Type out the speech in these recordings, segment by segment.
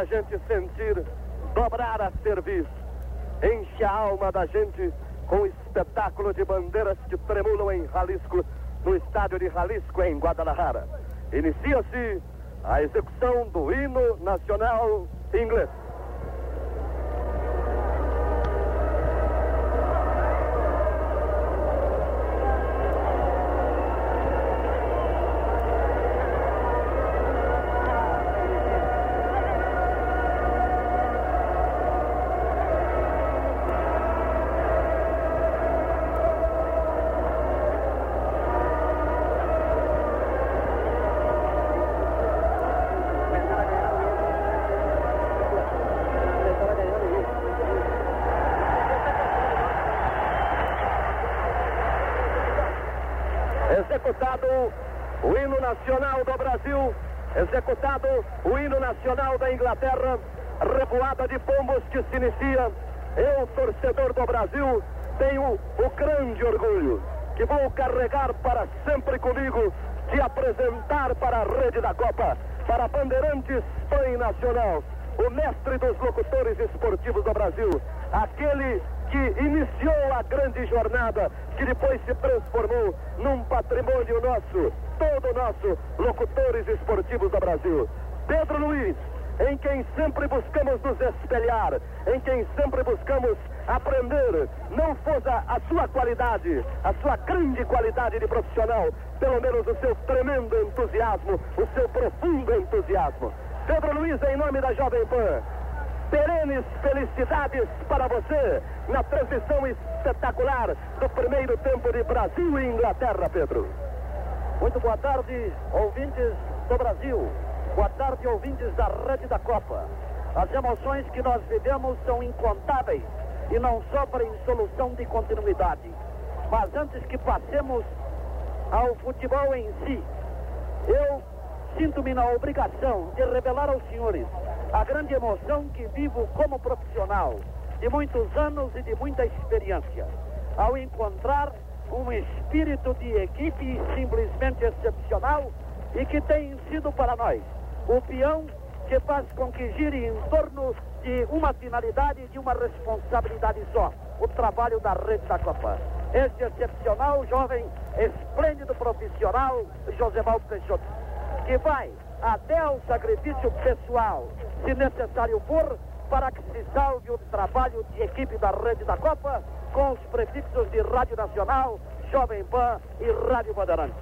a gente sentir dobrar a serviço, enche a alma da gente com o espetáculo de bandeiras que tremulam em Jalisco, no estádio de Jalisco, em Guadalajara. Inicia-se a execução do hino nacional inglês. Da Inglaterra, revoada de pombos que se inicia. Eu, torcedor do Brasil, tenho o grande orgulho que vou carregar para sempre comigo de apresentar para a rede da Copa, para Bandeirantes Pan Nacional, o mestre dos locutores esportivos do Brasil, aquele que iniciou a grande jornada, que depois se transformou num patrimônio nosso, todo nosso, locutores esportivos do Brasil. Pedro Luiz, em quem sempre buscamos nos espelhar, em quem sempre buscamos aprender, não fosse a sua qualidade, a sua grande qualidade de profissional, pelo menos o seu tremendo entusiasmo, o seu profundo entusiasmo. Pedro Luiz, em nome da Jovem Pan, perenes felicidades para você na transmissão espetacular do primeiro tempo de Brasil e Inglaterra, Pedro. Muito boa tarde, ouvintes do Brasil. Boa tarde, ouvintes da Rede da Copa. As emoções que nós vivemos são incontáveis e não sofrem solução de continuidade. Mas antes que passemos ao futebol em si, eu sinto-me na obrigação de revelar aos senhores a grande emoção que vivo como profissional, de muitos anos e de muita experiência, ao encontrar um espírito de equipe simplesmente excepcional e que tem sido para nós o peão que faz com que gire em torno de uma finalidade e de uma responsabilidade só, o trabalho da rede da Copa. Este excepcional, jovem, esplêndido profissional, José Valdo Peixoto, que vai até ao sacrifício pessoal, se necessário for, para que se salve o trabalho de equipe da Rede da Copa com os prefixos de Rádio Nacional, Jovem Pan e Rádio Bandeirantes.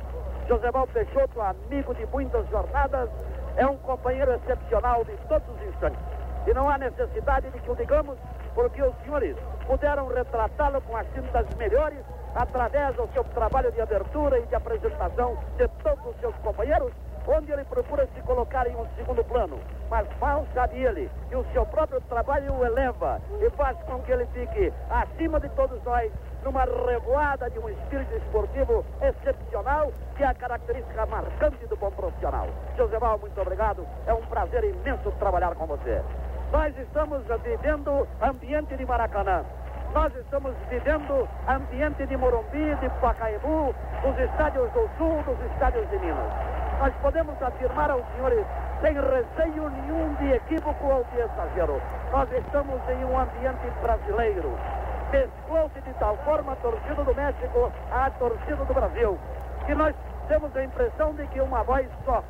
José Val Peixoto, amigo de muitas jornadas, é um companheiro excepcional de todos os instantes. E não há necessidade de que o digamos, porque os senhores puderam retratá-lo com as tintas melhores através do seu trabalho de abertura e de apresentação de todos os seus companheiros onde ele procura se colocar em um segundo plano. Mas mal sabe ele que o seu próprio trabalho o eleva e faz com que ele fique acima de todos nós numa revoada de um espírito esportivo excepcional que é a característica marcante do bom profissional. José Val, muito obrigado. É um prazer imenso trabalhar com você. Nós estamos vivendo ambiente de Maracanã. Nós estamos vivendo ambiente de Morumbi, de Pacaembu, dos estádios do Sul, dos estádios de Minas nós podemos afirmar aos senhores, sem receio nenhum de equívoco ou de exagero, nós estamos em um ambiente brasileiro. Mesclou-se de tal forma a torcida do México à torcida do Brasil, que nós temos a impressão de que uma voz só,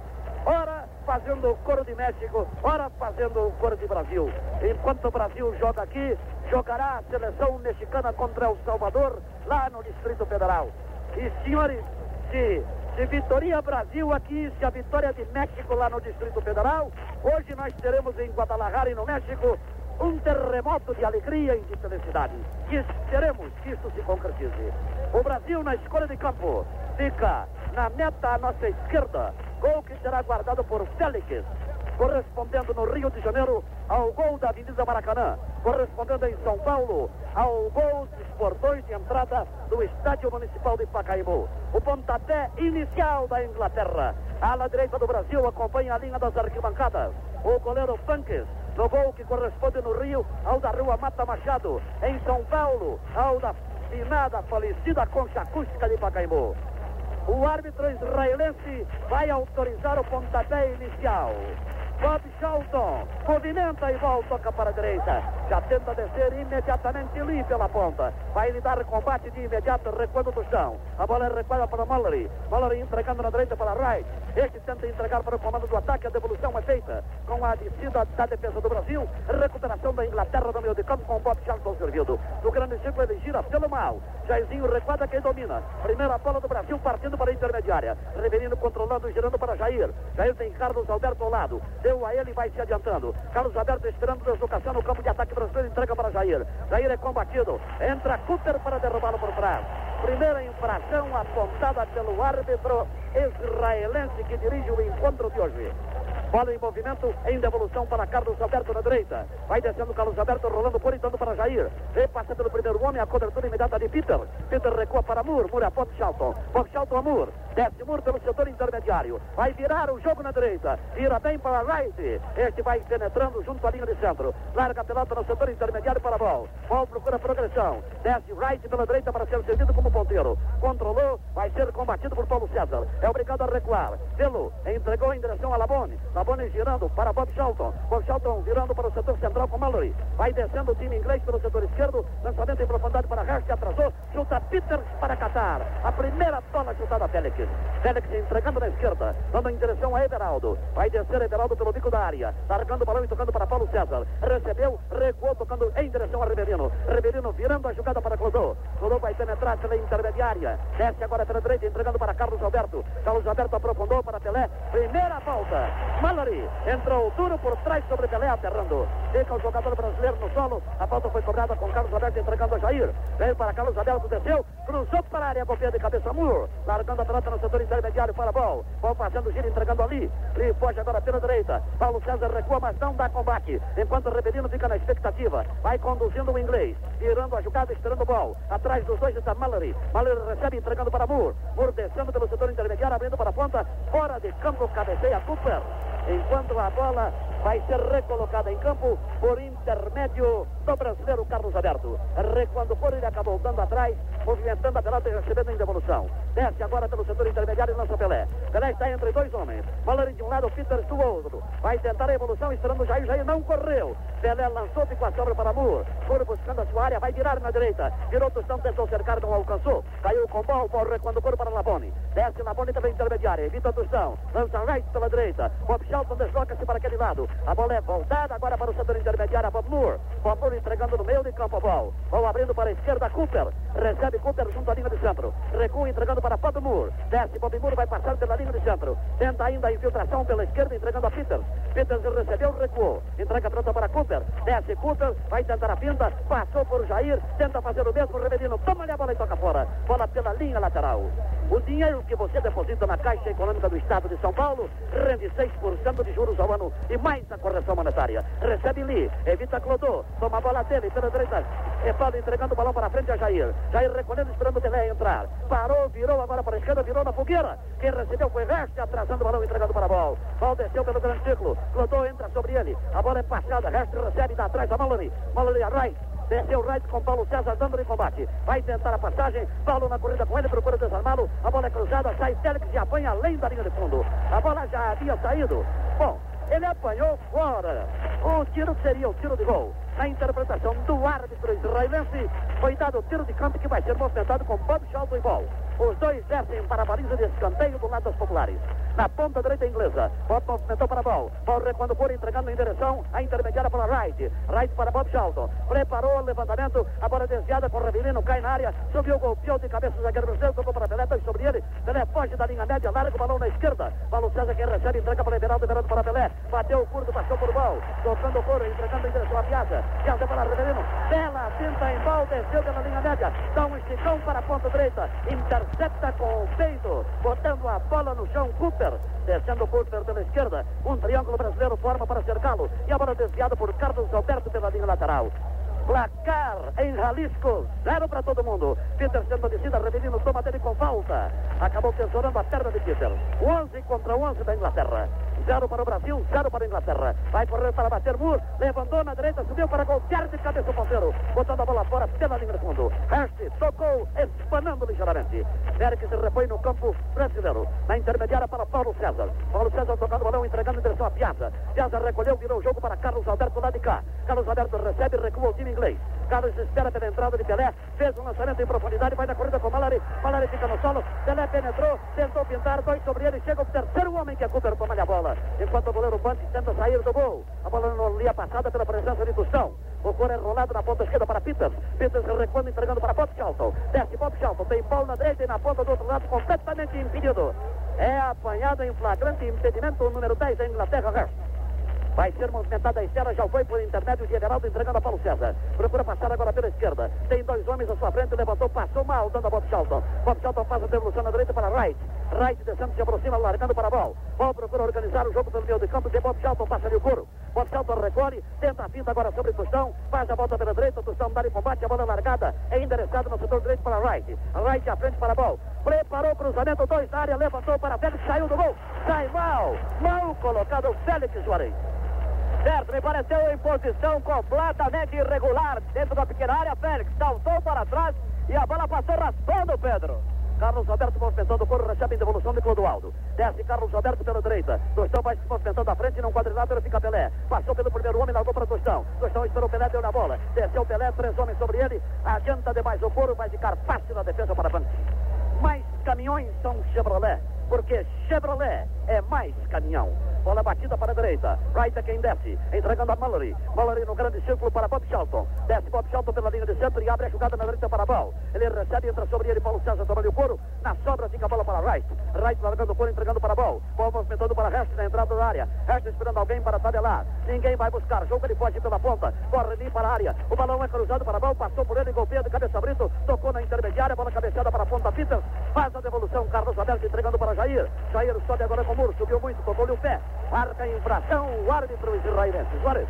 ora fazendo o coro de México, ora fazendo o coro de Brasil. Enquanto o Brasil joga aqui, jogará a seleção mexicana contra o Salvador, lá no Distrito Federal. E senhores, se de Vitória Brasil aqui, se a Vitória de México lá no Distrito Federal. Hoje nós teremos em Guadalajara e no México um terremoto de alegria e de felicidade. E esperemos que isso se concretize. O Brasil na escolha de campo fica na meta à nossa esquerda. Gol que será guardado por Félix correspondendo no Rio de Janeiro ao gol da Avenida Maracanã, correspondendo em São Paulo ao gol dos portões de entrada do Estádio Municipal de Pacaembu. O pontapé inicial da Inglaterra. A ala direita do Brasil acompanha a linha das arquibancadas. O goleiro Panques, no gol que corresponde no Rio ao da Rua Mata Machado. Em São Paulo, ao da finada falecida concha acústica de Pacaembu. O árbitro israelense vai autorizar o pontapé inicial. Bob Charlton movimenta e volta, toca para a direita. Já tenta descer imediatamente ali pela ponta. Vai lhe dar combate de imediato, recuando do chão. A bola é recuada para Mallory. Mallory entregando na direita para Wright. Este tenta entregar para o comando do ataque. A devolução é feita com a descida da defesa do Brasil. Recuperação da Inglaterra no meio de campo com Bob Charlton servido. No grande círculo ele gira pelo mal. Jairzinho recuada quem domina. Primeira bola do Brasil partindo para a intermediária. Reverino controlando girando para Jair. Jair tem Carlos Alberto ao lado deu a ele e vai se adiantando. Carlos Alberto esperando deslocação no campo de ataque brasileiro, entrega para Jair. Jair é combatido, entra Cooper para derrubá-lo por trás. Primeira infração apontada pelo árbitro israelense que dirige o encontro de hoje. Bola em movimento, em devolução para Carlos Alberto na direita. Vai descendo Carlos Alberto, rolando por e para Jair. Repassa pelo primeiro homem, a cobertura imediata de Peter. Peter recua para Moore, Moore a Bob Charlton. Bob Charlton a Moore. Desce Moore pelo setor intermediário. Vai virar o jogo na direita. Vira bem para Wright. Este vai penetrando junto à linha de centro. Larga a pelota no setor intermediário para Ball. Ball procura progressão. Desce Wright pela direita para ser servido como ponteiro. Controlou, vai ser combatido por Paulo César. É obrigado a recuar. Velo entregou em direção a Labone. Labone girando para Bob Charlton. Bob Charlton virando para o setor central com Mallory. Vai descendo o time inglês pelo setor esquerdo. Lançamento em profundidade para Hurst, que atrasou. Chuta Peters para Qatar. A primeira bola chutada Félix. Félix entregando na esquerda. Dando em direção a Everaldo. Vai descer Everaldo pelo bico da área. Largando o balão e tocando para Paulo César. Recebeu, recuou, tocando em direção a Riverino. Riverino virando a jogada para Clodô. Clodô vai penetrar pela intermediária. Desce agora pela direita, entregando para Carlos Alberto. Carlos Alberto aprofundou para Pelé. Primeira volta. Mallory entrou duro por trás sobre Pelé, aterrando. Fica o jogador brasileiro no solo. A falta foi cobrada com Carlos Alberto entregando a Jair. Veio para Carlos Alberto, desceu, cruzou para a área, golpeia de cabeça Moore. Largando a pelota no setor intermediário para Ball. Ball passando giro, entregando ali. E foge agora pela direita. Paulo César recua, mas não dá combate. Enquanto Rebelino fica na expectativa. Vai conduzindo o inglês. Virando a jogada, esperando o Ball. Atrás dos dois está Mallory. Mallory recebe, entregando para Moore. Moore descendo pelo setor intermediário, abrindo para a ponta. Fora de campo, cabeceia Cooper enquanto a bola vai ser recolocada em campo por intermédio do brasileiro Carlos Alberto. Recuando por ele acabou dando atrás, movimentando a pelota e recebendo em devolução. Desce agora pelo setor intermediário e lança Pelé. Pelé está entre dois homens. Mallory de um lado, Peters do outro. Vai tentar a evolução, esperando o Jair. Jair não correu. Pelé lançou, ficou a sobra para Moore. Moore buscando a sua área, vai virar na direita. Virou Tostão, tentou cercar, não alcançou. Caiu com bola, o Paulo recuando por para Labone. Desce Labone também intermediária, evita Tostão. Lança Wright pela direita. Bob Shelton desloca-se para aquele lado. A bola é voltada agora para o setor intermediário, Bob Moore. Bob Moore entregando no meio de campo a bola. Bola abrindo para a esquerda, Cooper. Recebe Cooper junto à linha de centro. Recua entregando para Bob Moore. Desce, Bob Moore vai passar pela linha de centro. Tenta ainda a infiltração pela esquerda, entregando a Peters. Peters recebeu, recuou. Entrega pronta para Cooper. Desce Cooper, vai tentar a pinta. Passou por Jair, tenta fazer o mesmo. Rebelino toma-lhe a bola e toca fora. Bola pela linha lateral. O dinheiro que você deposita na Caixa Econômica do Estado de São Paulo rende 6% de juros ao ano e mais a correção monetária. Recebe Lee, evita Clodô, toma a bola dele pela direita. Epaldo entregando o balão para frente a Jair. Jair recolhendo, esperando o Pelé entrar. Parou, virou agora para a esquerda, virou na fogueira. Quem recebeu foi Reste, atrasando o balão, entregando para a bola. Ball desceu pelo grande círculo. Clodô entra sobre ele. A bola é passada. Reste recebe, dá atrás a Maloney. Maloney a Wright. Desceu Wright com Paulo César dando em combate. Vai tentar a passagem. Paulo na corrida com ele, procura desarmá-lo. A bola é cruzada, sai Félix e apanha além da linha de fundo. A bola já havia saído. Bom, ele apanhou fora. O tiro seria o tiro de gol. Na interpretação do árbitro israelense, foi dado o tiro de campo que vai ser movimentado com Bob Charlton e Ball. Os dois descem para a baliza de escanteio do lado dos populares. Na ponta direita inglesa, Bob movimentou para Ball. Ball recuando por entregando em direção à intermediária para Wright. Wright para Bob Charlton. Preparou o levantamento, a bola desviada com o Revilino, cai na área, subiu, golpeou de cabeça o zagueiro brasileiro, tocou para Pelé, dois sobre ele. Pelé foge da linha média, larga o balão na esquerda. Paulo César quem recebe, entrega para Everaldo, Everaldo para Pelé. Bateu o curto, passou por Ball. Tocando o couro, entregando em direção à Piazza. Piazza para Revilino. Bela pinta em Ball, desceu pela linha média. Dá um esticão para a ponta direita. Intercepta com o peito, botando a bola no chão, Cooper. Descendo o Cooper pela esquerda. Um triângulo brasileiro forma para cercá-lo. E a bola desviada por Carlos Alberto pela linha lateral. Placar em Jalisco, zero para todo mundo. Peter sendo descida, Revelino toma dele com falta. Acabou tesourando a perna de Peter. 11 contra 11 da Inglaterra. Zero para o Brasil, zero para a Inglaterra. Vai correr para bater Moore, levantou na direita, subiu para golpear de cabeça o ponteiro, botando a bola fora pela linha de fundo. Hurst tocou, espanando ligeiramente. Eric se repõe no campo brasileiro. Na intermediária para Paulo César. Paulo César tocando o balão, entregando em direção a Piazza. Piazza recolheu, virou o jogo para Carlos Alberto lá de cá. Carlos Alberto recebe, recua o time inglês. Carlos espera pela entrada de Pelé, fez um lançamento em profundidade, vai na corrida com Malari. Malari fica no solo, Pelé penetrou, tentou pintar, dois sobre ele, chega o terceiro homem que é Cooper, toma a bola. Enquanto o goleiro Bante tenta sair do gol. A bola não linha passada pela presença de Tostão. O cor é rolado na ponta esquerda para Peters. Peters recuando, entregando para Bob Charlton. Desce Bob Charlton, tem bola na direita e na ponta do outro lado, completamente impedido. É apanhado em flagrante impedimento o número 10 da Inglaterra, Hurst. Vai ser movimentada a esfera, já foi por intermédio de Everaldo entregando a Paulo César. Procura passar agora pela esquerda. Tem dois homens à sua frente, levantou, passou mal, dando a Bob Charlton. Bob Charlton faz a devolução na direita para Wright. Wright descendo, se aproxima, largando para a bola. Ball procura organizar o jogo pelo meio de campo, de Bob Charlton passa ali o couro. Bob Charlton recolhe, tenta a finta agora sobre Tostão, faz a volta pela direita, Tostão dá em combate, a bola largada, é endereçada no setor direito para Wright. Wright à frente para a bola. Preparou o cruzamento, dois na área, levantou para Félix, saiu do gol. Sai mal, mal colocado Félix Juarez. Certo, me pareceu em posição completamente irregular dentro da pequena área. Félix saltou para trás e a bola passou raspando, Pedro. Carlos Alberto movimentando o corpo, recebe em devolução de Clodoaldo. Desce Carlos Alberto pela direita. Tostão vai se movimentando à frente, num quadrilátero fica Pelé. Passou pelo primeiro homem, largou para Tostão. Tostão esperou Pelé, deu na bola. Desceu Pelé, três homens sobre ele. Adianta demais o couro, vai ficar fácil na defesa para Banks. Mais caminhões são Chevrolet, porque Chevrolet é mais caminhão. Bola batida para a direita. Wright é quem desce. Entregando a Mallory. Mallory no grande círculo para Bob Shelton. Desce Bob Shelton pela linha de centro e abre a jogada na direita para Ball. Ele recebe, entra sobre ele. Paulo César tomando o couro. Na sobra fica a bola para Wright. Wright largando o couro, entregando para Ball. Ball movimentando para Rest na entrada da área. Rest esperando alguém para tabelar. Ninguém vai buscar. Jogo ele foge pela ponta. Corre ali para a área. O balão é cruzado para Ball. Passou por ele, golpeia de cabeça Brito. Tocou na intermediária. Bola cabeceada para a ponta Peters. Faz a devolução. Carlos Alberto entregando para Jair. Jair sobe agora com o muro. Subiu muito. Tocou-lhe o pé. Marca infração o árbitro israelense. Juarez.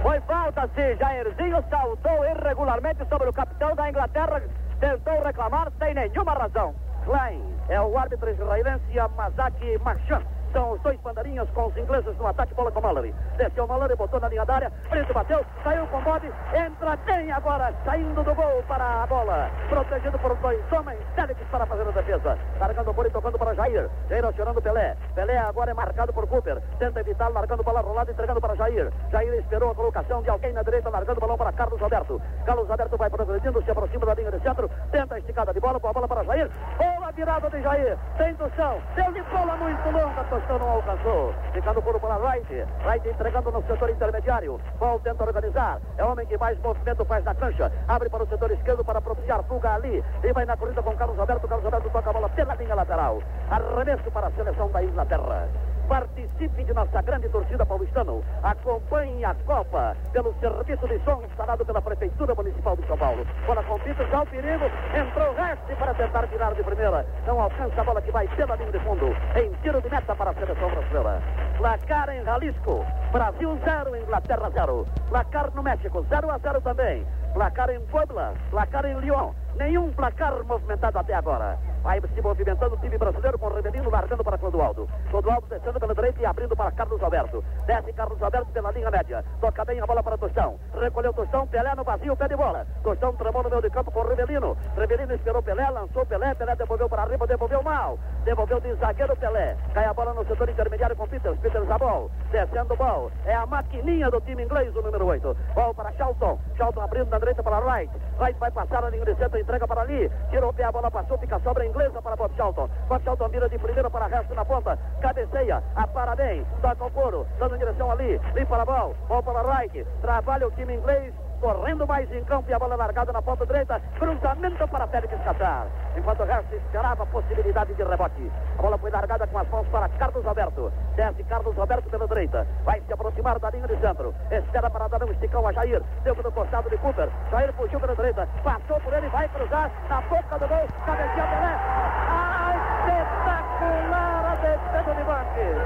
Foi falta, se Jairzinho saltou irregularmente sobre o capitão da Inglaterra. Tentou reclamar sem nenhuma razão. Klein é o árbitro israelense Yamazaki Marchand. São os dois bandeirinhas com os ingleses no ataque, bola com Mallory. Desceu Mallory, botou na linha da área, Brito bateu, saiu com Bob, entra bem agora, saindo do gol para a bola. Protegido por dois homens, Félix para fazer a defesa. Largando o bola e tocando para Jair. Jair acionando Pelé. Pelé agora é marcado por Cooper. Tenta evitar, largando bola rolada, entregando para Jair. Jair esperou a colocação de alguém na direita, largando o balão para Carlos Alberto. Carlos Alberto vai progredindo, se aproxima da linha de centro, tenta a esticada de bola, boa bola para Jair. Boa virada de Jair, sem indução, deu de bola muito longa, Tostão não alcançou. Ficando por para Wright. Wright entregando no setor intermediário. Paul tenta organizar. É o homem que mais movimento faz na cancha. Abre para o setor esquerdo para propiciar fuga ali. E vai na corrida com Carlos Alberto. Carlos Alberto toca a bola pela linha lateral. Arremesso para a seleção da Inglaterra. Participe de nossa grande torcida paulistano. Acompanhe a Copa pelo serviço de som instalado pela Prefeitura Municipal de São Paulo. Bola com Pito, já o perigo. Entrou Reste para tentar tirar de primeira. Não alcança a bola que vai pela linha de fundo. Em tiro de meta para a seleção brasileira. Placar em Jalisco. Brasil 0, Inglaterra 0. Placar no México 0 a 0 também. Placar em Puebla. Placar em Lyon. Nenhum placar movimentado até agora. Vai se movimentando o time brasileiro com o Rebelino largando para Clodoaldo. Clodoaldo descendo pela direita e abrindo para Carlos Alberto. Desce Carlos Alberto pela linha média. Toca bem a bola para Tostão. Recolheu Tostão, Pelé no vazio, pé de bola. Tostão tramou no meio de campo com o Rebelino. Rebelino esperou Pelé, lançou Pelé, Pelé devolveu para arriba, devolveu mal. Devolveu de zagueiro Pelé. Cai a bola no setor intermediário com Peters. Peters a bola. Descendo o ball. É a maquininha do time inglês, o número 8. Bola para Charlton. Charlton abrindo na direita para Wright. Wright vai passar a linha de centro, entrega para ali. Tirou o pé, a bola passou, fica sobra inglesa para Bob Charlton. Bob Charlton vira de primeira para resto na ponta. Cabeceia, a parabéns, toca o couro, dando direção ali. Limpa a bola, bola para Wright. Trabalha o time inglês correndo mais em campo e a bola largada na ponta direita, cruzamento para Félix Catar. Enquanto o resto esperava a possibilidade de rebote. A bola foi largada com as mãos para Carlos Alberto. Desce Carlos Alberto pela direita. Vai se aproximar da linha de centro. Espera para dar um esticão a Jair. Deu para o costado de Cooper. Jair fugiu pela direita. Passou por ele, vai cruzar na boca do gol. Cabeceia Pelé. Ah, espetacular a defesa de Marques.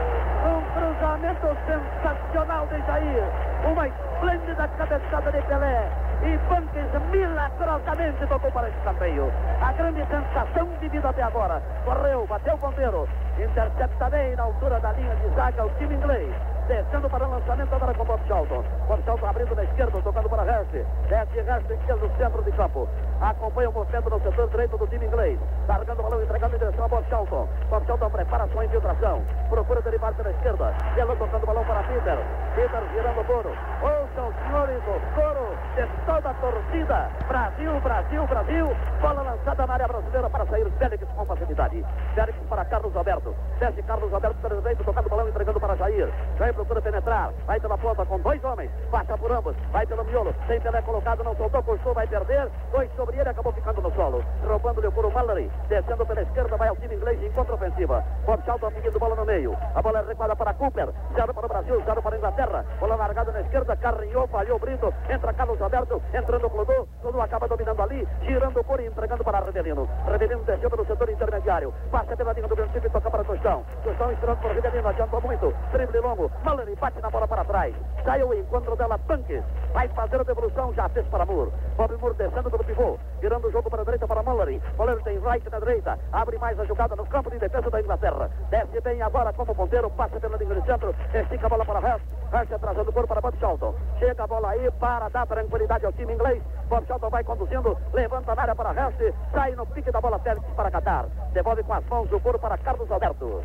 Um cruzamento sensacional de Jair. Uma esplêndida cabeçada de Pelé. e Banques milagrosamente tocou para escanteio. A grande sensação de vida até agora. Correu, bateu o ponteiro, intercepta bem na altura da linha de zaga o time inglês descendo para o lançamento agora com Bob Charlton. Bob Charlton abrindo na esquerda, tocando para Herse. Desce Herse, esquerdo, centro de campo. Acompanha o movimento no setor direito do time inglês. Largando o balão, entregando em direção a Bob Charlton. Bob Charlton prepara sua infiltração. Procura derivar pela esquerda. Ela tocando o balão para Peter. Peter girando o couro. Ouçam, senhores, o coro de toda a torcida. Brasil, Brasil, Brasil. Bola lançada na área brasileira para sair Félix com facilidade. Félix para Carlos Alberto. Desce Carlos Alberto pelo direito, tocando o balão, entregando para Jair. Jair procura penetrar. Vai pela ponta com dois homens. Passa por ambos. Vai pelo miolo. Tem Pelé colocado, não soltou, custou, vai perder. Dois sobre ele, acabou ficando no solo. Roubando-lhe o couro Mallory. Descendo pela esquerda, vai ao time inglês em contra-ofensiva. Bob Charlton pedindo bola no meio. A bola é recuada para Cooper. Zero para o Brasil, zero para a Inglaterra. Bola largada na esquerda, carrinhou, falhou Brito. Entra Carlos Alberto, entrando o Clodô. Clodô acaba dominando ali, girando o couro e entregando para Revelino. Revelino desceu pelo setor intermediário. Passa pela linha do princípio e toca para Tostão. Tostão esperando por Revelino, adiantou muito. Drible longo. Mallory bate na bola para trás. Saiu o encontro dela, Banques. Vai fazer a devolução, já fez para Moore. Bob Moore descendo pelo pivô, virando o jogo para a direita para Mallory. Mallory tem right na direita, abre mais a jogada no campo de defesa da Inglaterra. Desce bem agora como ponteiro, passa pela linha centro, estica a bola para Hurst. Hurst atrasando o corpo para Bob Charlton. Chega a bola aí para dar tranquilidade ao time inglês. Bob Charlton vai conduzindo, levanta na área para Hurst, sai no pique da bola Félix para Qatar. Devolve com as mãos o couro para Carlos Alberto.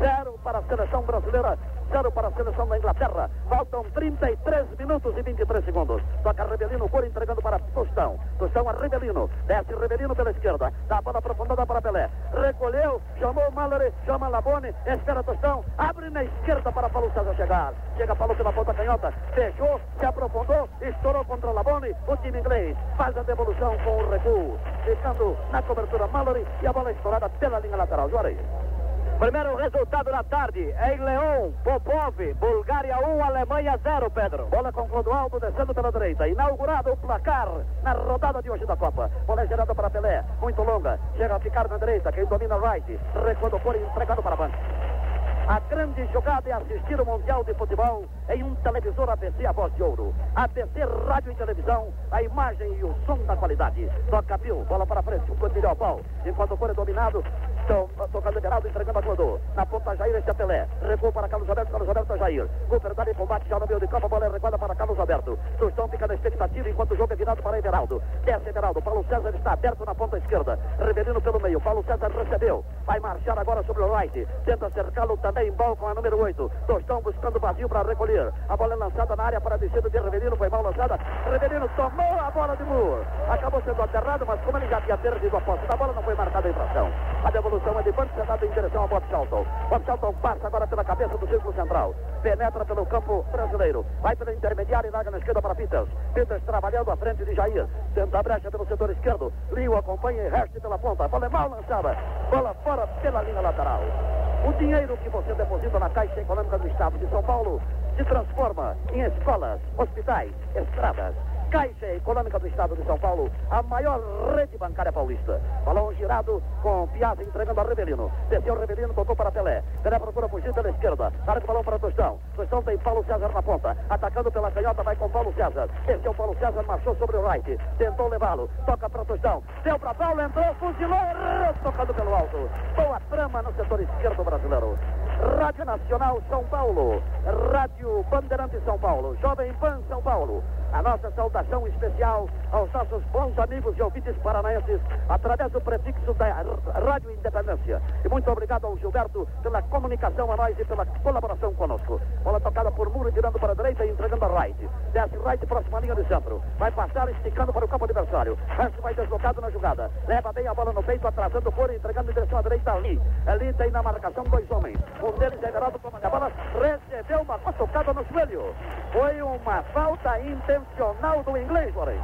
Zero para a seleção brasileira, zero para a seleção da Inglaterra. Faltam 33 minutos e 23 segundos. Toca Rebelino, cor entregando para Tostão. Tostão a Rebelino. Desce Rebelino pela esquerda. Dá a bola aprofundada para Pelé. Recolheu, chamou o Mallory, chama Labone, espera Tostão. Abre na esquerda para Paulo César chegar. Chega Paulo pela ponta canhota. Fechou, se aprofundou, estourou contra Labone. O time inglês faz a devolução com o recuo. Ficando na cobertura Mallory e a bola estourada pela linha lateral. Juarez. Primeiro resultado da tarde em Leão, Popov, Bulgária 1, Alemanha 0, Pedro. Bola com Clodoaldo descendo pela direita. Inaugurado o placar na rodada de hoje da Copa. Bola gerada para Pelé, muito longa. Chega a ficar na direita. Quem domina right. Recuando por entregado para banco. A grande jogada é assistir o Mundial de Futebol em um televisor ABC a voz de ouro. ABC Rádio e Televisão, a imagem e o som da qualidade. Toca Pio, bola para frente, o Coelho ao pau. Enquanto o é dominado, tocando liberado, entregando a Clodô. Na ponta Jair, este é Pelé. Recua para Carlos Alberto, Carlos Alberto a Jair. Dá em combate já no meio de campo, a bola é recuada para Carlos Alberto. Tostão fica na expectativa enquanto o jogo é virado para Everaldo. Desce Everaldo, Paulo César está aberto na ponta esquerda. Revelino pelo meio, Paulo César recebeu. Vai marchar agora sobre o right. Tenta cercá-lo também em bola com a número 8. Tostão buscando vazio para recolher. A bola é lançada na área para a descida de Revelino, foi mal lançada. Revelino tomou a bola de Moore. Acabou sendo aterrado, mas como ele já tinha perdido a posse da bola, não foi marcada a infração. A devolução é de Banco Senado em direção ao Bob Charlton. Bob Charlton passa agora pela cabeça do círculo central. Penetra pelo campo brasileiro. Vai pela intermediária e larga na esquerda para Peters. Peters trabalhando à frente de Jair. Tenta a brecha pelo setor esquerdo. Lio acompanha e reste pela ponta. A bola é mal lançada. Bola fora pela linha lateral. O dinheiro que você deposita na Caixa Econômica do Estado de São Paulo se transforma em escolas, hospitais, estradas. Caixa Econômica do Estado de São Paulo, a maior rede bancária paulista. Balão girado com Piazza entregando a Rebelino. Desceu o Rebelino, tocou para Pelé. Pelé procura fugir pela esquerda. Larga o balão para Tostão. Tostão tem Paulo César na ponta. Atacando pela canhota, vai com Paulo César. Desceu Paulo César, marchou sobre o right. Tentou levá-lo. Toca para Tostão. Deu para Paulo, entrou, fuzilou, tocando pelo alto. Boa trama no setor esquerdo brasileiro. Rádio Nacional São Paulo, Rádio Bandeirante São Paulo, Jovem Pan São Paulo. A nossa saudação especial aos nossos bons amigos e ouvintes paranaenses através do prefixo da Rádio Independência. E muito obrigado ao Gilberto pela comunicação a nós e pela colaboração conosco. Bola tocada por Muro, girando para a direita e entregando a right. Desce right, próxima linha de centro. Vai passar esticando para o campo adversário. Resto vai deslocado na jogada. Leva bem a bola no peito, atrasando o foro, entregando em direção à direita ali. Ali tem na marcação dois homens. Um deles é Everaldo comanda a bola, recebeu uma tocada no joelho. Foi uma falta intencional do inglês, porém.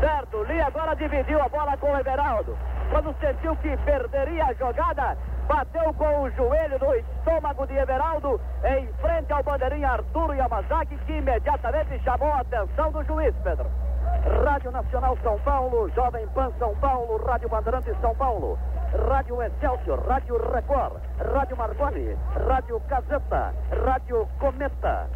Certo, Lee agora dividiu a bola com o Everaldo. Quando sentiu que perderia a jogada, bateu com o joelho no estômago de Everaldo em frente ao bandeirinha Arturo Yamazaki, que imediatamente chamou a atenção do juiz, Pedro. Rádio Nacional São Paulo, Jovem Pan São Paulo, Rádio Bandeirante São Paulo, Rádio Excelsior, Rádio Record, Rádio Marconi, Rádio Gazeta, Rádio Cometa,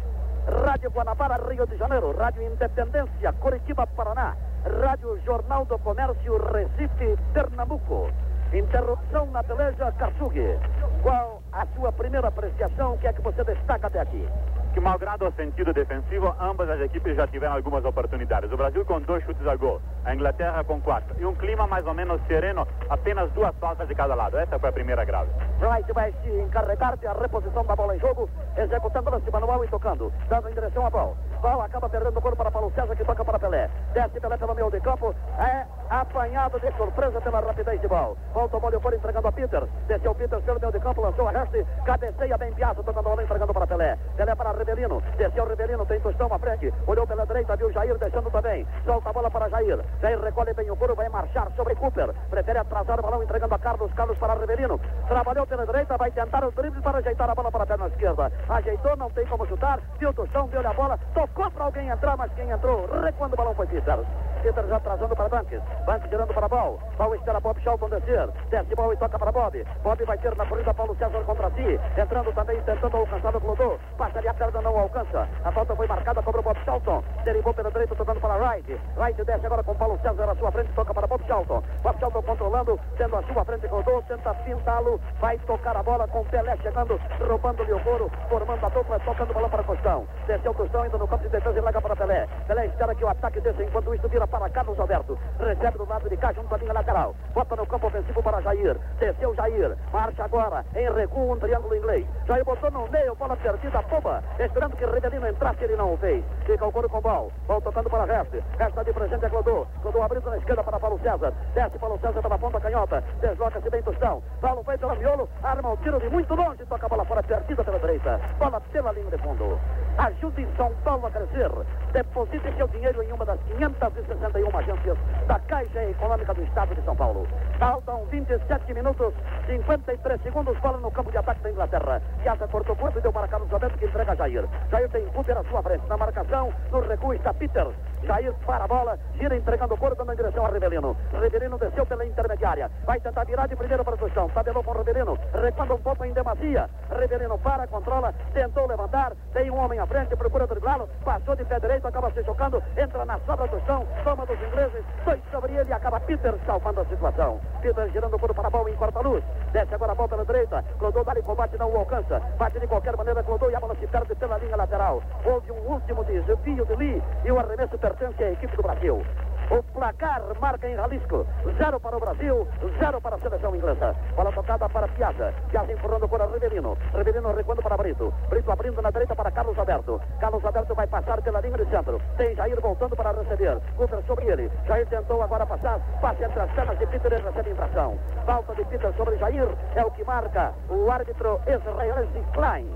Rádio Guanabara, Rio de Janeiro, Rádio Independência, Curitiba, Paraná, Rádio Jornal do Comércio, Recife, Pernambuco. Interrupção na peleja, Katsugi. Qual a sua primeira apreciação? O que é que você destaca até aqui? Que, malgrado o sentido defensivo, ambas as equipes já tiveram algumas oportunidades. O Brasil com dois chutes a gol, a Inglaterra com quatro. E um clima mais ou menos sereno, apenas duas faltas de cada lado. Essa foi a primeira grave. Wright vai se encarregar de a reposição da bola em jogo, executando lance manual e tocando, dando em direção à bola. Bola acaba perdendo o corpo para Paulo César, que toca para Pelé. Desce Pelé pelo meio de campo, é apanhado de surpresa pela rapidez de bola. Volta o bola e for entregando a Peter. Desceu Peter pelo meio de campo, lançou a reste, cabeceia bem Piazza, tocando a bola entregando para Pelé. Pelé para Rivelino, desceu Rivelino, tem tostão à frente, olhou pela direita, viu Jair deixando também, solta a bola para Jair, Jair recolhe bem o couro, vai marchar sobre Cooper, prefere atrasar o balão entregando a Carlos, Carlos para Rivelino, trabalhou pela direita, vai tentar o drible para ajeitar a bola para a perna esquerda, ajeitou, não tem como chutar, viu tostão, deu-lhe a bola, tocou para alguém entrar, mas quem entrou, recuando o balão foi Peter, Peter já atrasando para Banks, Banks girando para Ball, Ball espera Bob Shelton descer, desce Ball e toca para Bob, Bob vai ter na corrida Paulo César contra si, entrando também, tentando alcançar o Clodô, passa ali a perna, não alcança, a falta foi marcada, cobra o Bob Charlton. Derivou pela direita, tocando para Wright. Wright desce agora com Paulo César à sua frente, toca para Bob Charlton. Bob Charlton controlando, tendo a sua frente, rodou, tenta pintá-lo. Vai tocar a bola com Pelé chegando, roubando-lhe o couro, formando a dupla, tocando a bola para Costão. Desceu o Costão, ainda no campo de defesa e larga para Pelé. Pelé espera que o ataque desça, enquanto isso vira para Carlos Alberto. Recebe do lado de cá, junto à linha lateral. Bota no campo ofensivo para Jair. Desceu Jair. Marcha agora em recuo, um triângulo inglês. Jair botou no meio, bola perdida, boba, esperando que Rivelino entrasse, ele não o fez. Fica o couro com o Bal. Bal tocando para Reste. Resta de presente é Clodô. Clodô abrindo na esquerda para Paulo César. Desce Paulo César pela ponta canhota. Desloca-se bem Tostão. Paulo vai pela miolo. Arma o tiro de muito longe. Toca a bola fora, perdida pela direita. Bola pela linha de fundo. Ajude São Paulo a crescer. Deposite seu dinheiro em uma das 561 agências da Caixa Econômica do Estado de São Paulo. Faltam 27 minutos, 53 segundos. Bola no campo de ataque da Inglaterra. Piazza cortou curto e deu para Carlos Alberto que entrega a Jair. Jair tem Cooper à sua frente. Na marcação, no recuo está Peter. Jair para a bola, gira entregando o dando em direção a Rivelino. Rivelino desceu pela intermediária. Vai tentar virar de primeira para o chão. Tabelou com Rivelino. Recuando um pouco em demasia. Rivelino para, controla, tentou levantar. Tem um homem à frente, procura driblá-lo. Passou de pé direito, acaba se chocando. Entra na sobra do chão. Toma dos ingleses. Dois sobre ele e acaba Peter salvando a situação. Peter girando o couro para a bola em corta-luz. Desce agora a bola pela direita. Clodô dá combate, não o alcança. Bate de qualquer maneira, Clodô e a bola se perde pela linha lateral. Houve um último desvio de Lee e o arremesso pertence à equipe do Brasil. O placar marca em Jalisco. Zero para o Brasil, zero para a seleção inglesa. Bola tocada para Piazza. Piazza empurrando para Rivelino. Rivelino recuando para Brito. Brito abrindo na direita para Carlos Alberto. Carlos Alberto vai passar pela linha de centro. Tem Jair voltando para receber. Cooper sobre ele. Jair tentou agora passar. Passe entre as pernas de Peter e recebe infração. Falta de Peter sobre Jair é o que marca o árbitro israelense Klein.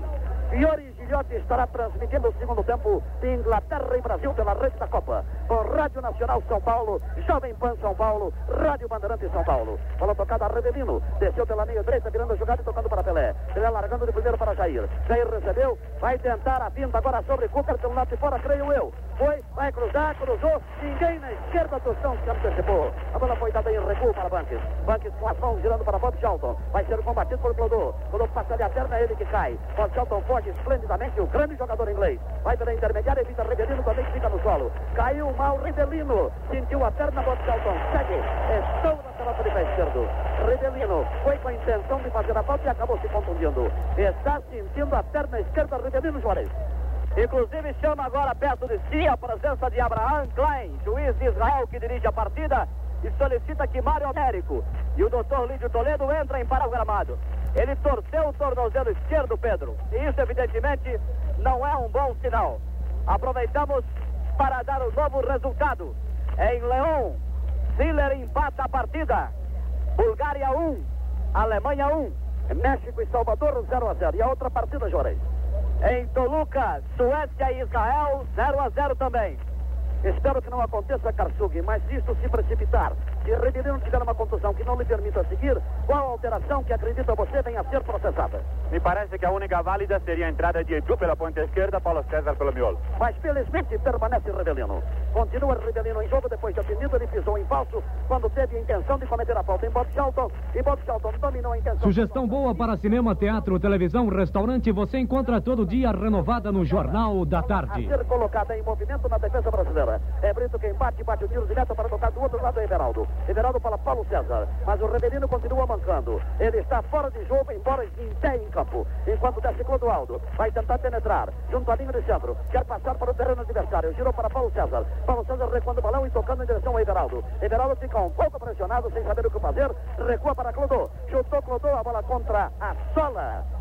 Fiore Gilhote estará transmitindo o segundo tempo de Inglaterra e Brasil pela rede da Copa. Por Rádio Nacional São Paulo, Jovem Pan São Paulo, Rádio Bandeirante São Paulo. Bola tocada a Revelino, desceu pela linha direita, virando a jogada e tocando para Pelé. Pelé largando de primeiro para Jair. Jair recebeu, vai tentar a vinda agora sobre Cooper pelo lado de fora, creio eu. Foi, vai cruzar, cruzou, ninguém na esquerda, Tostão se antecipou. A bola foi dada em recuo para Banques. Banques com as mãos girando para Bob Charlton. Vai ser combatido por Clodô. Clodô passa ali a perna, é ele que cai. Bob Charlton foge esplendidamente, o grande jogador inglês. Vai pela intermediária, evita Rivelino, também fica no solo. Caiu mal Rivelino. Sentiu a perna, Bob Charlton. Segue. Estou na pelota de pé esquerdo. Rivelino foi com a intenção de fazer a falta e acabou se contundindo. Está sentindo a perna esquerda, Rivelino Juarez. Inclusive chama agora perto de si a presença de Abraham Klein, juiz de Israel que dirige a partida e solicita que Mário Américo e o doutor Lídio Toledo entrem para o gramado. Ele torceu o tornozelo esquerdo, Pedro, e isso evidentemente não é um bom sinal. Aproveitamos para dar o novo resultado. Em Leão, Ziller empata a partida. Bulgária 1, Alemanha 1. México e Salvador 0 a 0. E a outra partida, Juarez? Em Toluca, Suécia e Israel, 0 a 0 também. Espero que não aconteça, Karsug, mas se isso se precipitar, se Ribeirão tiver uma contusão que não lhe permita seguir, qual a alteração que acredita você venha a ser processada? Me parece que a única válida seria a entrada de Edu pela ponta esquerda, Paulo César pelo miolo. Mas felizmente permanece Rebelino. Continua Rivelino em jogo, depois de atendido, ele pisou em falso quando teve a intenção de cometer a falta em Bob Shelton. E Bob Shelton dominou a intenção. Sugestão boa para cinema, teatro, televisão, restaurante. Você encontra todo dia renovada no Jornal da Tarde. A ser colocada em movimento na defesa brasileira. É Brito quem bate, bate o tiro direto para tocar do outro lado é Everaldo. Everaldo para Paulo César. Mas o Rebelino continua mancando. Ele está fora de jogo, embora em pé em campo. Enquanto desce Clodoaldo. Vai tentar penetrar. Junto à linha de centro. Quer passar para o terreno adversário. Girou para Paulo César. Paulo César recuando o balão e tocando em direção ao Everaldo. Everaldo fica um pouco pressionado, sem saber o que fazer. Recua para Clodô. Chutou Clodô, a bola contra a sola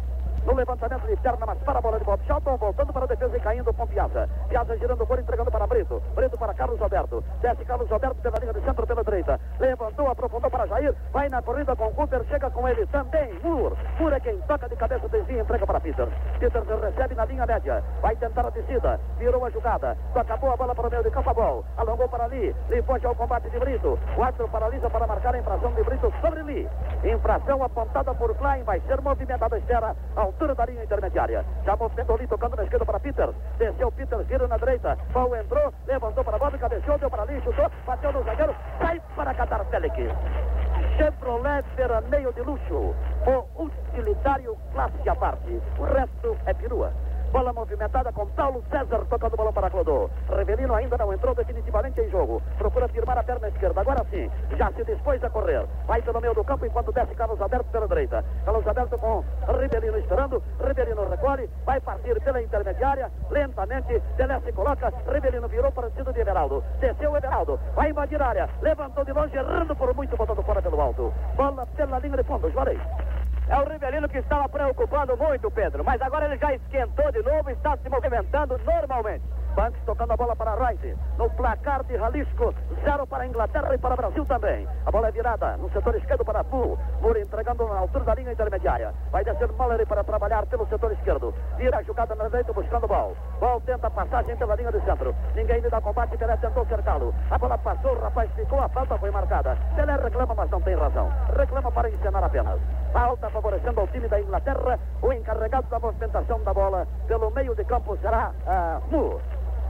no levantamento de perna, mas para a bola de Bob Shelton, voltando para a defesa e caindo com Piazza. Piazza girando o entregando para Brito. Brito para Carlos Alberto. Desce Carlos Alberto pela linha de centro pela direita. Levantou, aprofundou para Jair. Vai na corrida com Cooper, chega com ele também. Moore. Moore é quem toca de cabeça, desvia e entrega para Peter. Peter recebe na linha média. Vai tentar a descida. Virou a jogada. Acabou a bola para o meio de campo. Ball. Alongou para ali. Lee foge ao combate de Brito. O árbitro paralisa para marcar a infração de Brito sobre Lee. Infração apontada por Klein. Vai ser movimentada a espera altura da linha intermediária. Já movimentou ali, tocando na esquerda para Peter. Desceu Peter, vira na direita. Paul entrou, levantou para a bola, cabeceou, deu para ali, chutou, bateu no zagueiro, sai para Qatar Felix. Chevrolet veraneio de luxo. O utilitário classe à parte. O resto é perua. Bola movimentada com Paulo César tocando o balão para Clodô. Revelino ainda não entrou definitivamente em jogo. Procura firmar a perna esquerda. Agora sim, já se dispôs a correr. Vai pelo meio do campo enquanto desce Carlos Alberto pela direita. Carlos Alberto com Rivelino esperando. Rivelino recolhe. Vai partir pela intermediária. Lentamente, Pelé se coloca. Rivelino virou para o sentido de Everaldo. Desceu Everaldo. Vai invadir a área. Levantou de longe, errando por muito, botando fora pelo alto. Bola pela linha de fundo. Juarez. É o Rivelino que estava preocupando muito, Pedro. Mas agora ele já esquentou de novo e está se movimentando normalmente. Banks tocando a bola para Wright. No placar de Jalisco, zero para a Inglaterra e para o Brasil também. A bola é virada no setor esquerdo para Bull. Bull entregando na altura da linha intermediária. Vai descer Mallory para trabalhar pelo setor esquerdo. Vira a jogada na direita buscando o Ball. Ball tenta passagem pela linha de centro. Ninguém lhe dá combate. Pelé tentou cercá-lo. A bola passou, o rapaz ficou. A falta foi marcada. Pelé reclama, mas não tem razão. Reclama para encenar apenas. Falta favorecendo ao time da Inglaterra. O encarregado da movimentação da bola pelo meio de campo será uh, Moore.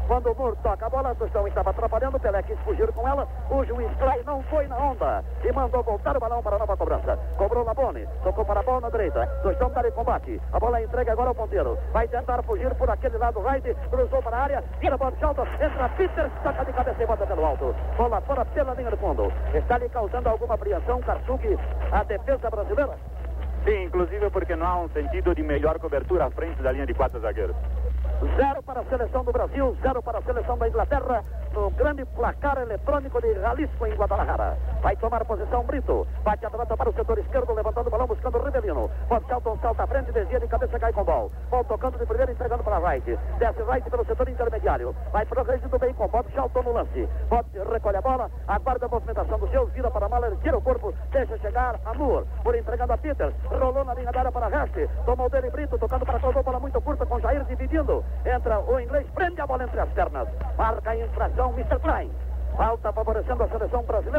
Quando o Moore toca a bola, Tostão estava atrapalhando, Pelé quis fugir com ela, o juiz Clay não foi na onda e mandou voltar o balão para a nova cobrança. Cobrou Labone, tocou para a bola na direita, Tostão está em combate, a bola entrega agora ao ponteiro, vai tentar fugir por aquele lado right, cruzou para a área, tira a bola de alta, entra Peter, toca de cabeça e bota pelo alto, bola fora pela linha de fundo, está lhe causando alguma apreensão, Karsugi, a defesa brasileira? Sim, inclusive porque não há um sentido de melhor cobertura à frente da linha de quatro zagueiros. Zero para a seleção do Brasil, zero para a seleção da Inglaterra, no grande placar eletrônico de Jalisco em Guadalajara. Vai tomar posição Brito, bate a pelota para o setor esquerdo, levantando o balão, buscando o Rivelino. Bob Shelton salta à frente, desvia de cabeça, cai com Ball. Ball tocando de primeiro, entregando para Wright. Desce Wright pelo setor intermediário. Vai progredindo bem com Bob Shelton no lance. Bob recolhe a bola, aguarda a movimentação do seu, vira para Mahler, tira o corpo, deixa chegar a Moore. Por entregando a Peter, rolou na linha da área para Rest. Tomou dele Brito, tocando para Clodô, bola muito curta com Jair dividindo. Entra o inglês, prende a bola entre as pernas. Marca a infração, Mr. Klein. Falta favorecendo a seleção brasileira.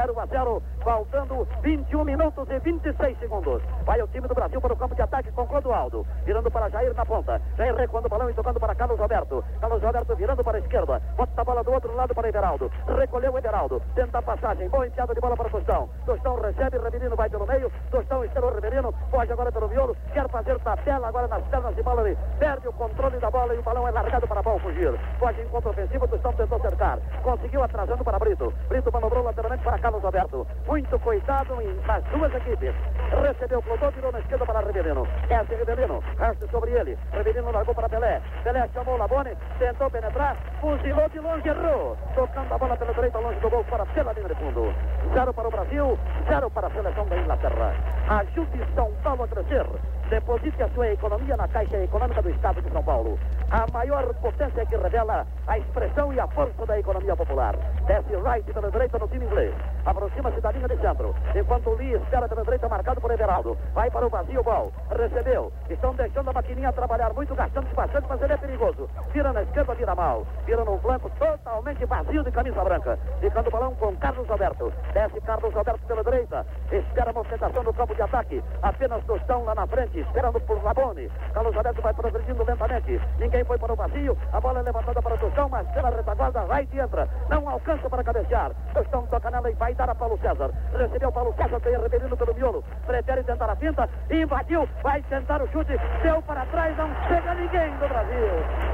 0 a 0, faltando 21 minutos e 26 segundos. Vai o time do Brasil para o campo de ataque com Clodoaldo. Virando para Jair na ponta. Jair recuando o balão e tocando para Carlos Roberto. Carlos Roberto virando para a esquerda. Bota a bola do outro lado para Everaldo. Recolheu o Everaldo. Tenta a passagem. Boa enfiada de bola para Tostão. Tostão recebe, Reverino vai pelo meio. Tostão o Reverino. Foge agora pelo miolo. Quer fazer tabela agora nas pernas de Mallory. Perde o controle da bola e o balão é largado para bola fugir. Foge em contra-ofensiva. Tostão tentou cercar. Conseguiu atrasando para Brito. Brito manobrou lateralmente para Carlos Alberto. Muito cuidado em, nas duas equipes. Recebeu Clodô, virou na esquerda para Rivelino. Esse Rivelino, resta sobre ele. Rivelino largou para Pelé. Pelé chamou Labone, tentou penetrar, fuzilou de longe, errou. Tocando a bola pela direita, longe do gol, para pela linha de fundo. Zero para o Brasil, zero para a seleção da Inglaterra. Ajude São Paulo a crescer. Deposite a sua economia na Caixa Econômica do Estado de São Paulo. A maior potência que revela a expressão e a força da economia popular. Desce Wright pela direita no time inglês. Aproxima-se da linha de centro. Enquanto Lee espera pela direita, marcado por Everaldo. Vai para o vazio, ball. Recebeu. Estão deixando a maquininha trabalhar muito, gastando bastante, mas ele é perigoso. Vira na esquerda, vira mal. Vira no flanco, totalmente vazio de camisa branca. Ficando o balão com Carlos Alberto. Desce Carlos Alberto pela direita. Espera a movimentação do campo de ataque. Apenas Tostão lá na frente, esperando por Labone. Carlos Alberto vai progredindo lentamente. Ninguém foi para o vazio. A bola é levantada para Tostão, mas pela retaguarda, vai e entra. Não alcança para cabecear. Tostão toca nela e vai dar a Paulo César. Recebeu Paulo César, tem Reverino pelo miolo. Prefere tentar a finta. Invadiu, vai tentar o chute. Deu para trás, não chega ninguém do Brasil.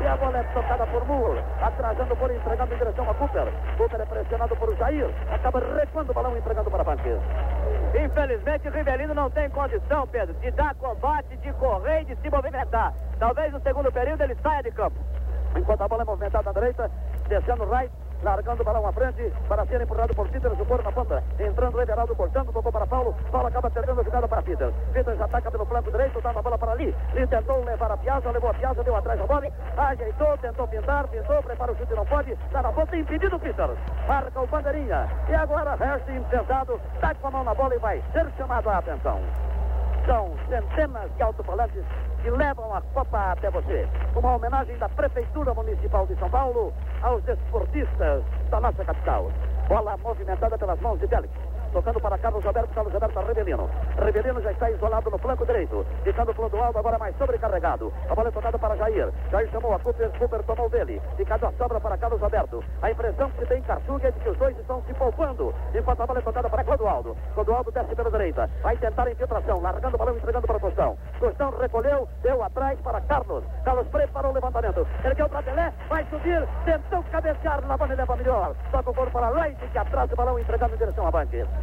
E a bola é tocada por Moore. Atrasando por entregando em direção a Cooper. Cooper é pressionado por Jair. Acaba recuando o balão entregando para Banques. Infelizmente, o Rivelino não tem condição, Pedro, de dar combate, de correr e de se movimentar. Talvez no segundo período ele saia de campo. Enquanto a bola é movimentada à direita, descendo right, largando o balão à frente para ser empurrado por Peter, supor na ponta. Entrando o Everaldo, cortando, tocou para Paulo. Paulo acaba perdendo a jogada para Peter. Peter ataca pelo flanco direito, dá a bola para ali. Ele tentou levar a Piazza, levou a Piazza, deu atrás da bola, ajeitou, tentou pintar, pintou, prepara o chute, não pode. Está na ponta, impedido Peter. Marca o bandeirinha. E agora resta impensado, está com a mão na bola e vai ser chamado a atenção. São centenas de alto-falantes que levam a Copa até você. Uma homenagem da Prefeitura Municipal de São Paulo aos desportistas da nossa capital. Bola movimentada pelas mãos de Félix. Tocando para Carlos Alberto, Carlos Alberto Rebelino. Rebelino já está isolado no flanco direito. Ficando o alto agora mais sobrecarregado. A bola é tocada para Jair. Jair chamou a Cooper, Cooper tomou dele. Ficando a sobra para Carlos Alberto. A impressão que se tem em Caçuga é de que os dois estão se poupando. Enquanto a bola é tocada para Clodoaldo. Clodoaldo desce pela direita. Vai tentar a infiltração. Largando o balão, entregando para Tostão. Tostão recolheu, deu atrás para Carlos. Carlos preparou o levantamento. Ergueu para Pelé, vai subir, tentou cabecear. na bola leva melhor. Toca o corpo para Leite, que atrás o balão entregando em direção a banque.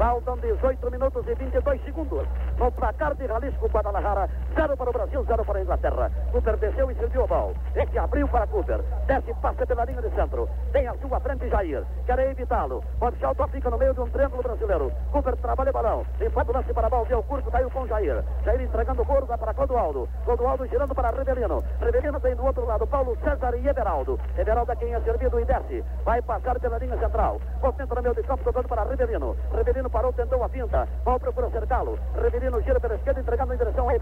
Faltam 18 minutos e 22 segundos. No placar de Jalisco, Guadalajara, 0 para o Brasil, 0 para a Inglaterra. Cooper desceu e serviu o bal. Este abriu para Cooper. Desce, passa pela linha de centro. Tem a sua frente Jair. Quer evitá-lo. Pode alto fica no meio de um triângulo brasileiro. Cooper trabalha o balão. Empata o lance para bal, deu curto, caiu com Jair. Jair entregando o dá para Clodoaldo. Clodoaldo girando para Rebelino. Rebelino tem do outro lado Paulo César e Everaldo. Everaldo é quem é servido e desce. Vai passar pela linha central. Movimento no meio de campo, tocando para Rebelino. Rebelino parou, tentou a finta. Mal procura cercá-lo. Reverino gira pela esquerda, entregando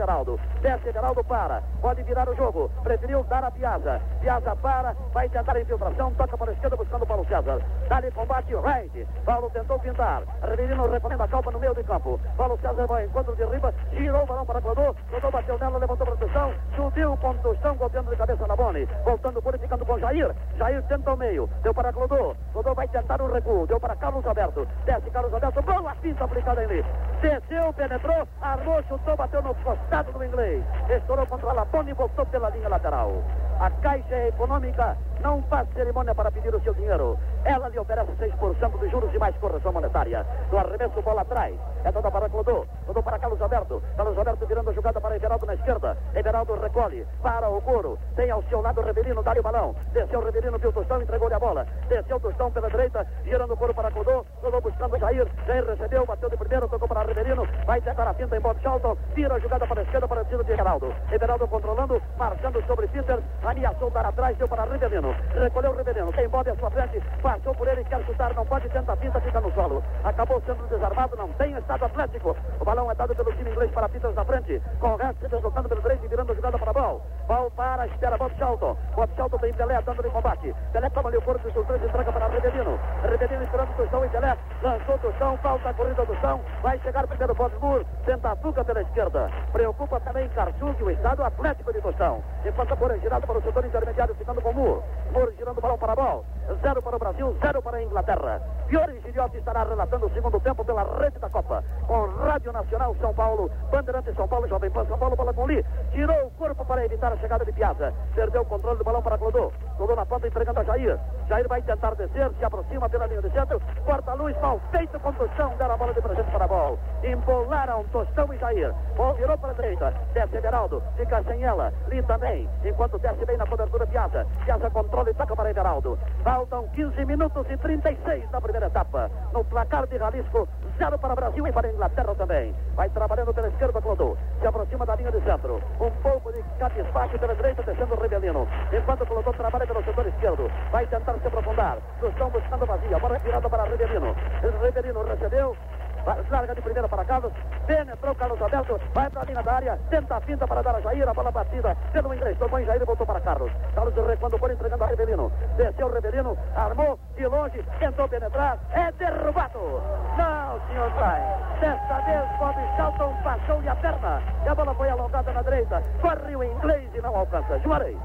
Everaldo. Desce, Everaldo para. Pode virar o jogo. Preferiu dar a Piazza. Piazza para. Vai tentar a infiltração. Toca para a esquerda, buscando Paulo César. Dá-lhe combate, right. Paulo tentou pintar. Reverino recomenda a calma no meio de campo. Paulo César vai ao encontro de riba. Girou o balão para Clodô. Clodô bateu nela, levantou a proteção. Subiu com Tostão, golpeando de cabeça na Boni. Voltando por e ficando com Jair. Jair tenta o meio. Deu para Clodô. Clodô vai tentar um recuo. Deu para Carlos Alberto. Desce Carlos Alberto. Boa pinta aplicada em ali. Desceu, penetrou, armou, chutou, bateu no costado do inglês. Estourou contra a Lapone e voltou pela linha lateral. A Caixa Econômica não faz cerimônia para pedir o seu dinheiro. Ela lhe oferece 6% de juros e mais correção monetária. No arremesso, bola atrás. É toda para Clodô. Clodô para Carlos Alberto. Carlos Alberto virando a jogada para Everaldo na esquerda. Everaldo recolhe. Para o couro. Tem ao seu lado o Reverino, dá-lhe o balão. Desceu o Reverino, viu o Tostão, entregou-lhe a bola. Desceu o Tostão pela direita, girando o couro para Clodô. Clodô buscando Jair. Jair recebeu, bateu de primeiro, tocou para Reverino. Vai tentar a finta em Bob Charlton. Tira a jogada para a esquerda, para o tiro de Everaldo. Everaldo controlando, marcando sobre Peter. Ameaçou dar atrás, deu para Reverino. Recolheu o Reverino. Tem Bob à sua frente. Passou por ele, quer chutar, não pode, tenta a finta, fica no solo. Acabou sendo desarmado, não tem estado atlético. O balão é dado pelo time inglês para Peters na frente. Com o resto deslocando pelo direito e virando a jogada para a bola. Bal para, espera Bob Charlton. Bob Charlton tem Pelé dando de combate. Pelé toma ali o corpo dos três e entrega para Reverino. Reverino esperando o Tostão e Pelé. Lançou o Tostão, falta a corrida do Tostão. Vai chegar primeiro Bob Moore. Tenta a fuga pela esquerda. Preocupa também Karsug, o estado atlético de Tostão. Enquanto a bola é girada para o setor intermediário, ficando com Moore. Moore girando o balão para a bola. Zero para o Brasil, zero para a Inglaterra. Fiore Giliotti estará relatando o segundo tempo pela rede da Copa. Com Rádio Nacional São Paulo, Bandeirante São Paulo, Jovem Pan São Paulo, bola com Lee. Tirou o corpo para evitar chegada de Piazza. Perdeu o controle do balão para Clodô. Clodô na ponta entregando a Jair. Jair vai tentar descer, se aproxima pela linha de centro. Corta a luz, mal feito com Tostão. Deram a bola de presente para a bola. Embolaram Tostão e Jair. Bom, virou para a direita. Desce Everaldo. Fica sem ela. Lee também. Enquanto desce bem na cobertura Piazza. Piazza controla e toca para Everaldo. Faltam 15 minutos e 36 da primeira etapa. No placar de Jalisco, zero para Brasil e para Inglaterra também. Vai trabalhando pela esquerda, Clodô. se aproxima da linha de centro. Um pouco de capisbaixo pela direita, descendo o Rebelino. Enquanto o pelotão trabalha pelo setor esquerdo. Vai tentar se aprofundar. Cruzão buscando vazia. Bola virada para Rebelino. Rebelino recebeu. Larga de primeira para Carlos. Penetrou Carlos Alberto. Vai para a linha da área. Tenta a finta para dar a Jair. A bola batida pelo inglês. Tomou em Jair e voltou para Carlos. Carlos recuando o bola entregando a Rebelino. Desceu o Rebelino. Armou de longe. Tentou penetrar. É derrubado. Não, senhor Vai. Desta vez Bob Charlton passou-lhe a perna. E a bola foi alongada na direita. Corre o inglês e não alcança. Juarez.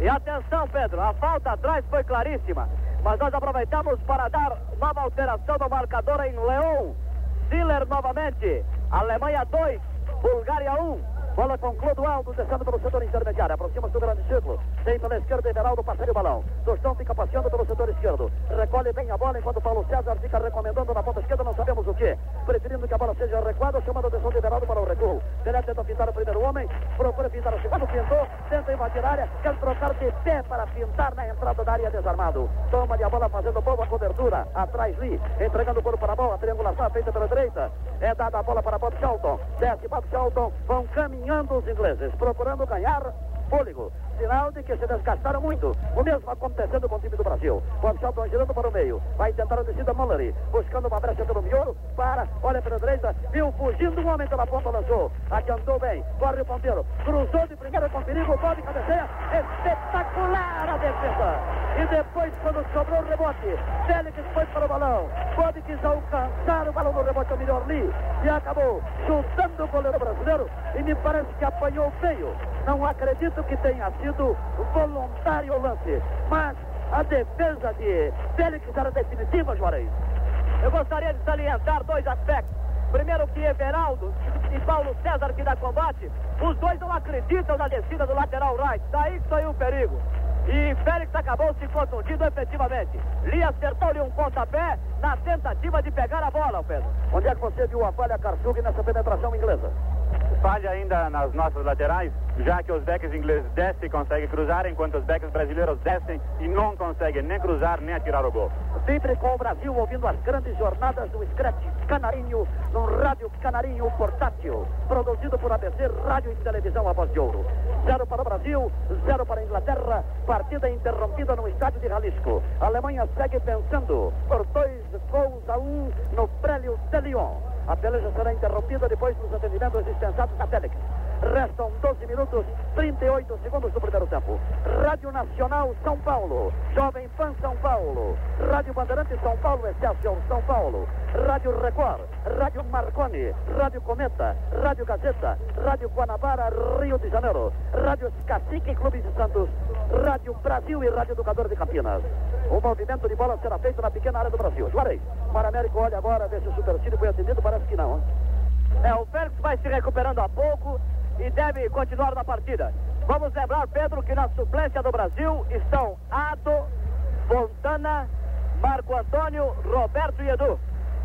E atenção, Pedro, a falta atrás foi claríssima. Mas nós aproveitamos para dar nova alteração no marcador em Leão. Ziller novamente. Alemanha 2, Bulgária 1. Bola com Clodoaldo descendo pelo setor intermediário. Aproxima-se do grande círculo. Tem pela esquerda Everaldo passando o balão. Tostão fica passeando pelo setor esquerdo. Recolhe bem a bola enquanto Paulo César fica recomendando na ponta esquerda. Não sabemos o que. Preferindo que a bola seja recuada, chamando a atenção de Everaldo para o recuo. Pelé tenta pintar o primeiro homem. Procura pintar o segundo. Pintou. Tenta invadir a área. Quer trocar de pé para pintar na entrada da área desarmado. Toma de a bola fazendo boa cobertura. Atrás Lee. Entregando o corpo para a bola. Triangulação feita pela direita. É dada a bola para Bob Charlton. Desce Bob Charlton. Vão caminhando caminhando os ingleses, procurando ganhar fôlego. Sinal de que se desgastaram muito. O mesmo acontecendo com o time do Brasil. O Charlton girando para o meio. Vai tentar a descida Mullery. Buscando uma brecha pelo miolo. Para, olha pela direita. Viu fugindo um homem pela ponta, lançou. Adiantou bem. Corre o ponteiro. Cruzou de primeira com perigo. Pode cabeceia. Espetacular a defesa. E depois, quando sobrou o rebote, Félix foi para o balão. Pode quis alcançar o balão no rebote ao melhor ali. E acabou chutando o goleiro brasileiro. E me parece que apanhou feio. Não acredito que tenha sido voluntário o lance. Mas a defesa de Félix era definitiva, Juarez. Eu gostaria de salientar dois aspectos. Primeiro que Everaldo e Paulo César que dá combate, os dois não acreditam na descida do lateral right. Daí que saiu o perigo. E Félix acabou se contundindo efetivamente. Lee acertou-lhe um pontapé na tentativa de pegar a bola, Pedro. Onde é que você viu a falha Karsug nessa penetração inglesa? Falha ainda nas nossas laterais, já que os backs ingleses descem e conseguem cruzar, enquanto os backs brasileiros descem e não conseguem nem cruzar nem atirar o gol. Sempre com o Brasil ouvindo as grandes jornadas do Scratch Canarinho, no Rádio Canarinho Portátil, produzido por ABC Rádio e Televisão A Voz de Ouro. Zero para o Brasil, zero para a Inglaterra, partida interrompida no estádio de Jalisco. A Alemanha segue vencendo por dois gols a um no Prélio de Lyon. A peleja será interrompida depois dos atendimentos dispensados da Telex. Restam 12 minutos, 38 segundos do primeiro tempo. Rádio Nacional São Paulo, Jovem Pan São Paulo, Rádio Bandeirante São Paulo, Excelsior São Paulo, Rádio Record, Rádio Marconi, Rádio Cometa, Rádio Gazeta, Rádio Guanabara, Rio de Janeiro, Rádio Cacique Clube de Santos, Rádio Brasil e Rádio Educador de Campinas. O movimento de bola será feito na pequena área do Brasil. Juarez, Para Américo olha agora, vê se o supercílio foi atendido, parece que não. Hein? É, o Félix vai se recuperando a pouco e deve continuar na partida. Vamos lembrar, Pedro, que na suplência do Brasil estão Ado, Fontana, Marco Antônio, Roberto e Edu.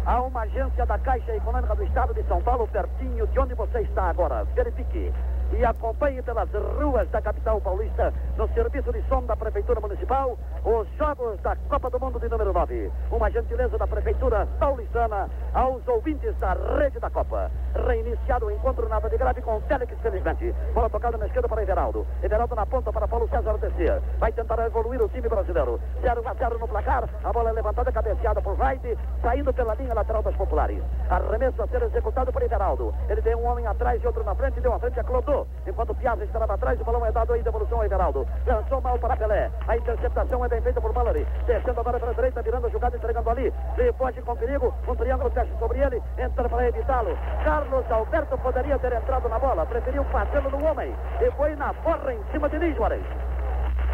Há uma agência da Caixa Econômica do Estado de São Paulo pertinho de onde você está agora. Verifique e acompanhe pelas ruas da capital paulista, no serviço de som da Prefeitura Municipal, os Jogos da Copa do Mundo de número 9. Uma gentileza da Prefeitura paulistana aos ouvintes da Rede da Copa. Reiniciado o encontro nada de grave com Félix, felizmente. Bola tocada na esquerda para Everaldo. Everaldo na ponta para Paulo César descer. Vai tentar evoluir o time brasileiro. 0 a 0 no placar. A bola é levantada, cabeceada por Wright, saindo pela linha lateral das populares. Arremesso a ser executado por Everaldo. Ele tem um homem atrás e outro na frente, deu a frente a Clodô. Enquanto Piazza estava atrás, o balão é dado aí, devolução a Everaldo. Lançou mal para Pelé. A interceptação é bem feita por Mallory. Descendo agora para a direita, virando a jogada, entregando ali. Pode com perigo. Um triângulo fecha sobre ele. Entra para evitá-lo. Carlos Alberto poderia ter entrado na bola. Preferiu fazê-lo no homem. E foi na porra em cima de Luiz.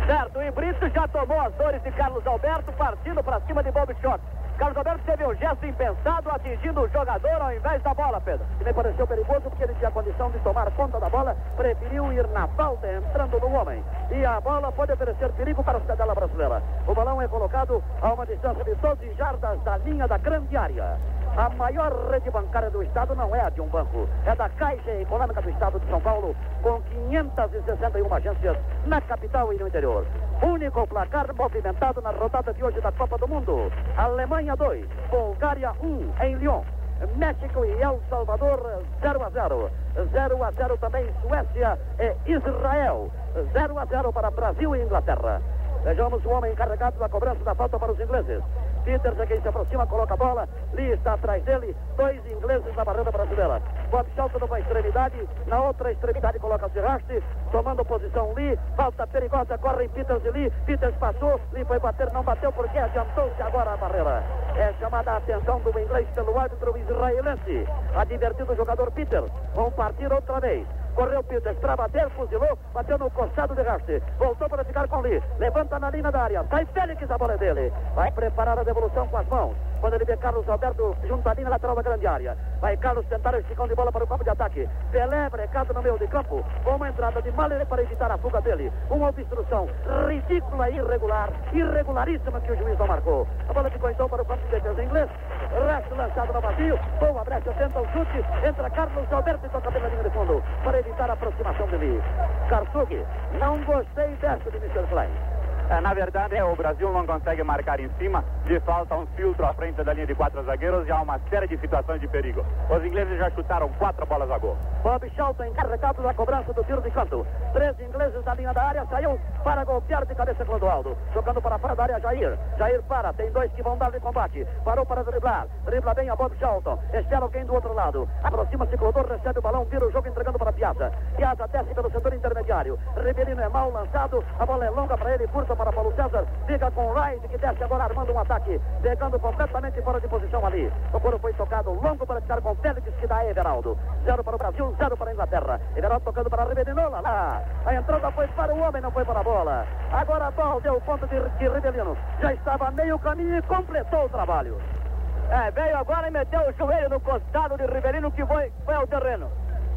Certo, e Brito já tomou as dores de Carlos Alberto, partindo para cima de Bob Schott. Carlos Alberto teve um gesto impensado, atingindo o jogador ao invés da bola, Pedro. E me pareceu perigoso porque ele tinha condição de tomar conta da bola, preferiu ir na falta, entrando no homem. E a bola pode oferecer perigo para a cidadela brasileira. O balão é colocado a uma distância de 12 jardas da linha da grande área. A maior rede bancária do Estado não é a de um banco, é da Caixa Econômica do Estado de São Paulo, com 561 agências na capital e no interior. Único placar movimentado na rodada de hoje da Copa do Mundo. Alemanha 2, Bulgária 1 em Lyon. México e El Salvador 0 a 0. 0 a 0 também Suécia e Israel. 0 a 0 para Brasil e Inglaterra. Vejamos o homem encarregado da cobrança da falta para os ingleses. Peters é quem se aproxima, coloca a bola. Lee está atrás dele. Dois ingleses na barreira brasileira. Bob Shelton numa extremidade. Na outra extremidade coloca Ziraste. Tomando posição Lee. Falta perigosa. Corre Peters e Lee. Peters passou. Lee foi bater. Não bateu porque adiantou-se agora a barreira. É chamada a atenção do inglês pelo árbitro israelense. Advertido o jogador Peters. Vão partir outra vez. Correu Peters para bater, fuzilou, bateu no costado de Raste. Voltou para ficar com Lee. Levanta na linha da área. Sai Félix, a bola é dele. Vai preparar a devolução com as mãos. Quando ele vê Carlos Alberto junto à linha lateral da grande área. Vai Carlos tentar o esticão de bola para o campo de ataque. Pelé brecado no meio de campo. Uma entrada de Malere para evitar a fuga dele. Uma obstrução ridícula e irregular. Irregularíssima que o juiz não marcou. A bola ficou então para o campo de defesa inglês. Resto lançado no vazio. Boa brecha, tenta o chute. Entra Carlos Alberto e toca pela linha de fundo. Para evitar a aproximação dele. Karsug, não gostei dessa de Mr. Klein. É, na verdade, o Brasil não consegue marcar em cima, lhe falta um filtro à frente da linha de quatro zagueiros e há uma série de situações de perigo. Os ingleses já chutaram quatro bolas a gol. Bob Shelton encarregado da cobrança do tiro de canto. Três ingleses na linha da área, saiu para golpear de cabeça Clodoaldo. Jogando para fora da área, Jair. Jair para, tem dois que vão dar de combate. Parou para driblar. Dribla bem a Bob Shelton. Espera alguém do outro lado. Aproxima-se Clodor, recebe o balão, vira o jogo entregando para Piazza. Piazza desce pelo setor intermediário. Ribeirinho é mal lançado, a bola é longa para ele, curta para Paulo César. Fica com o Wright, que desce agora armando um ataque. Pegando completamente fora de posição ali. O coro foi tocado longo para ficar com o Félix, que dá a Everaldo. Zero para o Brasil, zero para a Inglaterra. Everaldo tocando para Ribeirinho, lá, lá. A entrada foi para o homem, não foi para a bola. Agora a bola deu ponto de, de Ribeirinho. Já estava meio caminho e completou o trabalho. É, veio agora e meteu o joelho no costado de Rivelino que foi, foi ao terreno.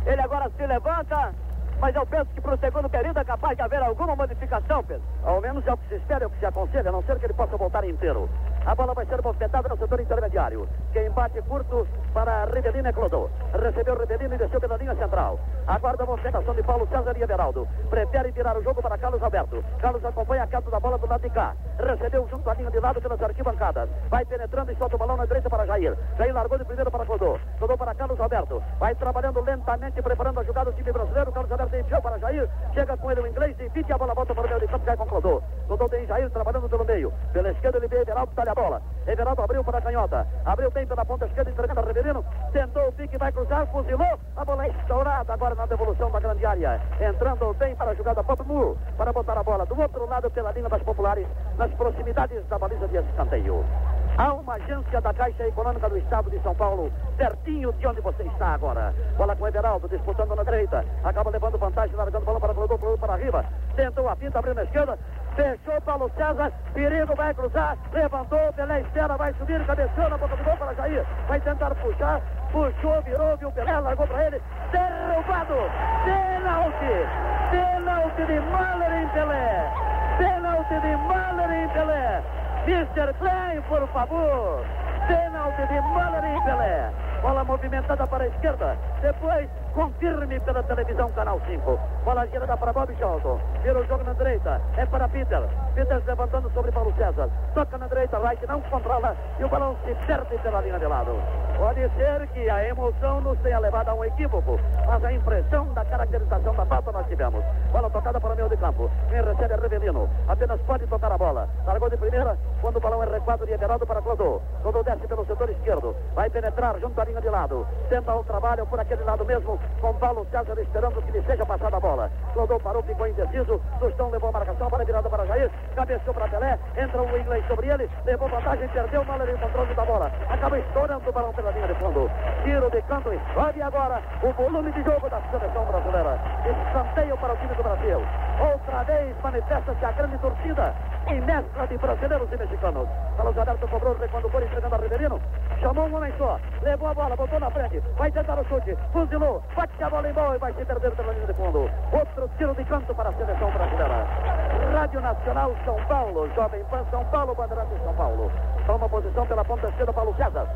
Ele agora se levanta, mas eu penso que para o segundo período é capaz de haver alguma modificação, Pedro. Ao menos é o que se espera, é o que se aconselha, a não ser que ele possa voltar inteiro. A bola vai ser movimentada no setor intermediário. Quem bate curto para Rivelino é Clodô. Recebeu Rivelino e desceu pela linha central. Aguarda a movimentação de Paulo César e Everaldo. Prefere tirar o jogo para Carlos Alberto. Carlos acompanha a queda da bola do lado de cá. Recebeu junto à linha de lado pelas arquibancadas. Vai penetrando e solta o balão na direita para Jair. Jair largou de primeiro para Clodô. Clodô para Carlos Alberto. Vai trabalhando lentamente, preparando a jogada do time brasileiro. Carlos Alberto enfiou para Jair. Chega com ele o inglês e divide a bola, volta para o meio de campo, cai com Clodô. Clodô tem Jair trabalhando pelo meio. Pela esquerda ele vê Everaldo, talha a bola. Everaldo abriu para a canhota. Abriu bem pela ponta esquerda, entregando a Riverino. Tentou o pique, vai cruzar, fuzilou. A bola é estourada agora na devolução da grande área. Entrando bem para a jogada Bob Moore. Para botar a bola do outro lado pela linha das populares. Nas proximidades da baliza de escanteio. Há uma agência da Caixa Econômica do Estado de São Paulo, pertinho de onde você está agora. Bola com Everaldo, disputando na direita. Acaba levando vantagem, largando o balão para o para arriba. Tentou a pinta, abriu na esquerda. Fechou Paulo César. Perigo, vai cruzar. Levantou, Pelé espera, vai subir, cabeceou na boca do gol para Jair. Vai tentar puxar. Puxou, virou, viu Pelé, largou para ele. Derrubado. Pênalti. Pênalti de Mahler em Pelé. Pênalti de Mahler em Pelé. Mr. Klein, por favor. Pênalti de Mahler em Pelé. Bola movimentada para a esquerda. Depois, confirme pela televisão, canal 5. Bola girada para Bob Charlton. Vira o jogo na direita. É para Peter. Peter levantando sobre Paulo César. Toca na direita, Wright não controla. E o balão se perde pela linha de lado. Pode ser que a emoção nos tenha levado a um equívoco. Mas a impressão da caracterização da falta nós tivemos. Bola tocada para o meio de campo. Quem recebe é Revelino. Apenas pode tocar a bola. Largou de primeira. Quando o balão é recuado de Everaldo para Clodô. Clodô desce pelo setor esquerdo. Vai penetrar junto à linha de lado. Tenta o trabalho por aquele lado mesmo. Com Paulo César esperando que lhe seja passada a bola. Clodô parou, ficou indeciso. Tostão levou a marcação para a virada para Jair. Cabeceou para Pelé. Entra o inglês sobre ele. Levou vantagem, perdeu o Mahler em controle da bola. Acaba estourando o balão pela linha de fundo. Tiro de canto. Sobe agora o volume de jogo da seleção brasileira. Escanteio para o time do Brasil. Outra vez manifesta-se a grande torcida em mescla de brasileiros e mexicanos. Carlos Alberto cobrou quando foi entregando a Riverino. Chamou um homem só. Levou a bola, botou na frente. Vai tentar o chute. Fuzilou. Bate a bola em bola e vai se perder pela linha de fundo. Outro tiro de canto para a seleção brasileira. Rádio Nacional São Paulo. Jovem Pan São Paulo, Bandeirante São Paulo. Toma posição pela ponta esquerda, Paulo César.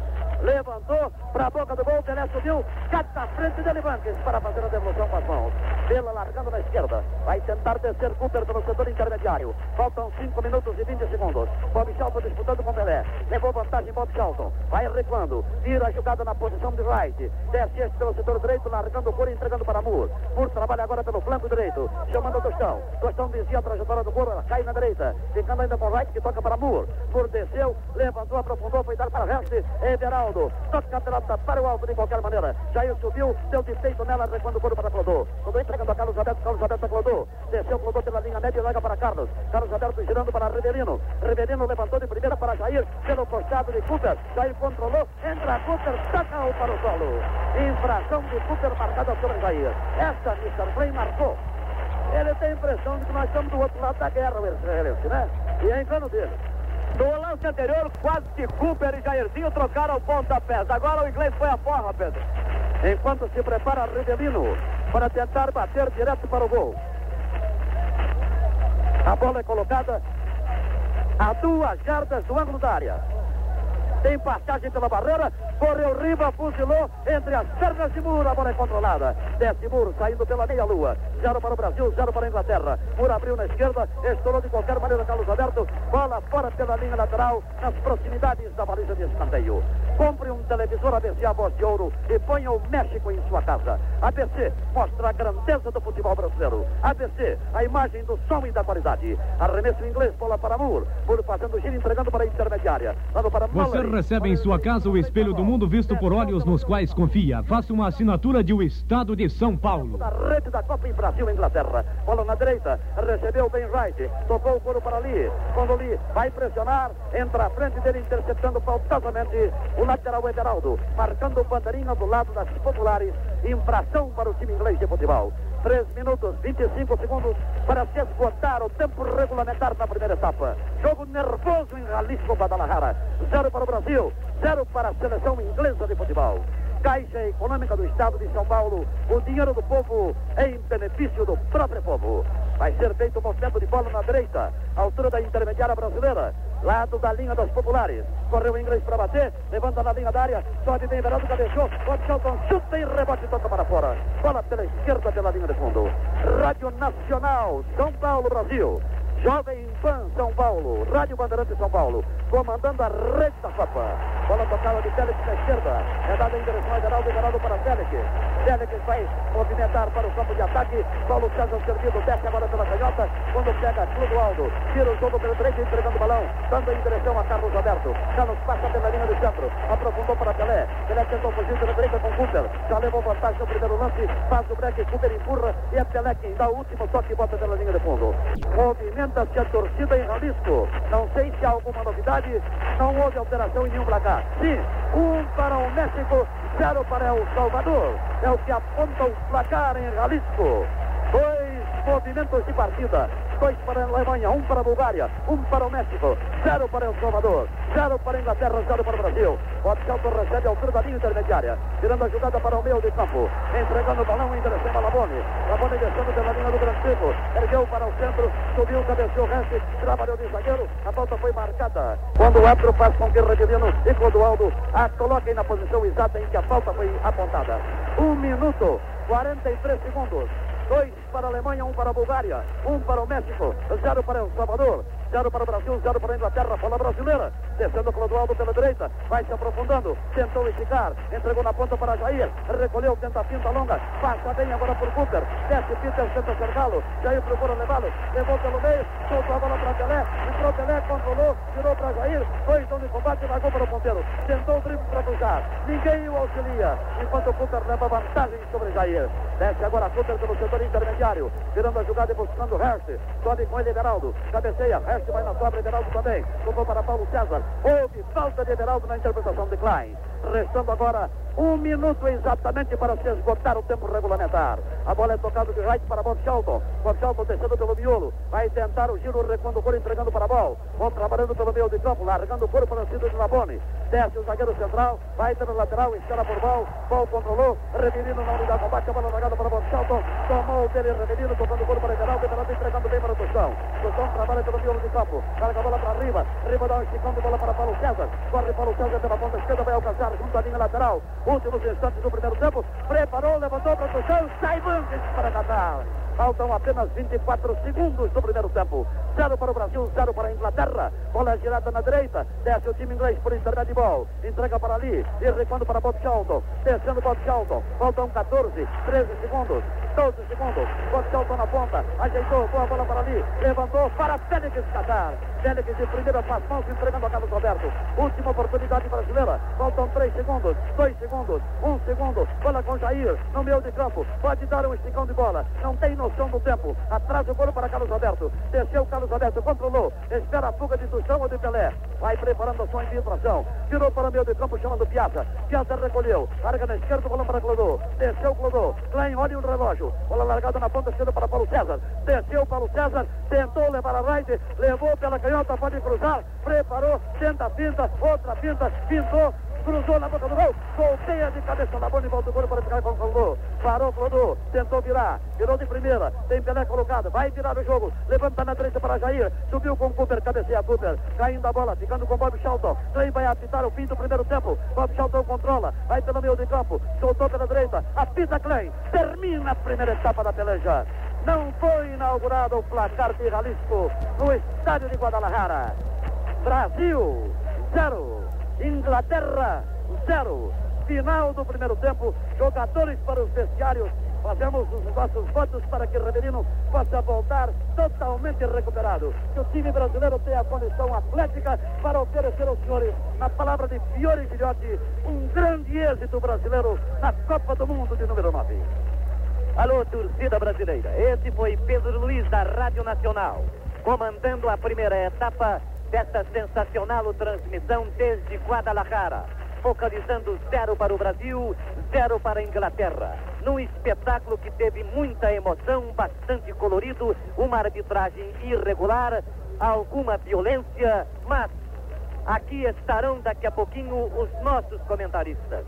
Levantou para a boca do gol. Pelé subiu. Cata a frente dele, Banques, para fazer a devolução com as mãos. Vela largando na esquerda. Vai tentar descer Cooper pelo setor intermediário. Faltam 5 minutos e 20 segundos. Bob Charlton disputando com Pelé. Levou vantagem Bob Charlton. Vai recuando. Vira a jogada na posição de right. Desce este pelo setor direito, largando o Moura entregando para Moore. Moore trabalha agora pelo flanco direito. Chamando o Tostão. Tostão desvia a trajetória do Moura. Cai na direita. Ficando ainda com right que toca para Moore. Moore desceu, levantou, aprofundou, foi dar para Reste. Everaldo. Toca a pelota para o alto de qualquer maneira. Jair subiu, deu de peito nela, recuando o Moura para Clodô. Clodô entregando a Carlos Alberto. Carlos Alberto Clodô. Desceu Clodô pela linha média e larga para Carlos. Carlos Alberto girando para Riverino. Riverino levantou de primeira para Jair. Pelo costado de Cooper. Jair controlou. Entra Cooper. Taca-o para o solo. Infração de Cooper marcada sobre Jair. Essa Mr. Frey marcou. Ele tem a impressão de que nós estamos do outro lado da guerra, o israelense, né? E é engano dele. No lance anterior, quase que Cooper e Jairzinho trocaram pontapés. Agora o inglês foi a forra, Pedro. Enquanto se prepara Rivelino para tentar bater direto para o gol. A bola é colocada a duas jardas do ângulo da área. Tem passagem pela barreira, correu riba, fuzilou entre as pernas de Muro, a bola é controlada. Desce Muro, saindo pela meia-lua. Zero para o Brasil, zero para a Inglaterra. Muro abriu na esquerda, estourou de qualquer maneira Carlos Alberto. Bola fora pela linha lateral, nas proximidades da baliza de escanteio. Compre um televisor ABC a voz de ouro e ponha o México em sua casa. ABC mostra a grandeza do futebol brasileiro. ABC, a imagem do som e da qualidade. Arremesso inglês, bola para Muro. Muro fazendo giro, entregando para a intermediária. Dando para Você recebe em sua casa o espelho do mundo visto por olhos nos quais confia. Faça uma assinatura de O Estado de São Paulo. da rede da Copa em Brasil Inglaterra. Bola na direita, recebeu bem right, tocou o couro para ali. Quando ali vai pressionar, entra à frente dele, interceptando faltosamente o lateral Everaldo, marcando bandeirinha do lado das populares. Infração para o time inglês de futebol. 3 minutos 25 segundos para se esgotar o tempo regulamentar da primeira etapa. Jogo nervoso em Jalisco, Guadalajara. Zero para o Brasil, zero para a seleção inglesa de futebol. Caixa Econômica do Estado de São Paulo, o dinheiro do povo em benefício do próprio povo. Vai ser feito um movimento de bola na direita, altura da intermediária brasileira, lado da linha das populares. Correu o inglês para bater, levanta na linha da área, sobe bem, Veraldo cabeceou, pode Shelton, chuta e rebote, toca para fora. Bola pela esquerda, pela linha de fundo. Rádio Nacional, São Paulo, Brasil. Jovem Pan São Paulo, Rádio Bandeirante São Paulo, comandando a rede da Copa. Bola tocada de Félix na esquerda, é dada em direção a Geraldo, Geraldo para Félix. Félix vai movimentar para o campo de ataque. Paulo César servido, desce agora pela canhota, quando pega Clodoaldo, tira o jogo pelo direito, entregando o balão, dando em direção a Carlos Alberto. Carlos passa pela linha do centro, aprofundou para Pelé. Pelé tentou fugir pela direita com Cooper, já levou vantagem no primeiro lance, faz o break, Cooper empurra e é Pelé dá o último toque e bota pela linha de fundo. Movimenta-se a torcida em Jalisco. Não sei se há alguma novidade, não houve alteração em nenhum placar. Sim, um para o México, zero para El Salvador. É o que aponta o placar em Jalisco. Dois movimentos de partida. Dois para a Alemanha, um para a Bulgária, um para o México, zero para El Salvador, zero para a Inglaterra, zero para o Brasil. O Celto recebe altura da linha intermediária, tirando a jogada para o meio de campo, entregando o balão em direção a Labone. Labone descendo pela linha do Branco, ergueu para o centro, subiu, cabeceou o resto, trabalhou de zagueiro, a falta foi marcada. Quando o árbitro faz com que Revilino e Clodoaldo a coloquem na posição exata em que a falta foi apontada. Um minuto, 43 segundos. Dois para a Alemanha, um para a Bulgária, um para o México, zero para El Salvador, zero para o Brasil, zero para a Inglaterra, bola brasileira, descendo Clodoaldo pela direita, vai se aprofundando, tentou esticar, entregou na ponta para Jair, recolheu, tenta a pinta longa, passa bem agora por Cooper, desce Peter, tenta cercá-lo, Jair procura levá-lo, levou pelo meio, soltou a bola para Pelé, entrou Pelé, controlou, tirou para Jair, dois estão de combate, largou para o ponteiro, tentou o drible para cruzar, ninguém o auxilia, enquanto o Cooper leva vantagem sobre Jair, desce agora Cooper pelo setor intermediário, virando a jogada e buscando Herst, sobe com ele Everaldo, cabeceia, Vai na sobra, Everaldo também, tocou para Paulo César, houve falta de Everaldo na interpretação de Klein, restando agora um minuto exatamente para se esgotar o tempo regulamentar. A bola é tocada de right para Bob Shelton. Bob Shelton descendo pelo miolo. Vai tentar o giro, recuando o couro, entregando para a bola. Bom trabalhando pelo meio de campo, largando o couro para o Cido de Labone. Desce o zagueiro central, vai pelo lateral, espera por Ball. Ball controlou, Revirino na unidade de combate, a bola largada para Bob Shelton. Tomou o dele, Revirino, tocando o couro para Everaldo. Everaldo, Everaldo entregando bem para o Tostão. Tostão trabalha pelo miolo de campo. Carga a bola para Riva. Riva dá um esticão de bola para Paulo César. Corre Paulo César pela ponta esquerda, vai alcançar junto à linha lateral. Últimos instantes do primeiro tempo. Preparou, levantou para o Tostão. Sai Vandes para Natal. Faltam apenas 24 segundos do primeiro tempo. Zero para o Brasil, zero para a Inglaterra. Bola girada na direita. Desce o time inglês por intermédio de bola. Entrega para ali. E recuando para Bob. Descendo Bob. Faltam 14, 13 segundos. 12 segundos. Bob na ponta. Ajeitou. Boa bola para ali. Levantou para Félix Catar. Félix de primeira faz mãos entregando a Carlos Roberto. Última oportunidade brasileira. Faltam 3 segundos. 2 segundos. 1 segundo. Bola com Jair. No meio de campo. Pode dar um esticão de bola. Não tem noção do tempo. Atrás o golo para Carlos Roberto. Desceu Carlos Roberto, controlou. Espera a fuga de Tustão ou de Pelé. Vai preparando a sua infiltração. Virou para o meio de campo chamando Piazza. Piazza recolheu. Larga na esquerda, bola para Clodô. Desceu Clodô. Klein, olha o relógio. Bola largada na ponta esquerda para Paulo César. Desceu Paulo César. Tentou levar a right. Levou pela canhota, pode cruzar. Preparou. Tenta a pinta. Outra pinta. Pintou cruzou na boca do gol, volteia de cabeça na bola e volta o gol para ficar com o Clodô. Parou Clodô, tentou virar, virou de primeira, tem Pelé colocado, vai virar o jogo, levanta na direita para Jair, subiu com Cooper, cabeceia Cooper, caindo a bola, ficando com Bob Charlton. Clay vai apitar o fim do primeiro tempo, Bob Charlton controla, vai pelo meio de campo, soltou pela direita, apita Clay, termina a primeira etapa da peleja. Não foi inaugurado o placar de Jalisco no estádio de Guadalajara. Brasil, zero. Inglaterra, zero. Final do primeiro tempo, jogadores para os vestiários. Fazemos os nossos votos para que Reverino possa voltar totalmente recuperado. Que o time brasileiro tenha a condição atlética para oferecer aos senhores, na palavra de Fiore Filhote, um grande êxito brasileiro na Copa do Mundo de número 9. Alô, torcida brasileira. Esse foi Pedro Luiz da Rádio Nacional, comandando a primeira etapa desta sensacional transmissão desde Guadalajara, focalizando zero para o Brasil, zero para a Inglaterra. Num espetáculo que teve muita emoção, bastante colorido, uma arbitragem irregular, alguma violência, mas aqui estarão daqui a pouquinho os nossos comentaristas,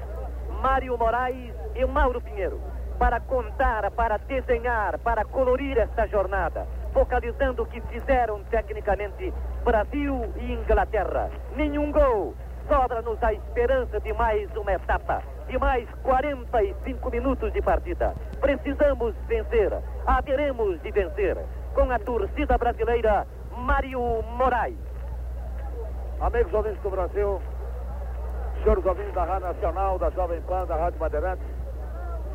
Mário Moraes e Mauro Pinheiro, para contar, para desenhar, para colorir esta jornada focalizando o que fizeram tecnicamente Brasil e Inglaterra. Nenhum gol. Sobra-nos a esperança de mais uma etapa, de mais 45 minutos de partida. Precisamos vencer, haveremos de vencer. Com a torcida brasileira, Mário Moraes. Amigos ouvintes do Brasil, senhores ouvintes da Rádio Nacional, da Jovem Pan, da Rádio Bandeirantes,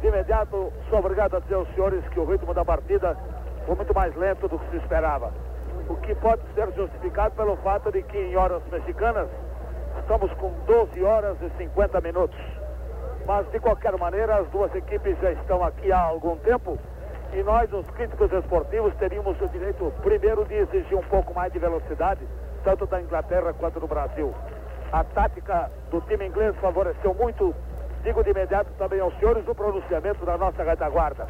de imediato sou obrigado a dizer aos senhores que o ritmo da partida foi muito mais lento do que se esperava. O que pode ser justificado pelo fato de que em horas mexicanas estamos com 12 horas e 50 minutos. Mas de qualquer maneira as duas equipes já estão aqui há algum tempo e nós, os críticos esportivos, teríamos o direito primeiro de exigir um pouco mais de velocidade, tanto da Inglaterra quanto do Brasil. A tática do time inglês favoreceu muito, digo de imediato também aos senhores, o pronunciamento da nossa retaguarda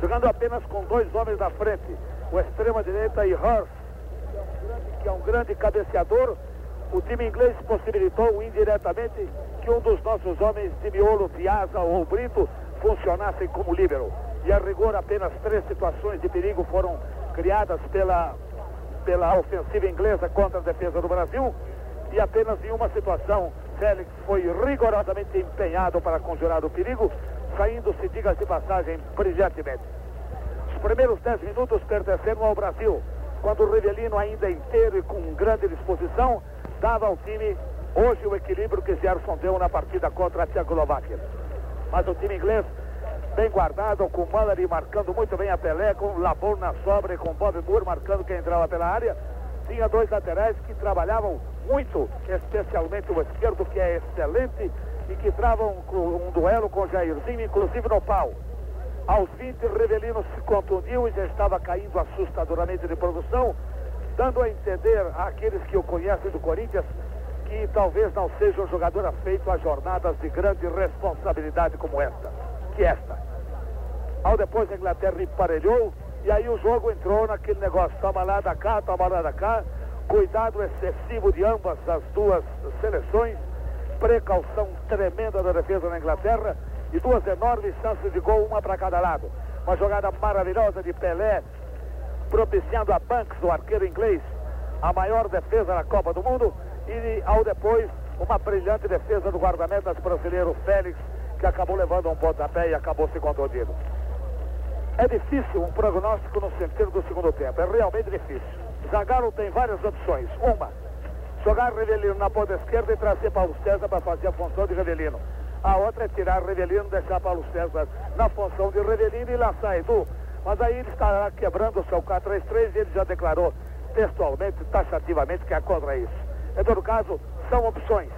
jogando apenas com dois homens na frente, o extrema-direita e Hurst, que é um grande cabeceador. O time inglês possibilitou indiretamente que um dos nossos homens de miolo, Piazza ou Brito, funcionassem como líbero. E a rigor, apenas três situações de perigo foram criadas pela, pela ofensiva inglesa contra a defesa do Brasil. E apenas em uma situação, Félix foi rigorosamente empenhado para conjurar o perigo, saindo-se, diga de passagem, brilhantemente. Os primeiros dez minutos pertenceram ao Brasil, quando o Rivelino, ainda inteiro e com grande disposição, dava ao time hoje o equilíbrio que Gerson deu na partida contra a Tchecoslováquia. Mas o time inglês, bem guardado, com Mallory marcando muito bem a Pelé, com Labor na sobra e com Bob Moore marcando quem entrava pela área, tinha dois laterais que trabalhavam muito, especialmente o esquerdo, que é excelente, e que travam um, duelo com Jairzinho, inclusive no pau. Aos 20, Revelino se contundiu e já estava caindo assustadoramente de produção, dando a entender àqueles que o conhecem do Corinthians que talvez não seja um jogador afeito a jornadas de grande responsabilidade como esta, que esta. Ao depois a Inglaterra emparelhou e aí o jogo entrou naquele negócio, toma lá da cá, toma lá da cá, cuidado excessivo de ambas as duas seleções, precaução tremenda da defesa na Inglaterra e duas enormes chances de gol, uma para cada lado. Uma jogada maravilhosa de Pelé, propiciando a Banks, o arqueiro inglês, a maior defesa na Copa do Mundo. E ao depois, uma brilhante defesa do guarda-metas brasileiro Félix, que acabou levando um pontapé e acabou se contundindo. É difícil um prognóstico no sentido do segundo tempo, é realmente difícil. Zagallo tem várias opções. Uma, jogar Revelino na ponta esquerda e trazer Paulo César para fazer a função de Revelino. A outra é tirar Revelino, deixar Paulo César na função de Revelino e lançar Edu. Mas aí ele estará quebrando o seu K33 e ele já declarou textualmente, taxativamente, que é contra isso. Em todo caso, são opções.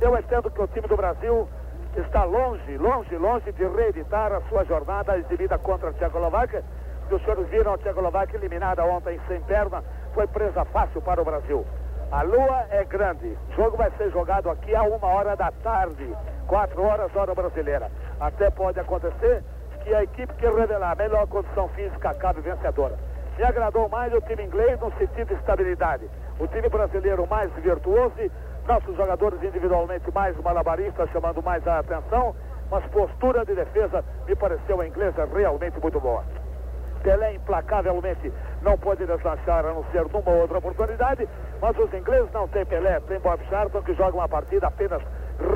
Eu entendo que o time do Brasil está longe, longe, longe de reeditar a sua jornada exibida contra a Tchecoslováquia. Que os senhores viram a Tchecoslováquia eliminada ontem sem perna, foi presa fácil para o Brasil. A lua é grande. O jogo vai ser jogado aqui a uma hora da tarde, quatro horas, hora brasileira. Até pode acontecer que a equipe que revelar a melhor condição física acabe vencedora. Me agradou mais o time inglês no sentido de estabilidade. O time brasileiro mais virtuoso nossos jogadores individualmente mais malabaristas, chamando mais a atenção, mas postura de defesa me pareceu a inglesa realmente muito boa. Pelé implacavelmente não pode deslanchar a não ser numa outra oportunidade, mas os ingleses não têm Pelé, tem Bob Charlton que joga uma partida apenas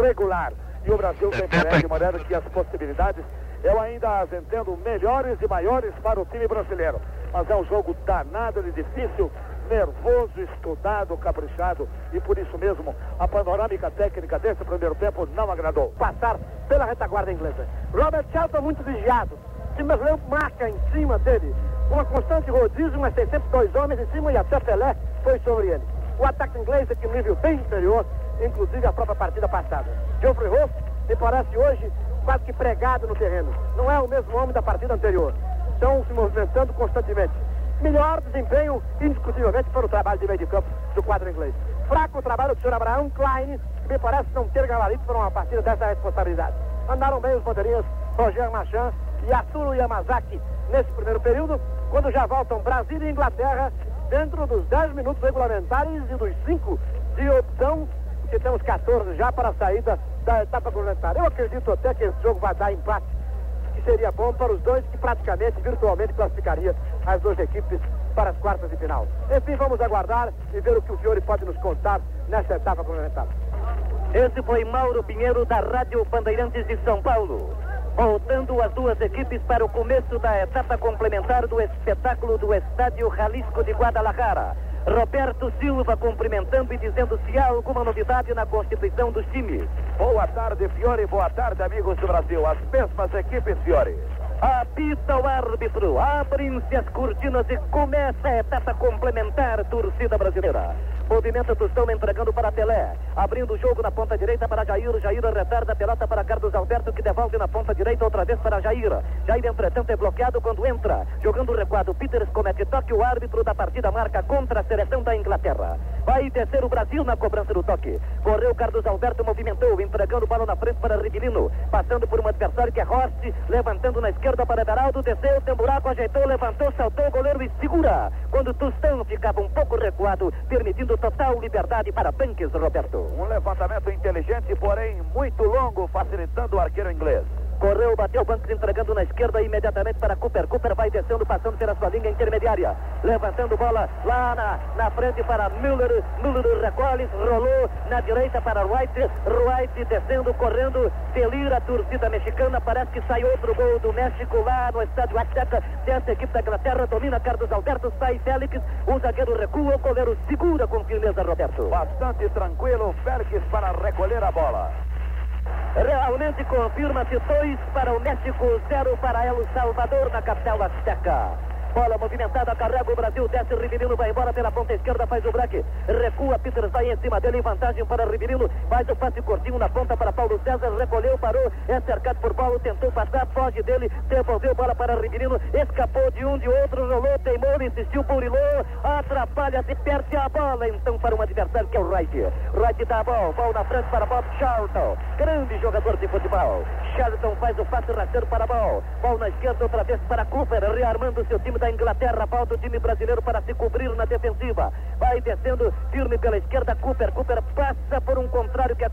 regular. E o Brasil tem Pelé de maneira que as possibilidades eu ainda as entendo melhores e maiores para o time brasileiro. Mas é um jogo danado de difícil nervoso, estudado, caprichado e por isso mesmo a panorâmica técnica desse primeiro tempo não agradou. Passar pela retaguarda inglesa. Robert Charlton muito vigiado. O marca em cima dele. Uma constante rodízio, mas tem sempre dois homens em cima e até Pelé foi sobre ele. O ataque inglês aqui no nível bem inferior, inclusive a própria partida passada. Geoffrey Hoff me parece hoje quase que pregado no terreno. Não é o mesmo homem da partida anterior. Estão se movimentando constantemente melhor desempenho, indiscutivelmente, para o trabalho de meio de campo do quadro inglês. Fraco o trabalho do senhor Abraão Klein, que me parece não ter gabarito para uma partida dessa responsabilidade. Andaram bem os bandeirinhas Roger Machan e Arturo Yamazaki nesse primeiro período, quando já voltam Brasil e Inglaterra dentro dos 10 minutos regulamentares e dos 5 de opção, que temos 14 já para a saída da etapa complementar. Eu acredito até que esse jogo vai dar empate que seria bom para os dois que praticamente, virtualmente, classificaria as duas equipes para as quartas de final. Enfim, vamos aguardar e ver o que o Fiore pode nos contar nessa etapa complementar. Esse foi Mauro Pinheiro da Rádio Bandeirantes de São Paulo. Voltando as duas equipes para o começo da etapa complementar do espetáculo do Estádio Jalisco de Guadalajara. Roberto Silva cumprimentando e dizendo se há alguma novidade na constituição dos times. Boa tarde, Fiore. Boa tarde, amigos do Brasil. As mesmas equipes, Fiore. Apita o árbitro, abrem-se as cortinas e começa a etapa complementar, torcida brasileira. Movimenta Tostão entregando para Pelé. Abrindo o jogo na ponta direita para Jair. Jair retarda a pelota para Carlos Alberto que devolve na ponta direita outra vez para Jair. Jair, entretanto, é bloqueado quando entra. Jogando o recuado, Peters comete toque. O árbitro da partida marca contra a seleção da Inglaterra. Vai descer o Brasil na cobrança do toque. Correu Carlos Alberto, movimentou, entregando bola na frente para Rivelino. Passando por um adversário que é Rossi. Levantando na esquerda para Beraldo. Desceu, tem buraco, ajeitou, levantou, saltou o goleiro e segura. Quando Tostão ficava um pouco recuado, permitindo total liberdade para Banques, Roberto. Um levantamento inteligente, porém muito longo, facilitando o arqueiro inglês. Correu, bateu Banks entregando na esquerda imediatamente para Cooper. Cooper vai descendo, passando pela sua linha intermediária. Levantando bola lá na, na frente para Müller. Müller recolhe, rolou na direita para White. White descendo, correndo. Delira a torcida mexicana. Parece que sai outro gol do México lá no estádio Azteca. Dessa equipe da Inglaterra. Domina Carlos Alberto. Sai Félix. O zagueiro recua. O goleiro segura com firmeza, Roberto. Bastante tranquilo. Félix para recolher a bola. Realmente confirma-se 2 para o México, 0 para El Salvador na capital azteca. Bola movimentada, carrega o Brasil, desce Rivelino, vai embora pela ponta esquerda, faz o break, recua, Peters vai em cima dele, vantagem para Rivelino, faz o passe curtinho na ponta para Paulo César, recolheu, parou, é cercado por Paulo, tentou passar, foge dele, devolveu bola para Rivelino, escapou de um, de outro, rolou, teimou, insistiu, burilou, atrapalha-se, perde a bola, então para um adversário que é o Wright. Wright dá a bola, bola na frente para Bob Charlton, grande jogador de futebol. Charlton faz o passe rasteiro para a bola, bola na esquerda outra vez para Cooper, rearmando seu time da Inglaterra. Falta o time brasileiro para se cobrir na defensiva. Vai descendo firme pela esquerda. Cooper. Cooper passa por um contrário que é.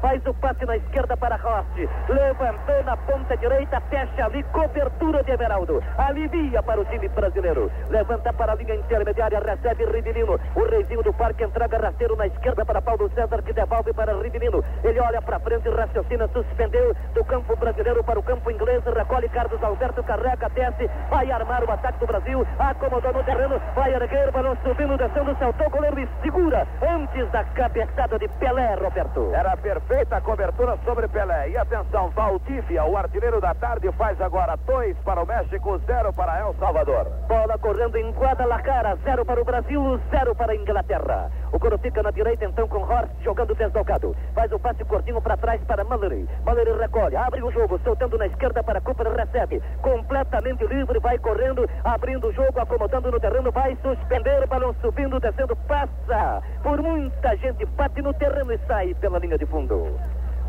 Vai faz o passe na esquerda para Rossi, levantou na ponta direita, fecha ali, cobertura de Everaldo, alivia para o time brasileiro, levanta para a linha intermediária, recebe Rivelino, o reizinho do parque entrega rasteiro na esquerda para Paulo César, que devolve para Rivelino, ele olha para frente, raciocina, suspendeu do campo brasileiro para o campo inglês, recolhe Carlos Alberto, carrega, desce, vai armar o ataque do Brasil, acomodou no terreno, vai erguer, balão subindo, descendo, saltou goleiro e segura antes da cabeçada de Pelé, Roberto. Era perfeita a cobertura sobre Pelé. E atenção, Valdívia, o artilheiro da tarde, faz agora dois para o México, zero para El Salvador. Bola correndo em Guadalajara, zero para o Brasil, zero para a Inglaterra. O coro fica na direita então com Horst jogando deslocado. Faz o passe curtinho para trás para Mallory. Mallory recolhe, abre o jogo, soltando na esquerda para Cooper, recebe. Completamente livre, vai correndo, abrindo o jogo, acomodando no terreno, vai suspender, balão subindo, descendo, passa por muita gente, bate no terreno e sai pela linha de fundo.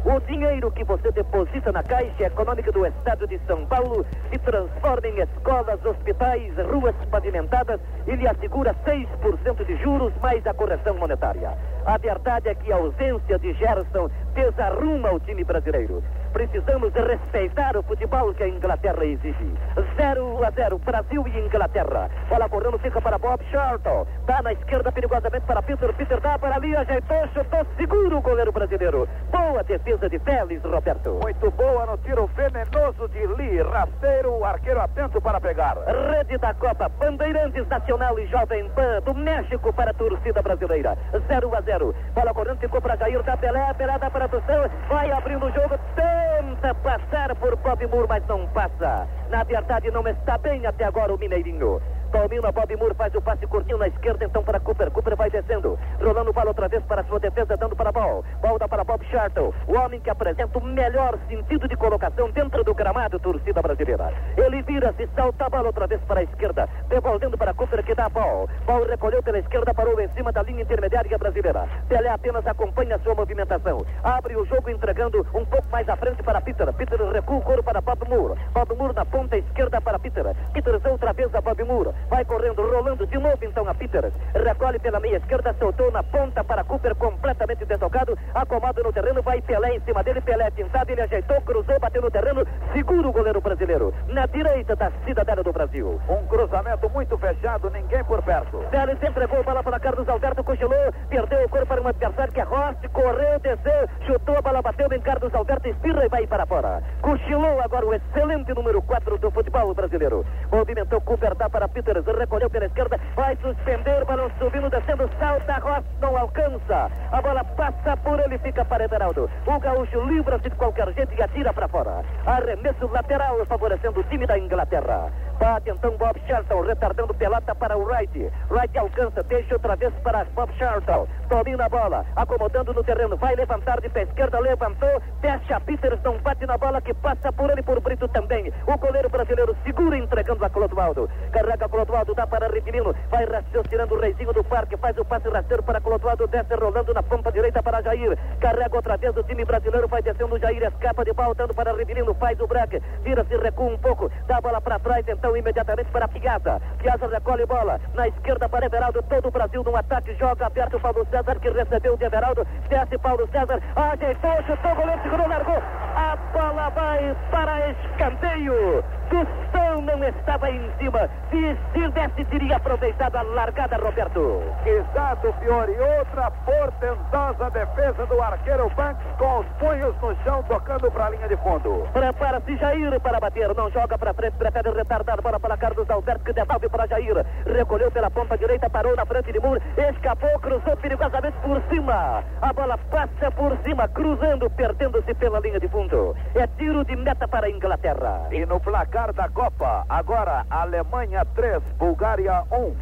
O dinheiro que você deposita na Caixa Econômica do Estado de São Paulo se transforma em escolas, hospitais, ruas pavimentadas e lhe assegura 6% de juros mais a correção monetária. A verdade é que a ausência de Gerson desarruma o time brasileiro. Precisamos respeitar o futebol que a Inglaterra exige. 0 a 0, Brasil e Inglaterra. Bola correndo, fica para Bob Charlton. Dá na esquerda perigosamente para Peter. Peter dá para ali, ajeitou, chutou, seguro o goleiro brasileiro. Boa defesa de Félix, Roberto. Muito boa no tiro venenoso de Lee. Rasteiro, o arqueiro atento para pegar. Rede da Copa, Bandeirantes Nacional e Jovem Pan do México para a torcida brasileira. 0 a 0. Bola correndo, ficou para Jair da Pelé. Pelé dá para a vai abrindo o jogo. Tenta passar por Bob Moore, mas não passa. Na verdade, não está bem até agora o Mineirinho. Domina Bob Moore, faz o passe curtinho na esquerda, então para Cooper. Cooper vai descendo, rolando bola outra vez para sua defesa, dando para Ball. Ball dá para Bob Charlton, o homem que apresenta o melhor sentido de colocação dentro do gramado, torcida brasileira. Ele vira-se, salta a bola outra vez para a esquerda, devolvendo para Cooper que dá a Ball. Ball recolheu pela esquerda, parou em cima da linha intermediária brasileira. Pelé apenas acompanha a sua movimentação. Abre o jogo entregando um pouco mais à frente para Peter. Peter recua o couro para Bob Moore. Bob Moore na ponta esquerda para Peter. Peter outra vez a Bob Moore. Vai correndo, rolando de novo então a Peters. Recolhe pela meia esquerda, soltou na ponta para Cooper, completamente deslocado. Acomoda no terreno, vai Pelé em cima dele. Pelé pintado, ele ajeitou, cruzou, bateu no terreno. Segura o goleiro brasileiro. Na direita da cidadela do Brasil. Um cruzamento muito fechado, ninguém por perto. Félix entregou a bola para Carlos Alberto, cochilou, perdeu o corpo para um adversário que é Rossi, correu, desceu, chutou, a bola bateu em Carlos Alberto, espirra e vai para fora. Cochilou agora o excelente número 4 do futebol brasileiro. Movimentou Cooper, dá para Peters, recolheu pela esquerda, vai suspender, balão subindo, descendo, salta, Ross não alcança. A bola passa por ele, fica para Everaldo. O gaúcho livra-se de qualquer jeito e atira para fora. Arremesso lateral favorecendo o time da Inglaterra. Bate então Bob Charlton, retardando pelota para o Wright. Wright alcança, deixa outra vez para Bob Charlton. Domina a bola, acomodando no terreno, vai levantar de pé esquerda, levantou, fecha Peters, não bate na bola que passa por ele por Brito também. O goleiro brasileiro segura entregando a Clodoaldo. Carrega Clodoaldo, dá para Rivelino, vai raciocinando o reizinho do parque, faz o passe rasteiro para Clodoaldo, desce rolando na ponta direita para Jair. Carrega outra vez o time brasileiro, vai descendo Jair, escapa de pau, dando para Rivelino, faz o break, vira-se, recua um pouco, dá a bola para trás, então imediatamente para Piazza. Piazza recolhe bola, na esquerda para Everaldo, todo o Brasil no ataque, joga aberto Paulo César, que recebeu de Everaldo, desce Paulo César, ajeitou, chutou, goleiro segurou, largou, a bola vai para escanteio. Tostão não estava em cima. Se estivesse, teria aproveitado a largada, Roberto. Exato, Fiore. Outra portentosa defesa do arqueiro Banks com os punhos no chão, tocando para a linha de fundo. Prepara-se Jair para bater. Não joga para frente, prefere retardar a bola para Carlos Alberto, que devolve para Jair. Recolheu pela ponta direita, parou na frente de Moore, escapou, cruzou perigosamente por cima. A bola passa por cima, cruzando, perdendo-se pela linha de fundo. É tiro de meta para a Inglaterra. E no placar da Copa, agora Alemanha 3, Bulgária 1.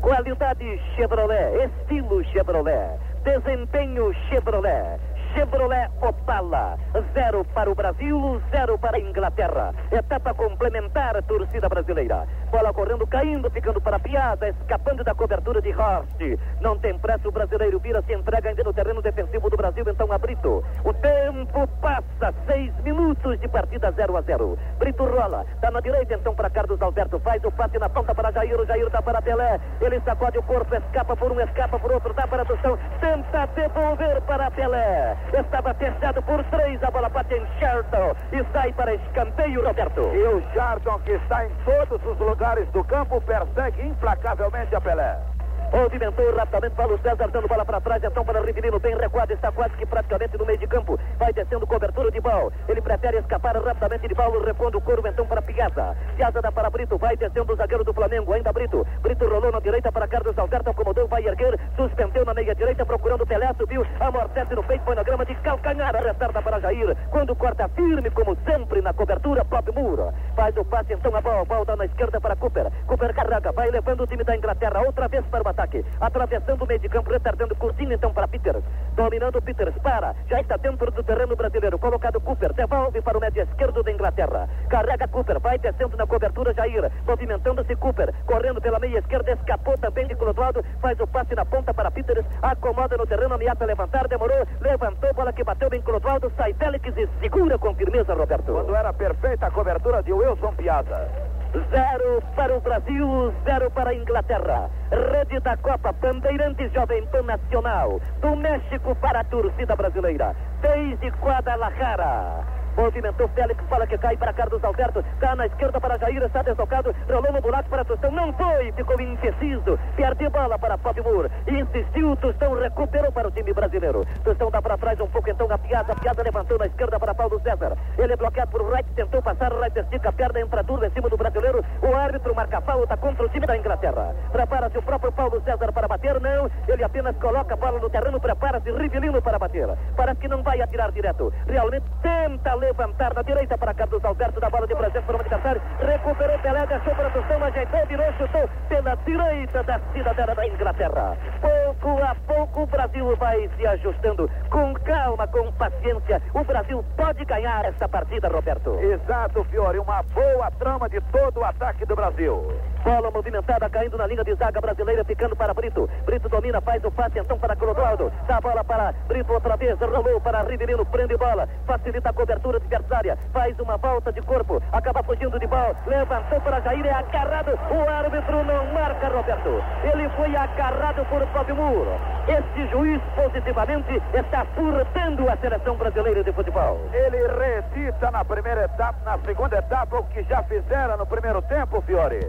Qualidade Chevrolet, estilo Chevrolet, desempenho Chevrolet. Chevrolet Opala. Zero para o Brasil, zero para a Inglaterra. Etapa complementar, torcida brasileira. Bola correndo, caindo, ficando para a piada, escapando da cobertura de Horst. Não tem pressa, o brasileiro vira, se entrega ainda no terreno defensivo do Brasil, então a Brito. O tempo passa, seis minutos de partida 0 a 0. Brito rola, tá na direita então para Carlos Alberto, faz o passe na ponta para Jair, o Jair dá para Pelé. Ele sacode o corpo, escapa por um, escapa por outro, dá para Tostão, tenta devolver para Pelé. Estava fechado por três. A bola bate em Sherton e sai para escanteio, Roberto. E o Sherton, que está em todos os lugares do campo, persegue implacavelmente a Pelé. Movimentou rapidamente Paulo César, dando bola para trás, então para Rivelino, bem recuado, está quase que praticamente no meio de campo. Vai descendo cobertura de Bal. Ele prefere escapar rapidamente de Paulo, repondo o corvo então para Piazza. Piazza dá para Brito, vai descendo o zagueiro do Flamengo, ainda Brito. Brito rolou na direita para Carlos Alberto, acomodou, vai erguer, suspendeu na meia direita, procurando Pelé, subiu, amortece no peito, põe na grama de calcanhar, retarda para Jair. Quando corta firme, como sempre, na cobertura, próprio muro. Faz o passe então a bola, volta na esquerda para Cooper. Cooper carrega, vai levando o time da Inglaterra outra vez para o ataque ataque. Atravessando o meio de campo, retardando curtinho então para Peters. Dominando Peters, para. Já está dentro do terreno brasileiro. Colocado Cooper, devolve para o médio esquerdo da Inglaterra. Carrega Cooper, vai descendo na cobertura Jair. Movimentando-se Cooper, correndo pela meia esquerda, escapou também de Clodoaldo. Faz o passe na ponta para Peters. Acomoda no terreno, ameaça levantar, demorou. Levantou, bola que bateu bem Clodoaldo. Sai Félix e segura com firmeza, Roberto. Quando era perfeita a cobertura de Wilson Piazza. Zero para o Brasil, zero para a Inglaterra. Rede da Copa Bandeirantes Jovem Pan Nacional. Do México para a torcida brasileira. Desde Guadalajara. Movimentou Félix, fala que cai para Carlos Alberto. Cá na esquerda para Jair, está deslocado. Rolou no buraco para Tostão. Não foi, ficou indeciso. Perde bola para Fábio Moura. Insistiu, Tostão recuperou para o time brasileiro. Tostão dá para trás um pouco então a Piazza. A levantou na esquerda para Paulo César. Ele é bloqueado por Wright, tentou passar. Wright estica a perna, entra duro em cima do brasileiro. O árbitro marca falta contra o time da Inglaterra. Prepara-se o próprio Paulo César para bater. Não, ele apenas coloca a bola no terreno. Prepara-se Rivelino para bater. Parece que não vai atirar direto. Realmente tenta levantar na direita para Carlos Alberto da bola de presente para o adversário. Recuperou Pelé, deixou para a Tostão, ajeitou, virou, chutou pela direita da cidadela da Inglaterra. Pouco a pouco o Brasil vai se ajustando. Com calma, com paciência. O Brasil pode ganhar essa partida, Roberto. Exato, Fiore. Uma boa trama de todo o ataque do Brasil. Bola movimentada caindo na linha de zaga brasileira, ficando para Brito. Brito domina, faz o passe então para Clodoaldo. Dá a bola para Brito outra vez, rolou para Rivelino, prende bola, facilita a cobertura adversária, faz uma volta de corpo, acaba fugindo de bola, levantou para Jair, é agarrado. O árbitro não marca, Roberto. Ele foi agarrado por Fábio Muro. Este juiz positivamente está furtando a seleção brasileira de futebol. Ele recita na primeira etapa, na segunda etapa, o que já fizeram no primeiro tempo, Fiore.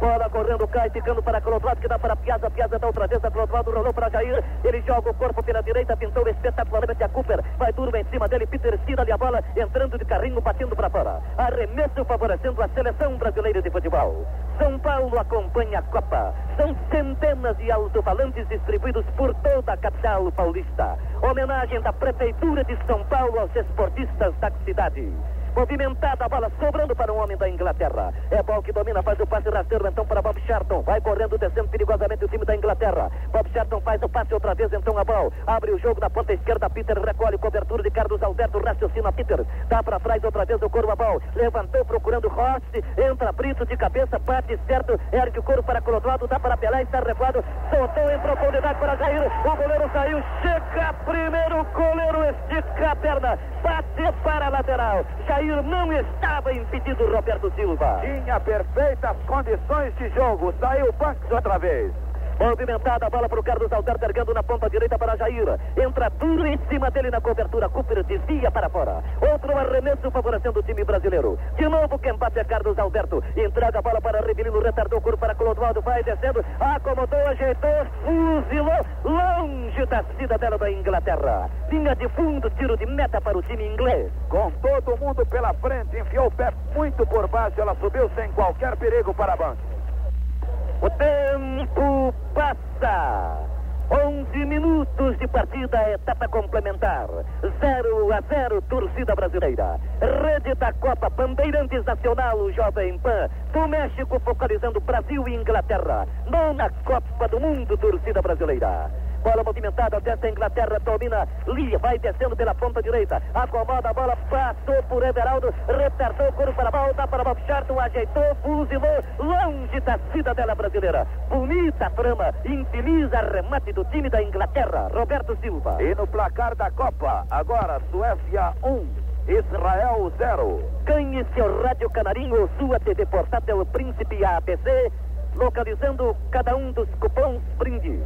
Bola correndo, cai, ficando para Clodoaldo, que dá para Piazza, Piazza dá outra vez, a Clodoaldo rolou para Jair, ele joga o corpo pela direita, pintou espetacularmente a Cooper, vai duro em cima dele, Peter tira-lhe a bola, entrando de carrinho, batendo para fora. Arremesso favorecendo a seleção brasileira de futebol. São Paulo acompanha a Copa. São centenas de alto-falantes distribuídos por toda a capital paulista. Homenagem da Prefeitura de São Paulo aos esportistas da cidade. Movimentada a bola, sobrando para um homem da Inglaterra. É bom que domina, faz o passe rasteiro então para Bob Sharton. Vai correndo, descendo perigosamente o time da Inglaterra. Bob Sharton faz o passe outra vez então a bola. Abre o jogo na ponta esquerda. Peter recolhe cobertura de Carlos Alberto. Raciocina Peter. Dá para trás outra vez o corpo a bola. Levantou procurando Rossi. Entra Brito de cabeça, bate certo. Ergue o corpo para Clodoaldo. Dá para Pelé, está recuado. Soltou em profundidade para Jair. O goleiro saiu. Chega primeiro. O goleiro estica a perna. Bate para a lateral. Jair não estava impedido Roberto Silva. Tinha perfeitas condições de jogo. Saiu o Banks outra vez. Movimentada a bola para o Carlos Alberto, erguendo na ponta direita para Jair. Entra duro em cima dele na cobertura. Cooper desvia para fora. Outro arremesso favorecendo o time brasileiro. De novo quem bate é Carlos Alberto. Entrega a bola para Rivelino, retardou o corpo para Clodoaldo. Vai descendo, acomodou, ajeitou, fuzilou longe da cidadela da Inglaterra. Linha de fundo, tiro de meta para o time inglês. Com todo mundo pela frente, enfiou o pé muito por baixo. Ela subiu sem qualquer perigo para a banca. O tempo passa. 11 minutos de partida, etapa complementar. 0 a 0, torcida brasileira. Rede da Copa Bandeirantes Nacional, o Jovem Pan. Do México, focalizando Brasil e Inglaterra. Nona Copa do Mundo, torcida brasileira. Bola movimentada desta Inglaterra, domina Lia, vai descendo pela ponta direita. Acomoda a bola, passou por Everaldo, retardou o corpo para a volta para Bob Charlton, ajeitou, fuzilou, longe da cidadela brasileira. Bonita trama, infeliz arremate do time da Inglaterra, Roberto Silva. E no placar da Copa, agora Suécia 1. Israel 0. Ganhe seu rádio canarinho, sua TV portátil Príncipe APC, localizando cada um dos cupons brinde.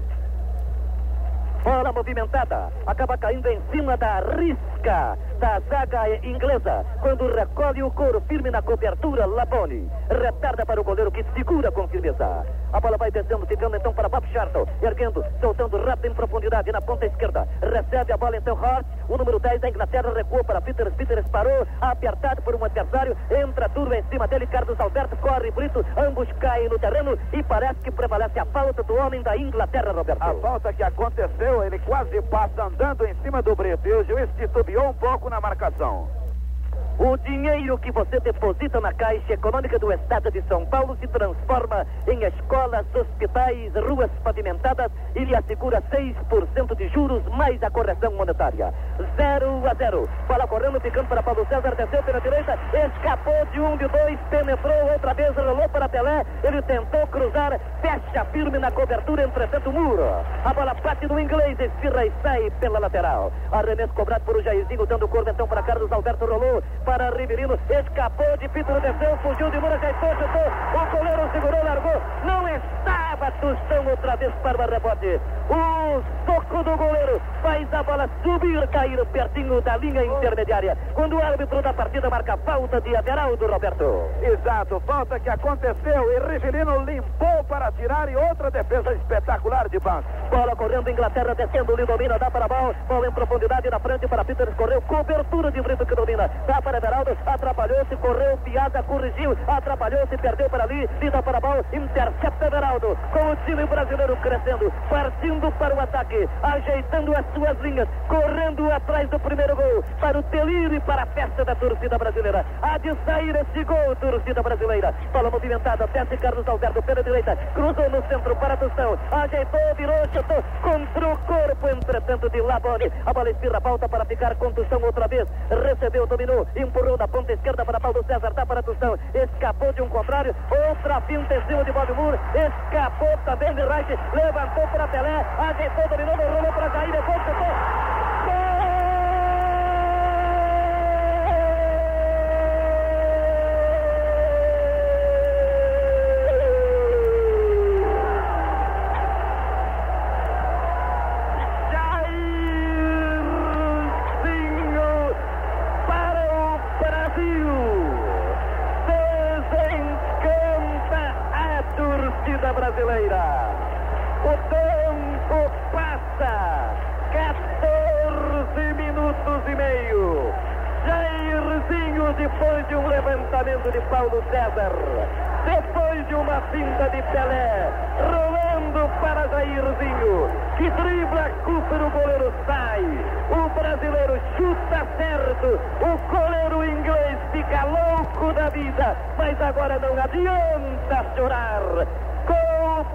Bola movimentada. Acaba caindo em cima da risca da zaga inglesa. Quando recolhe o couro firme na cobertura, Labone. Retarda para o goleiro que segura com firmeza. A bola vai descendo, ficando então para Bob Charlton. Erguendo, soltando rápido em profundidade na ponta esquerda. Recebe a bola então Hart. O número 10 da Inglaterra recuou para Peters. Peters parou, apertado por um adversário. Entra duro em cima dele. Carlos Alberto corre bonito. Ambos caem no terreno e parece que prevalece a falta do homem da Inglaterra, Roberto. A falta que aconteceu, ele quase passa andando em cima do Brito. E o juiz titubeou um pouco na marcação. O dinheiro que você deposita na Caixa Econômica do Estado de São Paulo se transforma em escolas, hospitais, ruas pavimentadas e lhe assegura 6% de juros mais a correção monetária. 0 a 0. Bola correndo, ficando para Paulo César, desceu pela direita, escapou de um de dois, penetrou outra vez, rolou para Pelé. Ele tentou cruzar, fecha firme na cobertura, entretanto muro. A bola bate no inglês, esfirra e sai pela lateral. Arremesso cobrado por o Jairzinho, dando corpo então para Carlos Alberto, rolou para Riverino, escapou de Pítaro, desceu, fugiu de Moura, ajeitou, chutou, o goleiro segurou, largou, não estava Tostão outra vez para o rebote. O soco do goleiro faz a bola subir, cair pertinho da linha intermediária. Quando o árbitro da partida marca falta de Aderaldo, Roberto. Exato, falta que aconteceu e Riverino limpou para tirar e outra defesa espetacular de banco. Bola correndo, Inglaterra descendo, Lino domina, dá para a bola, bola em profundidade na frente para Peters, correu, cobertura de Brito que domina, dá para Everaldo, atrapalhou-se, correu, piada, corrigiu, atrapalhou-se, perdeu para ali, lida para a bola, intercepta Everaldo, com o time brasileiro crescendo, partindo para o ataque, ajeitando as suas linhas, correndo atrás do primeiro gol, para o delírio e para a festa da torcida brasileira. Há de sair esse gol, torcida brasileira. Bola movimentada, desce Carlos Alberto pela direita, cruzou no centro para Tostão, ajeitou, virou, chutou, contra o corpo, entretanto, de Labone. A bola espirra, volta para ficar com Tostão outra vez, recebeu, dominou, empurrou da ponta esquerda para Paulo César, dá para Tostão, escapou de um contrário, outra pinta em cima de Bob Moore, escapou também de Reich, levantou para Pelé, ajeitou, dominou, rolou para Jair, depois chutou. Jairzinho depois de um levantamento de Paulo César, depois de uma finta de Pelé, rolando para Jairzinho, que dribla Cooper, o goleiro sai. O brasileiro chuta certo, o goleiro inglês fica louco da vida, mas agora não adianta chorar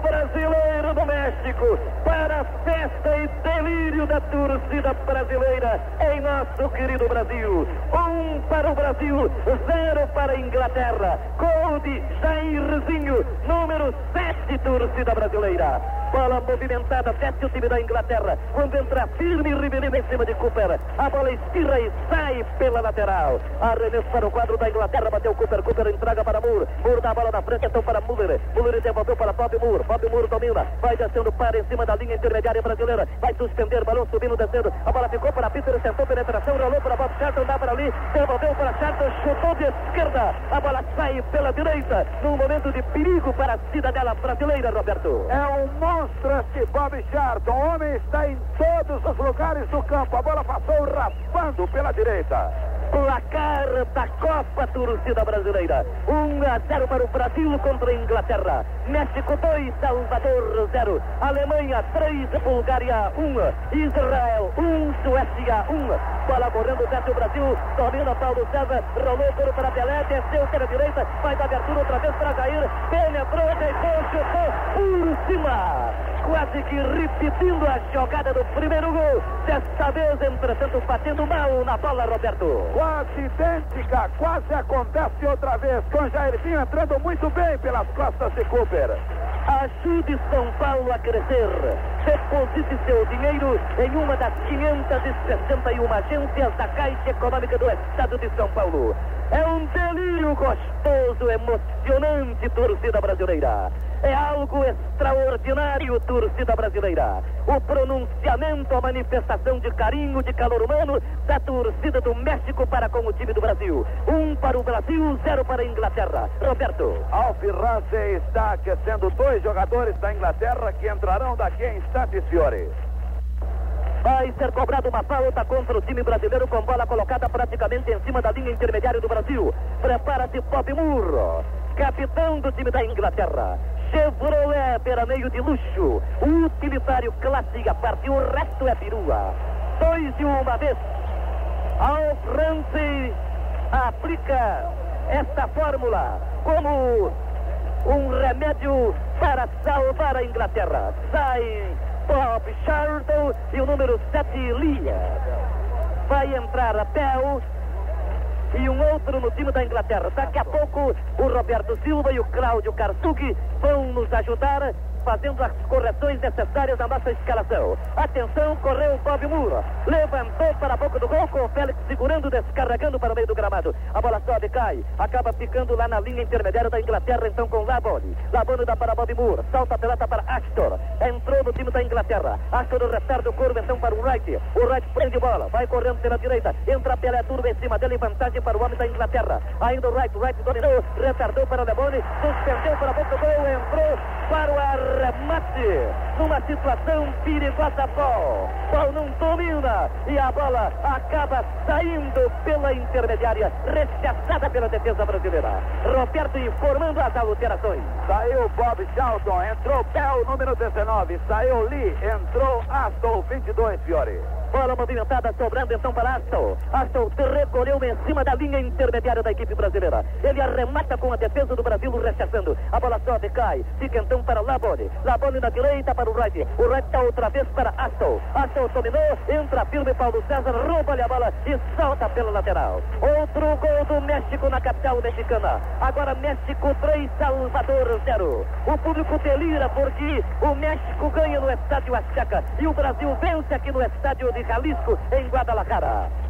brasileiro do México para a festa e delírio da torcida brasileira em nosso querido Brasil. Um para o Brasil, zero para a Inglaterra. Gol de Jairzinho, número 7, torcida brasileira. Bola movimentada, desce o time da Inglaterra. Quando entra firme Rivelino em cima de Cooper. A bola espirra e sai pela lateral. Arremesso para o quadro da Inglaterra. Bateu Cooper. Cooper entrega para Moore. Moore dá a bola na frente, então para Muller. Muller devolveu para Bob Moore. Bob Moore domina. Vai descendo para em cima da linha intermediária brasileira. Vai suspender. Balão subindo, descendo. A bola ficou para Peter. Sentou penetração. Rolou para Bob Charlton. Dá para ali. Devolveu para Charlton. Chutou de esquerda. A bola sai pela direita. Num momento de perigo para a cidadela brasileira, Roberto. É um monstro este Bob Charlton. O homem está em todos os lugares do campo. A bola passou raspando pela direita. Placar da Copa Torcida Brasileira. 1 a 0 para o Brasil contra a Inglaterra. México 2, Salvador 0. Alemanha 3, Bulgária 1. Israel 1, Suécia 1. Bola correndo desce o Brasil. Domina Paulo César. Rolou por para Pelé. Desceu pela direita. Faz abertura outra vez para Jair. Penetrou, deitou, chutou por cima. Quase que repetindo a jogada do primeiro gol. Desta vez, entretanto, batendo mal na bola, Roberto. Quase idêntica, quase acontece outra vez, com Jairzinho entrando muito bem pelas costas de Cooper. Ajude São Paulo a crescer. Deposite seu dinheiro em uma das 561 agências da Caixa Econômica do Estado de São Paulo. É um delírio gostoso, emocionante, torcida brasileira. É algo extraordinário, torcida brasileira. O pronunciamento, a manifestação de carinho, de calor humano da torcida do México para com o time do Brasil. Um para o Brasil, zero para a Inglaterra. Roberto. Alf Rance está aquecendo dois jogadores da Inglaterra que entrarão daqui a instantes, Fiore. Vai ser cobrada uma falta contra o time brasileiro com bola colocada praticamente em cima da linha intermediária do Brasil. Prepara-se Bob Moore, capitão do time da Inglaterra. Chevrolet peraneio de luxo, utilitário classe a parte, o resto é perua. Dois de uma vez. Ao France aplica esta fórmula como um remédio para salvar a Inglaterra. Sai Bob Charlton e o número 7, Lia. Vai entrar a Bell e um outro no time da Inglaterra. Daqui a pouco o Roberto Silva e o Cláudio Karsuki vão nos ajudar fazendo as correções necessárias na nossa escalação. Atenção, correu o Bob Moore. Levantou para a boca do gol com o Félix segurando, descarregando para o meio do gramado. A bola sobe, cai, acaba ficando lá na linha intermediária da Inglaterra, então com Labone. Labone dá para Bob Moore, salta a pelota para Astor. Entrou no time da Inglaterra. Astor retarda o corpo então para o Wright. O Wright prende bola, vai correndo pela direita. Entra Pelé turma em cima dele, vantagem para o homem da Inglaterra. Ainda o Wright, Wright dominou, retardou para o Lebone, suspendeu para a boca do gol, entrou arremate numa situação perigosa. Paul. Paul não domina e a bola acaba saindo pela intermediária, rechaçada pela defesa brasileira. Roberto informando as alterações. Saiu Bob Charlton, entrou Bell, número 19. Saiu Lee, entrou Aston, 22, Fiore. Bola movimentada, sobrando então para Aston. Aston recolheu em cima da linha intermediária da equipe brasileira. Ele arremata com a defesa do Brasil, rechaçando. A bola sobe, cai. Fica então para Labone. Labone na direita para o Wright. O Wright está outra vez para Aston. Aston dominou, entra firme Paulo César, rouba-lhe a bola e salta pela lateral. Outro gol do México na capital mexicana. Agora México 3, Salvador 0. O público delira porque o México ganha no estádio Azteca e o Brasil vence aqui no estádio de Jalisco, em Guadalajara.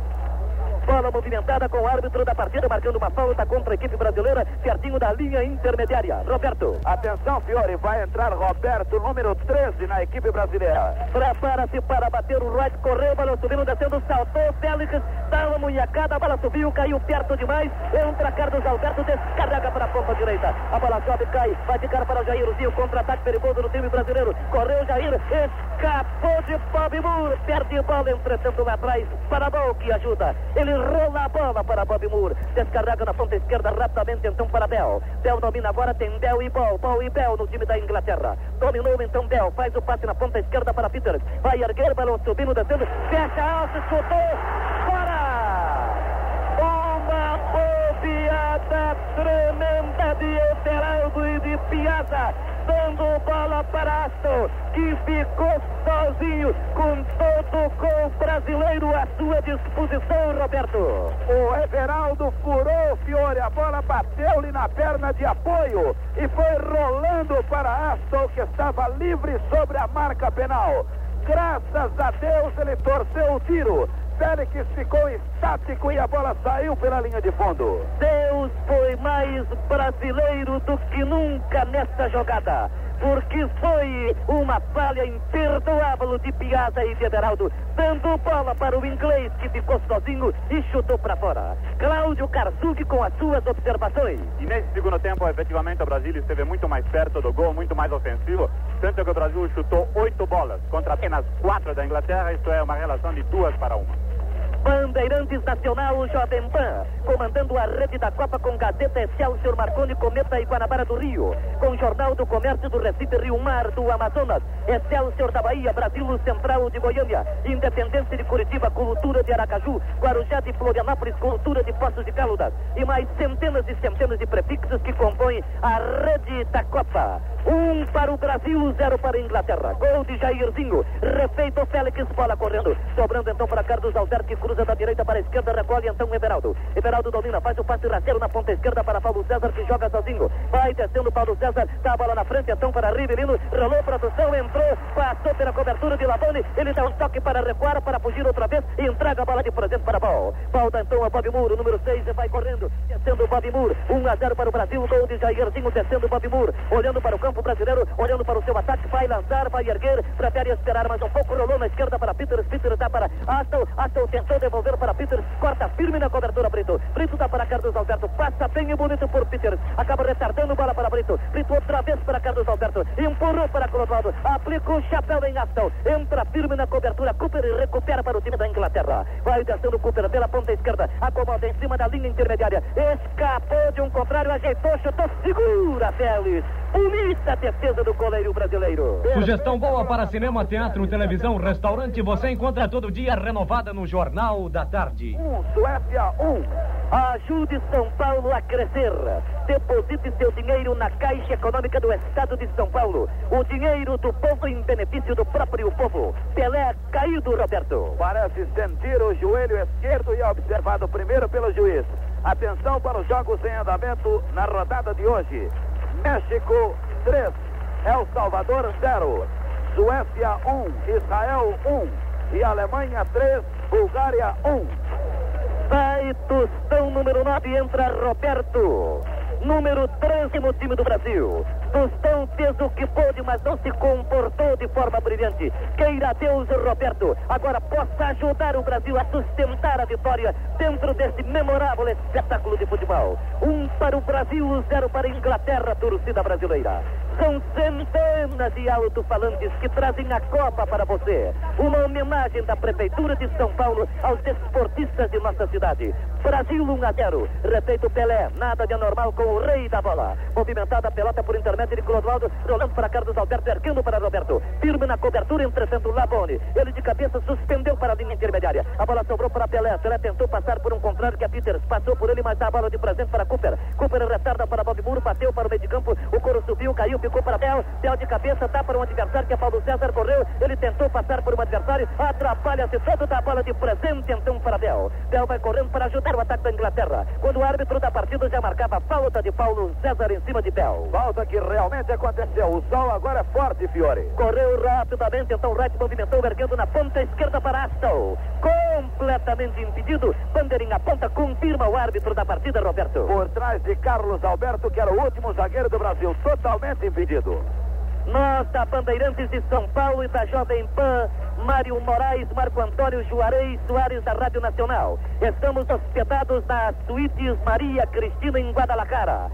Bola movimentada com o árbitro da partida marcando uma falta contra a equipe brasileira, pertinho da linha intermediária. Roberto. Atenção, Fiore, vai entrar Roberto, número 13 na equipe brasileira. Prepara-se para bater o right, correu, bola subindo, descendo, saltou, Félix, dá uma munhacada, a bola subiu, caiu perto demais, entra Carlos Alberto, descarrega para a ponta direita. A bola sobe, cai, vai ficar para o Jairzinho, contra-ataque perigoso do time brasileiro. Correu Jair, escapou de Bob Moore, perde bola, entretanto lá atrás, para Bol que ajuda. Ele rola a bola para Bob Moore. Descarrega na ponta esquerda rapidamente então para Bell. Bell domina agora, tem Bell e Ball. Ball e Bell no time da Inglaterra. Dominou então Bell. Faz o passe na ponta esquerda para Peters. Vai erguer, balão subindo, descendo. Fecha alto, chutou. Fora! Bobeada tremenda de Everaldo e de Piazza dando bola para Aston, que ficou sozinho com todo o gol brasileiro à sua disposição, Roberto. O Everaldo furou, Fiore, a bola bateu-lhe na perna de apoio e foi rolando para Aston, que estava livre sobre a marca penal. Graças a Deus ele torceu o tiro. Félix ficou estático e a bola saiu pela linha de fundo. Deus foi mais brasileiro do que nunca nesta jogada. Porque foi uma falha imperdoável de Piazza e de Everaldo, dando bola para o inglês que ficou sozinho e chutou para fora. Cláudio Karzuki com as suas observações. E nesse segundo tempo, efetivamente, o Brasil esteve muito mais perto do gol, muito mais ofensivo. Tanto que o Brasil chutou oito bolas contra apenas quatro da Inglaterra, isto é, uma relação de duas para uma. Bandeirantes Nacional Jovem Pan, comandando a rede da Copa com Gazeta Excelsior Marconi, Cometa e Guanabara do Rio, com Jornal do Comércio do Recife, Rio Mar do Amazonas, Excelsior da Bahia, Brasil Central de Goiânia, Independência de Curitiba, Cultura de Aracaju, Guarujá de Florianópolis, Cultura de Poços de Caldas e mais centenas e centenas de prefixos que compõem a rede da Copa. Um para o Brasil, zero para a Inglaterra. Gol de Jairzinho, refeito Félix, bola correndo, sobrando então para Carlos Alberto que cruza cruza da direita para a esquerda, recolhe então Everaldo. Everaldo domina, faz o passe rasteiro na ponta esquerda para Paulo César, que joga sozinho. Vai descendo Paulo César, dá a bola na frente então para Rivelino, rolou produção, entrou, passou pela cobertura de Labone, ele dá um toque para recuar, para fugir outra vez e entrega a bola de presente para Ball. Falta então a Bob Moore, número 6, vai correndo, descendo o Bob Moore, 1 a 0 para o Brasil, gol de Jairzinho, descendo o Bob Moore, olhando para o campo brasileiro, olhando para o seu ataque, vai lançar, vai erguer, prefere esperar mais um pouco, rolou na esquerda para Peters, Peters dá para Aston, Aston tentou devolver para Peters, corta firme na cobertura Brito, Brito dá para Carlos Alberto, passa bem e bonito por Peters, acaba retardando bola para Brito, Brito outra vez para Carlos Alberto, empurrou para Clodoaldo, aplica o chapéu em Aston, entra firme na cobertura, Cooper recupera para o time da Inglaterra, vai descendo Cooper pela ponta esquerda, acomoda em cima da linha intermediária, escapou de um contrário, ajeitou, chutou, segura Félix, bonita defesa do goleiro brasileiro. Sugestão boa para cinema, teatro, televisão, restaurante, você encontra todo dia renovada no Jornal da Tarde. Um, Suécia, um. Ajude São Paulo a crescer. Deposite seu dinheiro na Caixa Econômica do Estado de São Paulo. O dinheiro do povo em benefício do próprio povo. Pelé caído, Roberto. Parece sentir o joelho esquerdo e é observado primeiro pelo juiz. Atenção para os jogos em andamento na rodada de hoje. México 3, El Salvador 0, Suécia 1, Israel 1 e Alemanha 3, Bulgária 1. Vai Tostão número 9, entra Roberto. Número 13 no time do Brasil. Tostão fez o que pôde, mas não se comportou de forma brilhante. Queira Deus, Roberto, agora possa ajudar o Brasil a sustentar a vitória dentro desse memorável espetáculo de futebol. Um para o Brasil, zero para a Inglaterra, torcida brasileira. São centenas de alto-falantes que trazem a Copa para você. Uma homenagem da Prefeitura de São Paulo aos esportistas de nossa cidade. Brasil 1 a 0. Respeito Pelé, nada de anormal com o rei da bola. Movimentada a pelota por intermédio de Clodoaldo, rolando para Carlos Alberto, erguendo para Roberto. Firme na cobertura, entretanto Labone. Ele de cabeça suspendeu para a linha intermediária. A bola sobrou para Pelé. Pelé tentou passar por um contrário que a Peters passou por ele, mas dá a bola de presente para Cooper. Cooper retarda para Bob Muro, bateu para o meio de campo. O coro subiu, caiu, ficou para Bel. Bel de cabeça, dá para um adversário que é Paulo César, correu. Ele tentou passar por um adversário, atrapalha-se todo, dá a bola de presente então para Bel. Bel vai correndo para ajudar o ataque da Inglaterra. Quando o árbitro da partida já marcava falta de Paulo César em cima de Bel. Falta que realmente aconteceu. O sol agora é forte, Fiore. Correu rapidamente, então o Wright movimentou, erguendo na ponta esquerda para Aston. Completamente impedido. Bandeirinha ponta, confirma o árbitro da partida, Roberto. Por trás de Carlos Alberto, que era o último zagueiro do Brasil, totalmente impedido. Nós Bandeirantes de São Paulo e da Jovem Pan, Mário Moraes, Marco Antônio Juarez Soares da Rádio Nacional. Estamos hospedados na Suítes Maria Cristina em Guadalajara.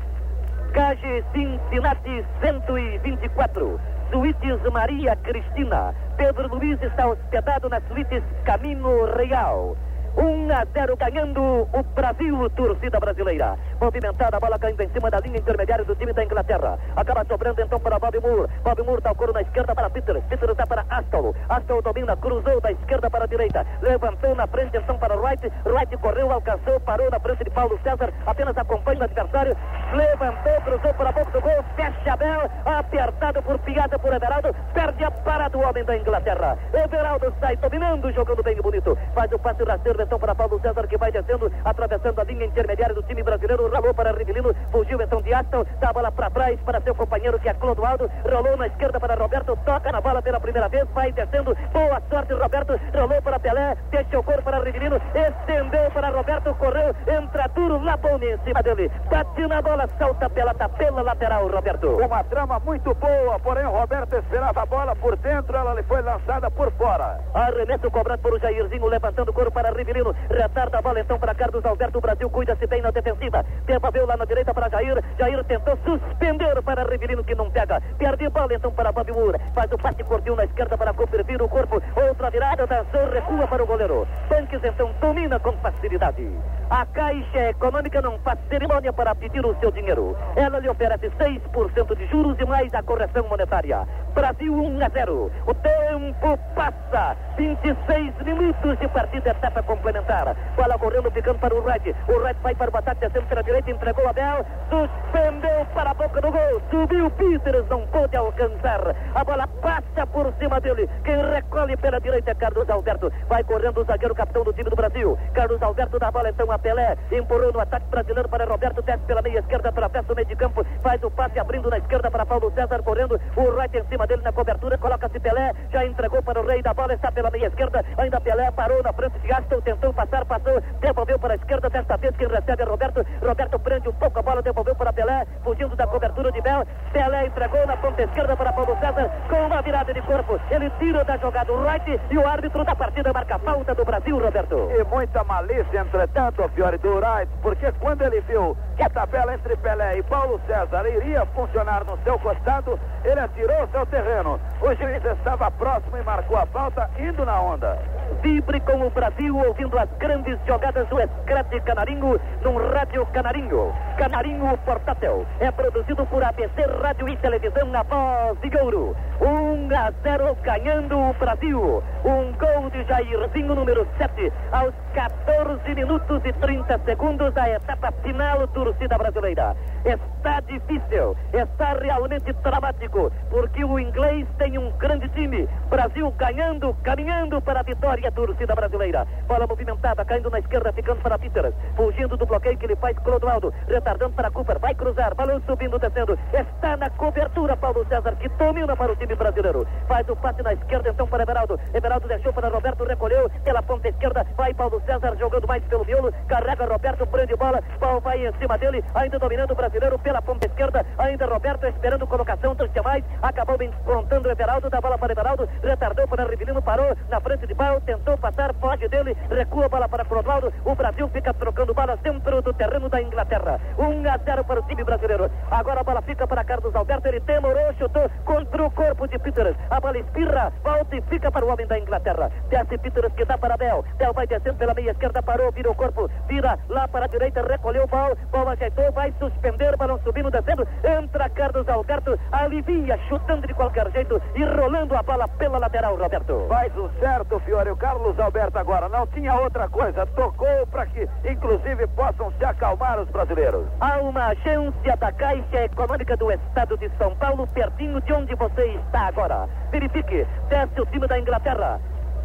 Cage Cincinnati 124. Suítes Maria Cristina. Pedro Luiz está hospedado na Suítes Camino Real. 1 a 0 ganhando o Brasil, torcida brasileira. Movimentada, a bola caindo em cima da linha intermediária do time da Inglaterra. Acaba sobrando então para Bob Moore. Bob Moore dá o coro na esquerda para Peter. Peter dá para Aston. Aston domina, cruzou da esquerda para a direita. Levantou na frente então para Wright. Wright correu, alcançou, parou na frente de Paulo César. Apenas acompanha o adversário. Levantou, cruzou para a boca do gol. Fecha Bel. Apertado por piada por Everaldo. Perde a parada do homem da Inglaterra. Everaldo sai dominando, jogando bem e bonito. Faz o passe rasteiro então para Paulo César que vai descendo, atravessando a linha intermediária do time brasileiro, rolou para Rivelino, fugiu então de Aston, dá a bola para trás para seu companheiro que é Clodoaldo, rolou na esquerda para Roberto, toca na bola pela primeira vez, vai descendo, boa sorte Roberto, rolou para Pelé, deixa o corpo para Rivelino, estendeu para Roberto, correu, entra duro, Labone em cima dele, bate na bola, salta pela pela lateral, Roberto. Uma trama muito boa, porém o Roberto esperava a bola por dentro, ela lhe foi lançada por fora. Arremesso cobrado por o Jairzinho, levantando o corpo para Rivelino. Rivelino, retarda a bola então para Carlos Alberto. O Brasil cuida-se bem na defensiva. Devolveu lá na direita para Jair. Jair tentou suspender para Rivelino que não pega. Perde bola então para Bob Moore. Faz o passe curtinho na esquerda para Cooper. Vira o corpo. Outra virada, dançou, recua para o goleiro. Banques então domina com facilidade. A Caixa Econômica não faz cerimônia para pedir o seu dinheiro. Ela lhe oferece 6% de juros e mais a correção monetária. Brasil 1 a 0. O tempo passa. 26 minutos de partida, etapa complementar. Bola correndo, ficando para o Red. O Red vai para o ataque, descendo pela direita, entregou a Bel, suspendeu para a boca do gol. Subiu Peters, não pôde alcançar. A bola passa por cima dele. Quem recolhe pela direita é Carlos Alberto. Vai correndo o zagueiro capitão do time do Brasil. Carlos Alberto dá a bola então a Pelé. Empurrou no ataque brasileiro para Roberto. Desce pela meia esquerda, atravessa o meio de campo. Faz o passe abrindo na esquerda para Paulo César correndo. O right em cima dele na cobertura. Coloca-se Pelé. Já entregou para o rei da bola. Está pela meia esquerda. Ainda Pelé parou na frente de Aston. Tentou passar, passou. Devolveu para a esquerda. Desta vez quem recebe é Roberto. Roberto prende um pouco a bola. Devolveu para Pelé. Fugindo da cobertura de Bel. Pelé entregou na ponta esquerda para Paulo César. Com uma virada de corpo. Ele tira da jogada o right. E o árbitro da partida marca a falta do Brasil, Roberto. E muita malícia, entretanto, Fiore do Wright, porque quando ele viu que a tabela entre Pelé e Paulo César iria funcionar no seu costado, ele atirou seu terreno. O juiz estava próximo e marcou a falta, indo na onda. Vibre com o Brasil, ouvindo as grandes jogadas do Escrete Canarinho, num rádio Canarinho. Canarinho Portátil. É produzido por ABC Rádio e Televisão na voz de Gouro. 1 a 0 ganhando o Brasil. Um gol de Jairzinho, número 7, aos 14 minutos e 30 segundos da etapa final, torcida brasileira. Está difícil, está realmente dramático, porque o inglês tem um grande time. Brasil ganhando, caminhando para a vitória, torcida brasileira. Bola movimentada, caindo na esquerda, ficando para Peters, fugindo do bloqueio que ele faz Clodoaldo, retardando para Cooper, vai cruzar, balão subindo, descendo. Está na cobertura, Paulo César, que domina para o time brasileiro. Faz o passe na esquerda, então para Everaldo. Everaldo deixou para Roberto, recolheu pela ponta esquerda, vai Paulo César jogando mais pelo miolo, carrega Roberto, prende bola, Paulo vai em cima dele, ainda dominando o brasileiro pela ponta esquerda, ainda Roberto esperando colocação dos demais, acabou confrontando o Everaldo, dá bola para Everaldo, retardou para Rivelino, parou na frente de Paulo, tentou passar, foge dele, recua a bola para Clodoaldo, o Brasil fica trocando bola dentro do terreno da Inglaterra, 1 a 0 para o time brasileiro, agora a bola fica para Carlos Alberto, ele demorou, chutou contra o corpo de Peters, a bola espirra, volta e fica para o homem da Inglaterra, desce Peters que dá para Bel, Bel vai descendo pela meia esquerda, parou, vira o corpo, vira lá para a direita, recolheu o Bal, Bal ajeitou, vai suspender, balão subindo, descendo, entra Carlos Alberto, alivia, chutando de qualquer jeito e rolando a bola pela lateral, Roberto. Faz o certo, Fiore. Carlos Alberto agora não tinha outra coisa. Tocou para que, inclusive, possam se acalmar os brasileiros. Há uma agência da Caixa Econômica do Estado de São Paulo, pertinho de onde você está agora. Verifique, desce o time da Inglaterra.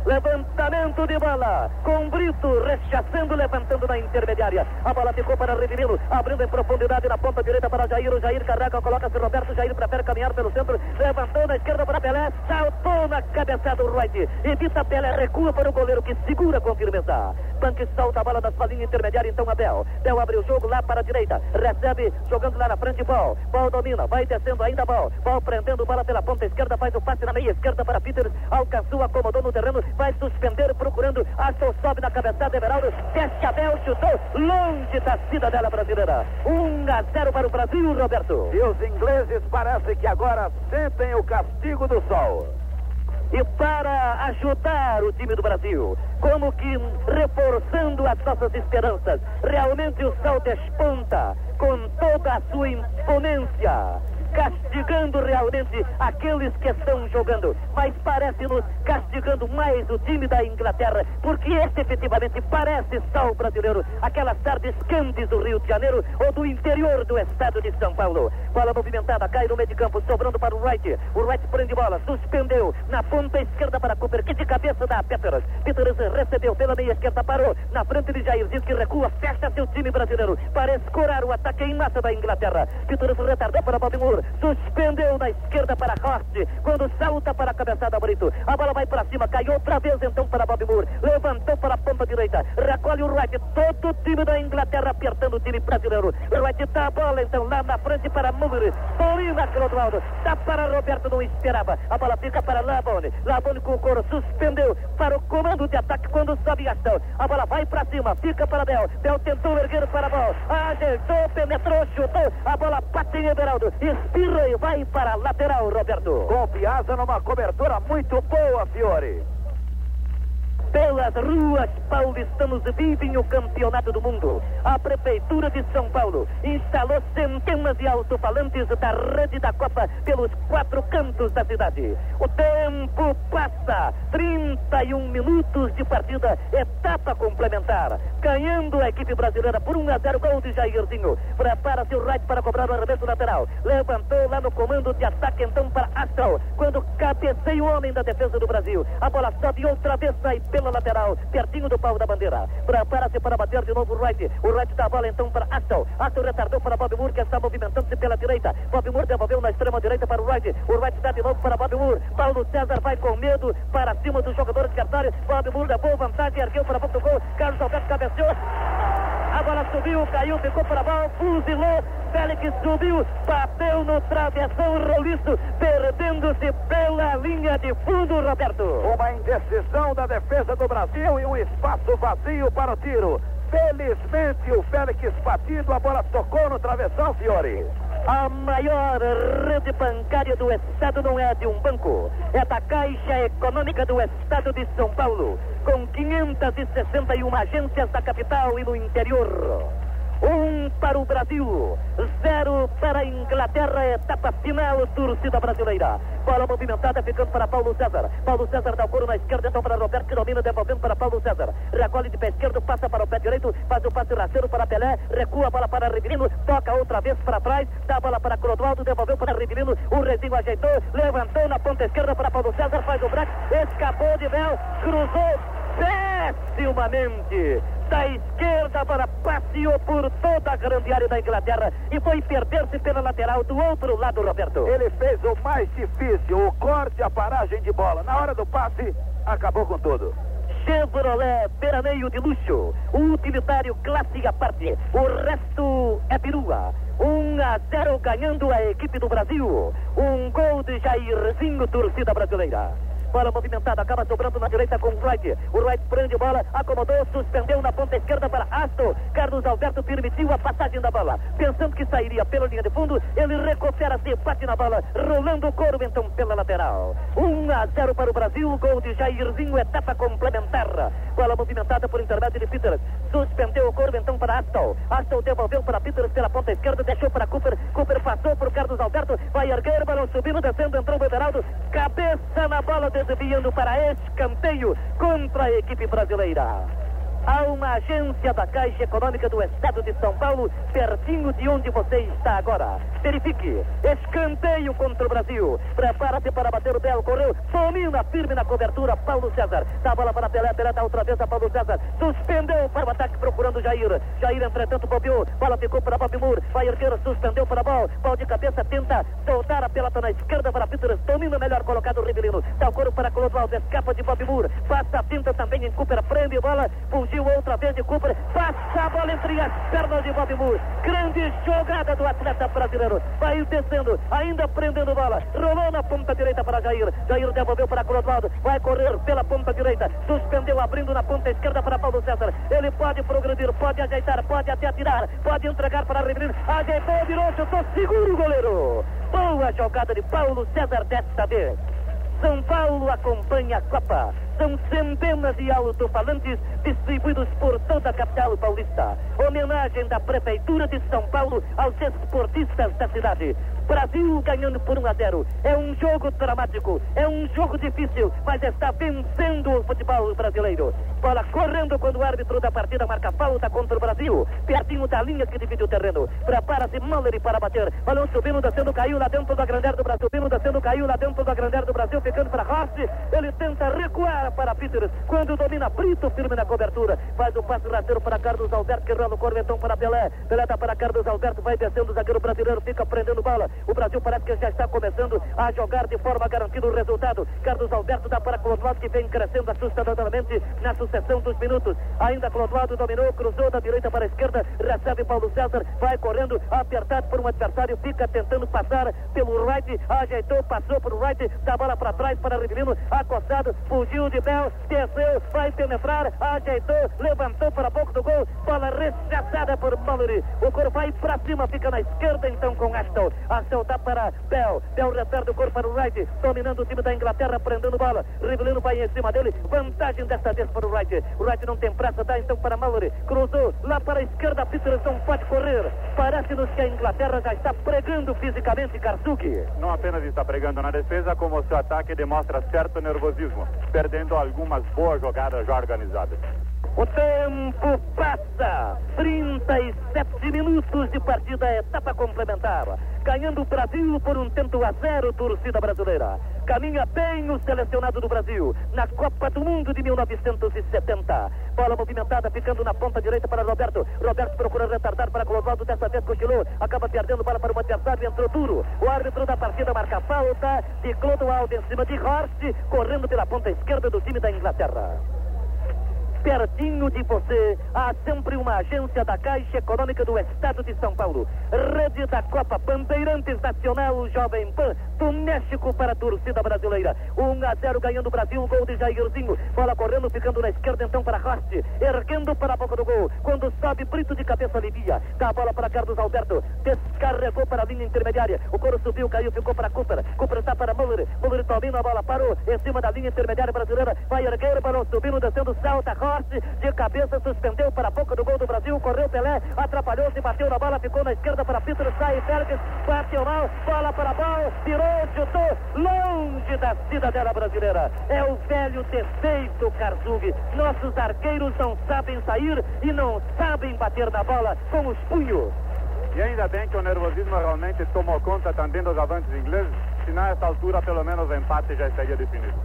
Levantamento de bola. Com Brito rechaçando, levantando na intermediária. A bola ficou para Rivelino. Abrindo em profundidade na ponta direita para Jair. O Jair carrega, coloca-se Roberto. Jair prefere caminhar pelo centro. Levantou na esquerda para Pelé. Saltou na cabeçada do Wright. Evita Pelé, recua para o goleiro que segura com firmeza. Banque solta a bola das palinhas intermediárias. Então Abel. Bel abre o jogo lá para a direita. Recebe, jogando lá na frente. Ball. Ball domina. Vai descendo ainda Ball. Ball prendendo bola pela ponta esquerda. Faz o passe na meia esquerda para Peters. Alcançou, acomodou no terreno. Vai suspender, procurando. Aston sobe na cabeçada. Everaldo. Desce Abel, chutou. Longe da cidadela brasileira. 1 a 0 para o Brasil, Roberto. E os ingleses parece que agora sentem o castigo do sol. E para ajudar o time do Brasil, como que reforçando as nossas esperanças, realmente o sol desponta com toda a sua imponência castigando realmente aqueles que estão jogando, mas parece-nos castigando mais o time da Inglaterra, porque este efetivamente parece estar o brasileiro, aquelas tardes quentes do Rio de Janeiro ou do interior do estado de São Paulo. Bola movimentada, cai no meio de campo, sobrando para o Wright. O Wright prende bola, suspendeu na ponta esquerda para Cooper, que de cabeça dá Peters. Peters recebeu pela meia esquerda, parou na frente de Jair, diz que recua, fecha seu time brasileiro para escorar o ataque em massa da Inglaterra. Peters retardou para Bob Moore, suspendeu na esquerda para Horst, quando salta para a cabeçada Brito. A bola vai para cima, caiu outra vez então para Bob Moore, levantou para a ponta direita, recolhe o Wright, todo o time da Inglaterra apertando o time brasileiro. Wright dá a bola então lá na frente para Moore, domina Clodoaldo, dá para Roberto, não esperava. A bola fica para Labone, Labone com o couro, suspendeu para o comando de ataque quando sobe Gastão. A bola vai para cima, fica para Bel. Bel tentou erguer para a bola, ajeitou, penetrou, chutou, a bola bate em Everaldo, espirra e vai para a lateral, Roberto. Com numa cobertura muito boa, Fiore. Pelas ruas paulistanos vivem o campeonato do mundo. A Prefeitura de São Paulo instalou centenas de alto-falantes da rede da Copa pelos quatro cantos da cidade. O tempo passa, 31 minutos de partida, etapa complementar. Ganhando a equipe brasileira por 1 a 0, gol de Jairzinho. Prepara-se o right para cobrar o arremesso lateral. Levantou lá no comando de ataque então para Astral. Quando cabeceia o homem da defesa do Brasil. A bola sobe outra vez, sai pela lateral, pertinho do pau da bandeira. Prepara-se para bater de novo o right. O right dá a bola então para Astral. Astral retardou para Bob Moore, que está movimentando-se pela direita. Bob Moore devolveu na extrema direita para o right. O right dá de novo para Bob Moore. Paulo César vai com medo para cima dos jogadores adversários. Bob Moore levou vantagem, ergueu para a boca do gol. Carlos Alberto cabeceou. A bola subiu, caiu, ficou para a bola, fuzilou. Félix subiu, bateu no travessão roliço, perdendo-se pela linha de fundo, Roberto. Uma indecisão da defesa do Brasil e um espaço vazio para o tiro. Felizmente o Félix batido, a bola tocou no travessão, Fiore. A maior rede bancária do estado não é de um banco, é da Caixa Econômica do Estado de São Paulo, com 561 agências da capital e no interior. Um para o Brasil, zero para a Inglaterra, etapa final, torcida brasileira. Bola movimentada ficando para Paulo César. Paulo César dá o couro na esquerda, então para Roberto, que domina, devolvendo para Paulo César. Recolhe de pé esquerdo, passa para o pé direito, faz o passe rasteiro para Pelé, recua a bola para Rivelino, toca outra vez para trás, dá a bola para Clodoaldo, devolveu para Rivelino, o Rezinho ajeitou, levantou na ponta esquerda para Paulo César, faz o braço, escapou de véu, cruzou pessimamente da esquerda para passeou por toda a grande área da Inglaterra e foi perder-se pela lateral do outro lado, Roberto. Ele fez o mais difícil, o corte, a paragem de bola. Na hora do passe, acabou com tudo. Chevrolet Veraneio de luxo, um utilitário classe à parte. O resto é perua. 1 a 0 ganhando a equipe do Brasil. Um gol de Jairzinho, torcida brasileira. Bola movimentada, acaba sobrando na direita com o Wright. O Wright prende bola, acomodou, suspendeu na ponta esquerda para Aston. Carlos Alberto permitiu a passagem da bola. Pensando que sairia pela linha de fundo, ele recupera-se, bate na bola, rolando o couro então pela lateral. 1 a 0 para o Brasil, gol de Jairzinho, etapa complementar. Bola movimentada por intermédio de Peters. Suspendeu o couro então para Aston. Aston devolveu para Peters pela ponta esquerda, deixou para Cooper. Cooper passou por Carlos Alberto, vai erguer, balão subindo, descendo, entrou o Everaldo. Cabeça na bola, desviando para escanteio contra a equipe brasileira. Há uma agência da Caixa Econômica do Estado de São Paulo, pertinho de onde você está agora. Verifique. Escanteio contra o Brasil. Prepara-se para bater o Bel. Correu. Domina firme na cobertura. Paulo César. Dá a bola para Pelé. Pelé dá outra vez a Paulo César. Suspendeu para o ataque procurando Jair. Jair, entretanto, bobeou. Bola ficou para Bob Moore. Vai erguer. Suspendeu para a bola. Bola de cabeça. Tenta soltar a pelota na esquerda para Peters. Domina melhor colocado o Rivelino. Dá o couro para Clodoaldo. Escapa de Bob Moore. Passa a tinta também em Cooper. Prende a bola. Fugiu outra vez de Cooper. Passa a bola entre as pernas de Bob Moore. Grande jogada do atleta brasileiro. Vai descendo. Ainda prendendo bola. Rolou na ponta direita para Jair. Jair devolveu para Clodoaldo. Vai correr pela ponta direita. Suspendeu abrindo na ponta esquerda para Paulo César. Ele pode progredir, pode ajeitar, pode até atirar. Pode entregar para Rivelino. Ajeitou, virou, chutou. Segura o goleiro. Boa jogada de Paulo César desta vez. São Paulo acompanha a Copa. São centenas de alto-falantes distribuídos por toda a capital paulista. Homenagem da Prefeitura de São Paulo aos esportistas da cidade. Brasil ganhando por 1 a 0. É um jogo dramático, é um jogo difícil, mas está vencendo o futebol brasileiro. Bola correndo quando o árbitro da partida marca falta contra o Brasil. Pertinho da linha que divide o terreno. Prepara-se Mallory para bater. Balão subindo, descendo, caiu lá dentro da grandeza do Brasil. Subindo, descendo, caiu lá dentro da grandeza do Brasil, ficando para Rossi. Ele tenta recuar para Peters. Quando domina Brito, firme na cobertura. Faz o passe rasteiro para Carlos Alberto, que rola o corvetão para Pelé. Pelé dá para Carlos Alberto, vai descendo o zagueiro brasileiro, fica prendendo bola. O Brasil parece que já está começando a jogar de forma garantida o resultado. Carlos Alberto dá para Clodoaldo, que vem crescendo assustadoramente na sucessão dos minutos. Ainda Clodoaldo dominou, cruzou da direita para a esquerda, recebe Paulo César, vai correndo, apertado por um adversário, fica tentando passar pelo right, ajeitou, passou por right, dá bola para trás para Rivelino, acostado, fugiu de Bel, desceu, vai penetrar, ajeitou, levantou para boca do gol, bola rechaçada por Mallory. O coro vai para cima, fica na esquerda então com Aston. Soltar para Bel. Bel reperde o corpo para o right, dominando o time da Inglaterra, prendendo bola. Rivelino vai em cima dele, vantagem desta vez para o right. O right não tem pressa, dá então para Mallory. Cruzou lá para a esquerda, Peterson pode correr. Parece-nos que a Inglaterra já está pregando fisicamente Karsuki. Não apenas está pregando na defesa, como seu ataque demonstra certo nervosismo, perdendo algumas boas jogadas já organizadas. O tempo passa. 37 minutos de partida, etapa complementar. Ganhando o Brasil por um tento a zero, torcida brasileira. Caminha bem o selecionado do Brasil na Copa do Mundo de 1970. Bola movimentada, ficando na ponta direita para Roberto. Roberto procura retardar para Clovaldo, dessa vez cochilou. Acaba perdendo bola para o adversário, entrou duro. O árbitro da partida marca falta de Clodoaldo em cima de Horst, correndo pela ponta esquerda do time da Inglaterra pertinho de você, há sempre uma agência da Caixa Econômica do Estado de São Paulo. Rede da Copa Bandeirantes Nacional Jovem Pan do México para a torcida brasileira. 1 a 0 ganhando o Brasil, gol de Jairzinho. Bola correndo, ficando na esquerda então para Rost, erguendo para a boca do gol. Quando sobe, Brito de cabeça alivia. Dá a bola para Carlos Alberto, descarregou para a linha intermediária. O coro subiu, caiu, ficou para Cooper. Cooper está para Muller. Muller domina a bola, parou em cima da linha intermediária brasileira. Vai erguer, balão subindo, descendo, salta, De cabeça, suspendeu para a boca do gol do Brasil, correu Pelé, atrapalhou-se, bateu na bola, ficou na esquerda para Peter, sai Félix, bateu mal, bola para bola, virou, chutou, longe da cidadela brasileira. É o velho defeito, Karzug. Nossos arqueiros não sabem sair e não sabem bater na bola com os punhos. E ainda bem que o nervosismo realmente tomou conta também dos avantes ingleses, senão a essa altura pelo menos o empate já estaria definido.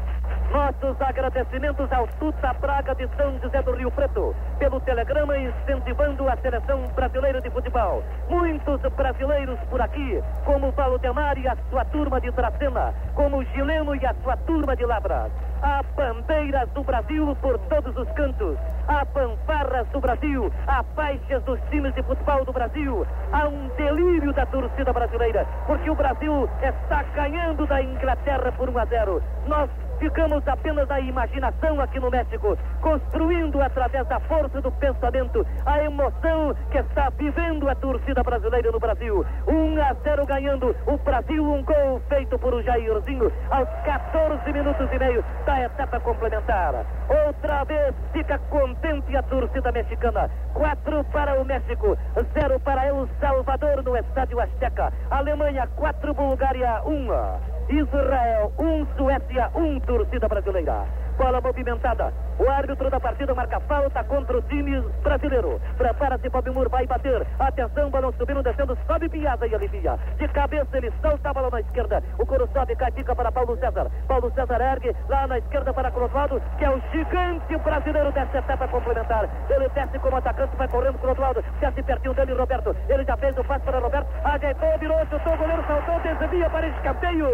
Nossos agradecimentos ao Tuta Braga de São José do Rio Preto, pelo telegrama incentivando a seleção brasileira de futebol. Muitos brasileiros por aqui, como Paulo Demar e a sua turma de Dracena, como Gileno e a sua turma de Labras. Há bandeiras do Brasil por todos os cantos. Há fanfarras do Brasil. Há faixas dos times de futebol do Brasil. Há um delírio da torcida brasileira, porque o Brasil está ganhando da Inglaterra por 1 a 0. Nós ficamos apenas na imaginação aqui no México, construindo através da força do pensamento a emoção que está vivendo a torcida brasileira no Brasil. 1 a 0 ganhando o Brasil, um gol feito por o Jairzinho aos 14 minutos e meio da etapa complementar. Outra vez fica contente a torcida mexicana. 4 para o México, 0 para El Salvador no Estádio Azteca. Alemanha 4, Bulgária 1. Israel 1, um, Suécia 1, um, torcida brasileira. Bola movimentada. O árbitro da partida marca falta contra o time brasileiro. Prepara-se, Bob Moore, vai bater. Atenção, balão subindo, descendo, sobe Piazza e alivia. De cabeça ele solta a bola na esquerda. O coro sobe, fica para Paulo César. Paulo César ergue lá na esquerda para Clodoaldo, que é o gigante brasileiro dessa etapa complementar. Ele desce como atacante, vai correndo Clodoaldo. Desce pertinho dele, Roberto. Ele já fez o passe para Roberto. Ajeitou, virou, chutou, o goleiro saltou, desvia para escanteio.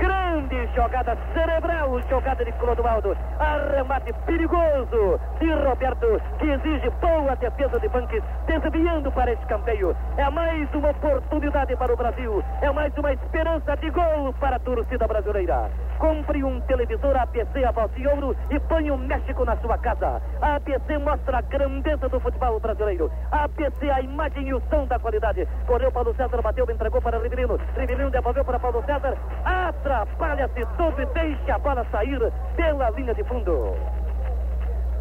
Grande jogada cerebral, jogada de Clodoaldo. Arremate perigoso de Roberto, que exige boa defesa de Banques, desviando para escanteio. É mais uma oportunidade para o Brasil. É mais uma esperança de gol para a torcida brasileira. Compre um televisor APC a voz de ouro e põe o México na sua casa. A APC mostra a grandeza do futebol brasileiro. A APC, a imagem e o som da qualidade. Correu Paulo César, bateu, entregou para Rivelino. Rivelino devolveu para Paulo César. Atrapalha-se todo e deixa a bola sair pela linha de fundo.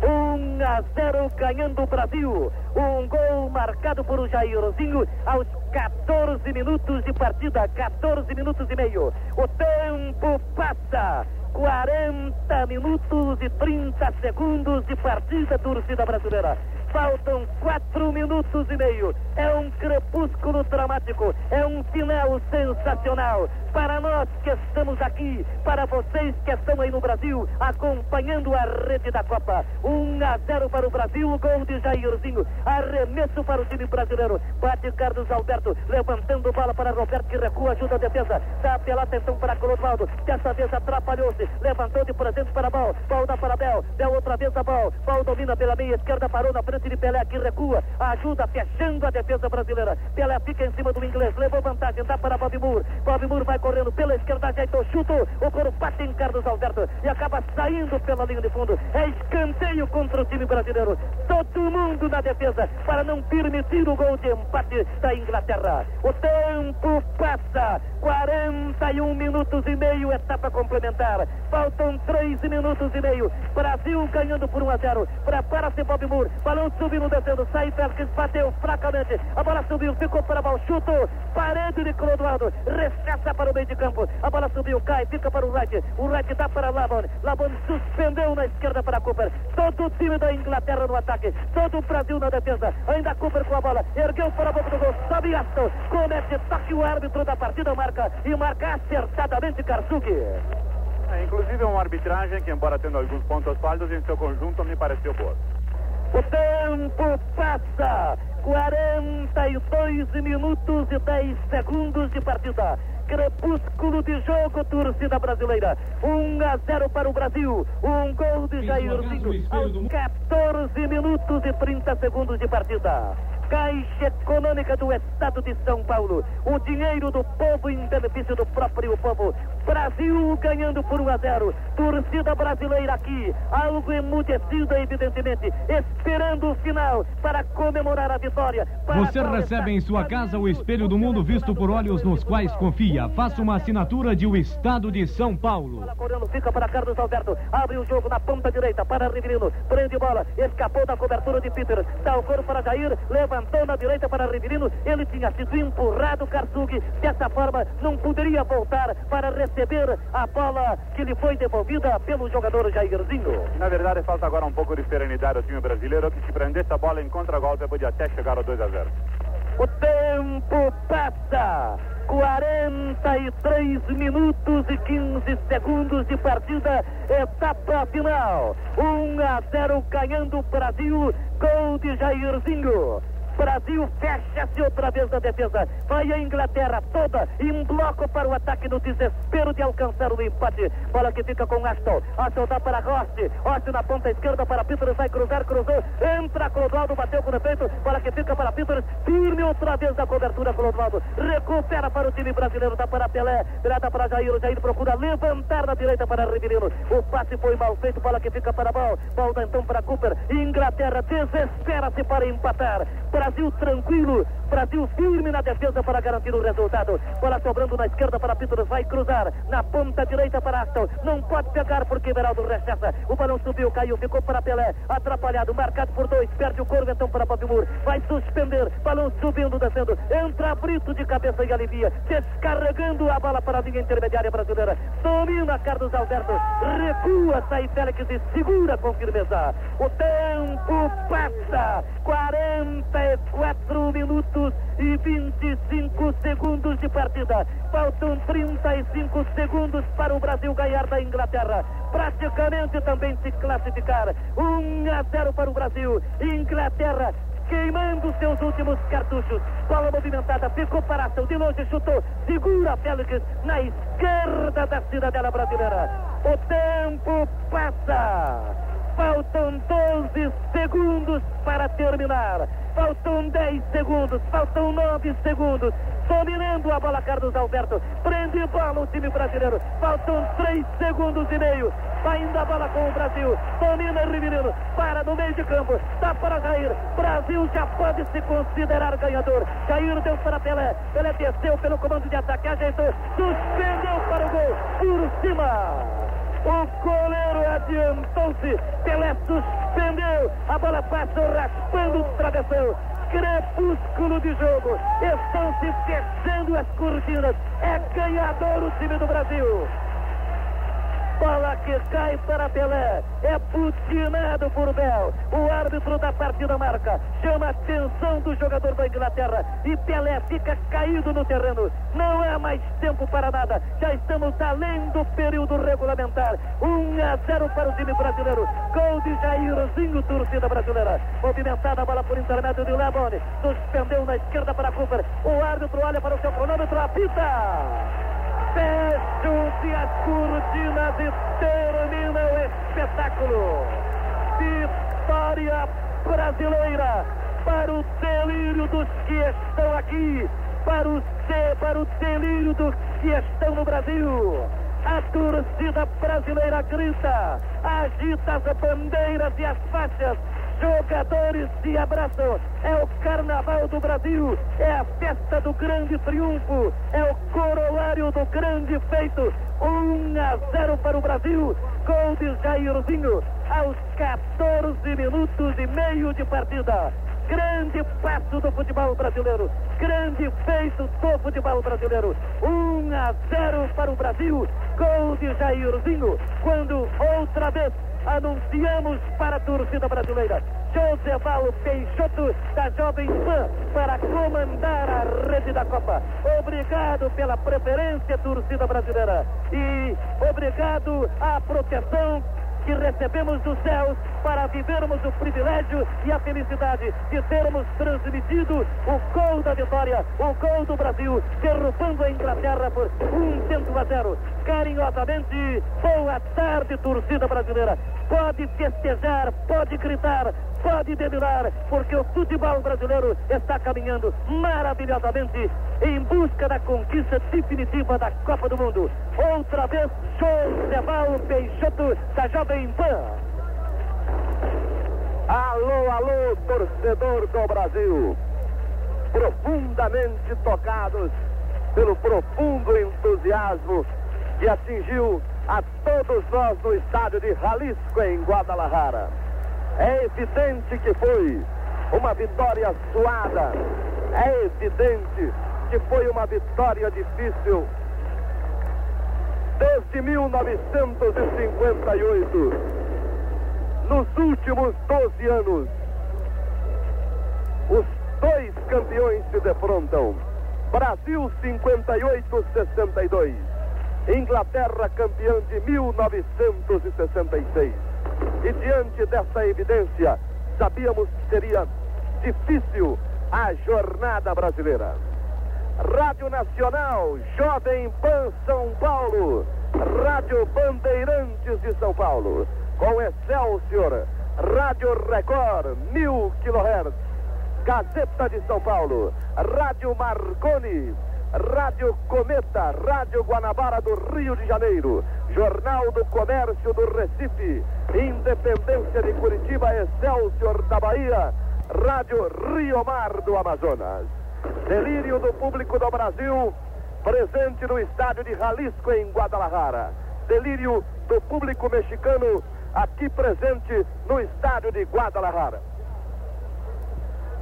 1 a 0 ganhando o Brasil. Um gol marcado por Jairzinho aos 14 minutos de partida, 14 minutos e meio. O tempo passa. 40 minutos e 30 segundos de partida, torcida brasileira. Faltam quatro minutos e meio. É um crepúsculo dramático. É um final sensacional. Para nós que estamos aqui, para vocês que estão aí no Brasil, acompanhando a rede da Copa. 1 a 0 para o Brasil, gol de Jairzinho. Arremesso para o time brasileiro. Bate Carlos Alberto, levantando bola para Roberto, que recua, ajuda a defesa. Dá pela atenção para Clodoaldo. Dessa vez atrapalhou-se. Levantou de presente para Bal. Bal dá para Bel. Bel outra vez a Bal. Bal domina pela meia esquerda, parou na frente de Pelé que recua, ajuda fechando a defesa brasileira. Pelé fica em cima do inglês, levou vantagem, dá para Bob Moore. Bob Moore vai correndo pela esquerda, ajeitou, chutou, o coro bate em Carlos Alberto e acaba saindo pela linha de fundo. É escanteio contra o time brasileiro. Todo mundo na defesa para não permitir o gol de empate da Inglaterra. O tempo passa, 41 minutos e meio, etapa complementar. Faltam 3 minutos e meio. Brasil ganhando por 1 a 0. Prepara-se Bob Moore. Balão subindo, descendo. Sai Félix, bateu fracamente. A bola subiu, ficou para mal. Chutou. Parede de Clodoaldo. Recessa para o meio de campo. A bola subiu, cai, fica para o right. O right dá para Lavon. Lavon suspendeu na esquerda para Cooper. Todo o time da Inglaterra no ataque. Todo o Brasil na defesa. Ainda Cooper com a bola. Ergueu para a boca do gol. Sobe Aston. Comete toque o árbitro da partida marca. E marca acertadamente Karsuki. É, inclusive uma arbitragem que, embora tendo alguns pontos falhos, em seu conjunto me pareceu boa. O tempo passa. 42 minutos e 10 segundos de partida. Crepúsculo de jogo, torcida brasileira. 1 a 0 para o Brasil. Um gol de Jairzinho aos 14 minutos e 30 segundos de partida. Caixa Econômica do Estado de São Paulo. O dinheiro do povo em benefício do próprio povo. Brasil ganhando por 1 a 0. Torcida brasileira aqui, algo emudecida, evidentemente, esperando o final para comemorar a vitória. Você recebe em sua casa o espelho do mundo visto por olhos nos quais confia. Faça uma assinatura de O Estado de São Paulo. Fica para Carlos Alberto. Abre o jogo na ponta direita para Riverino. Prende bola, escapou da cobertura de Peter. Dá o coro para Jair, levantou na direita para Riverino. Ele tinha sido empurrado, Karsug. Dessa forma, não poderia voltar para receber a bola que lhe foi devolvida pelo jogador Jairzinho. Na verdade, falta agora um pouco de serenidade ao time brasileiro, que se prendesse a bola em contra-golpe, podia até chegar ao 2 a 0. O tempo passa. 43 minutos e 15 segundos de partida, etapa final. 1 a 0 ganhando o Brasil, gol de Jairzinho. Brasil fecha-se outra vez na defesa. Vai a Inglaterra toda em bloco para o ataque no desespero de alcançar o empate. Bola que fica com Aston. Aston dá para Rossi. Rossi na ponta esquerda para Peters. Vai cruzar, cruzou. Entra Clodoaldo, bateu com defeito. Bola que fica para Peters. Firme outra vez na cobertura, Clodoaldo. Recupera para o time brasileiro. Dá para Pelé. Pelé dá para Jair. O Jair procura levantar na direita para Riverino. O passe foi mal feito. Bola que fica para Bal. Bal então para Cooper. Inglaterra desespera-se para empatar. Brasil tranquilo, Brasil firme na defesa para garantir o resultado. Bola sobrando na esquerda para Peters, vai cruzar na ponta direita para Aston. Não pode pegar porque Everaldo recessa. O balão subiu, caiu, ficou para Pelé, atrapalhado, marcado por dois, perde o corvo então para Moore. Vai suspender, balão subindo, descendo. Entra Brito de cabeça e alivia, descarregando a bola para a linha intermediária brasileira. Domina Carlos Alberto, recua, sai Félix e segura com firmeza. O tempo passa, 44 minutos e 25 segundos de partida. Faltam 35 segundos para o Brasil ganhar da Inglaterra. Praticamente também se classificar. 1 a 0 para o Brasil. Inglaterra queimando seus últimos cartuchos. Bola movimentada, ficou para ação, de longe chutou, segura Félix na esquerda da cidadela brasileira. O tempo passa. Faltam 12 segundos para terminar. Faltam 10 segundos, faltam 9 segundos. Dominando a bola Carlos Alberto. Prende bola o time brasileiro. Faltam 3 segundos e meio. Ainda a bola com o Brasil. Domina Riverino. Para no meio de campo. Dá para Jair. Brasil já pode se considerar ganhador. Jair deu para Pelé. Pelé desceu pelo comando de ataque. Ajeitou. Suspendeu para o gol. Por cima. O goleiro adiantou-se. Pelé suspendeu. A bola passou raspando o travessão. Crepúsculo de jogo. Estão se fechando as cortinas. É ganhador o time do Brasil. Bola que cai para Pelé. É butinado por Bel. O árbitro da partida marca. Chama a atenção do jogador da Inglaterra. E Pelé fica caído no terreno. Não há mais tempo para nada. Já estamos além do período regulamentar. 1 a 0 para o time brasileiro. Gol de Jairzinho, torcida brasileira. Movimentada a bola por intermédio de Lebone. Suspendeu na esquerda para Cooper. O árbitro olha para o seu cronômetro. Apita. Fecham-se as cortinas e termina o espetáculo. Vitória brasileira, para o delírio dos que estão aqui, para o, para o delírio dos que estão no Brasil. A torcida brasileira grita, agita as bandeiras e as faixas, jogadores se abraçam. É o carnaval do Brasil, é a festa do grande triunfo, é o corolário do grande feito. 1 a 0 para o Brasil, gol de Jairzinho aos 14 minutos e meio de partida. Grande passo do futebol brasileiro, grande feito do futebol brasileiro. 1 a 0 para o Brasil, gol de Jairzinho, quando outra vez anunciamos para a torcida brasileira. José Paulo Peixoto, da Jovem Pan, para comandar a rede da Copa. Obrigado pela preferência, torcida brasileira. E obrigado à proteção que recebemos dos céus para vivermos o privilégio e a felicidade de termos transmitido o gol da vitória, o gol do Brasil, derrubando a Inglaterra por um tento a zero. Carinhosamente, boa tarde, torcida brasileira. Pode festejar, pode gritar, pode delirar, porque o futebol brasileiro está caminhando maravilhosamente em busca da conquista definitiva da Copa do Mundo. Outra vez, José Paulo Peixoto, da Jovem Pan. Alô, alô, torcedor do Brasil. Profundamente tocados pelo profundo entusiasmo que atingiu a todos nós no estádio de Jalisco, em Guadalajara. É evidente que foi uma vitória suada. É evidente que foi uma vitória difícil. Desde 1958, nos últimos 12 anos, os dois campeões se defrontam. Brasil 58-62. Inglaterra campeã de 1966. E diante dessa evidência, sabíamos que seria difícil a jornada brasileira. Rádio Nacional, Jovem Pan São Paulo, Rádio Bandeirantes de São Paulo, com Excelsior, Rádio Record, mil kHz, Gazeta de São Paulo, Rádio Marconi, Rádio Cometa, Rádio Guanabara do Rio de Janeiro, Jornal do Comércio do Recife, Independência de Curitiba, Excelsior da Bahia, Rádio Rio Mar do Amazonas. Delírio do público do Brasil, presente no estádio de Jalisco, em Guadalajara. Delírio do público mexicano, aqui presente no estádio de Guadalajara.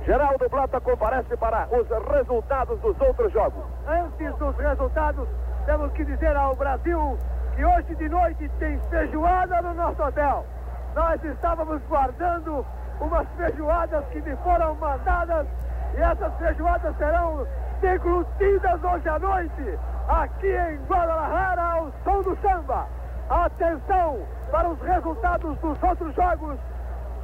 Geraldo Blota comparece para os resultados dos outros jogos. Antes dos resultados, temos que dizer ao Brasil que hoje de noite tem feijoada no nosso hotel. Nós estávamos guardando umas feijoadas que me foram mandadas e essas feijoadas serão deglutidas hoje à noite aqui em Guadalajara ao som do samba. Atenção para os resultados dos outros jogos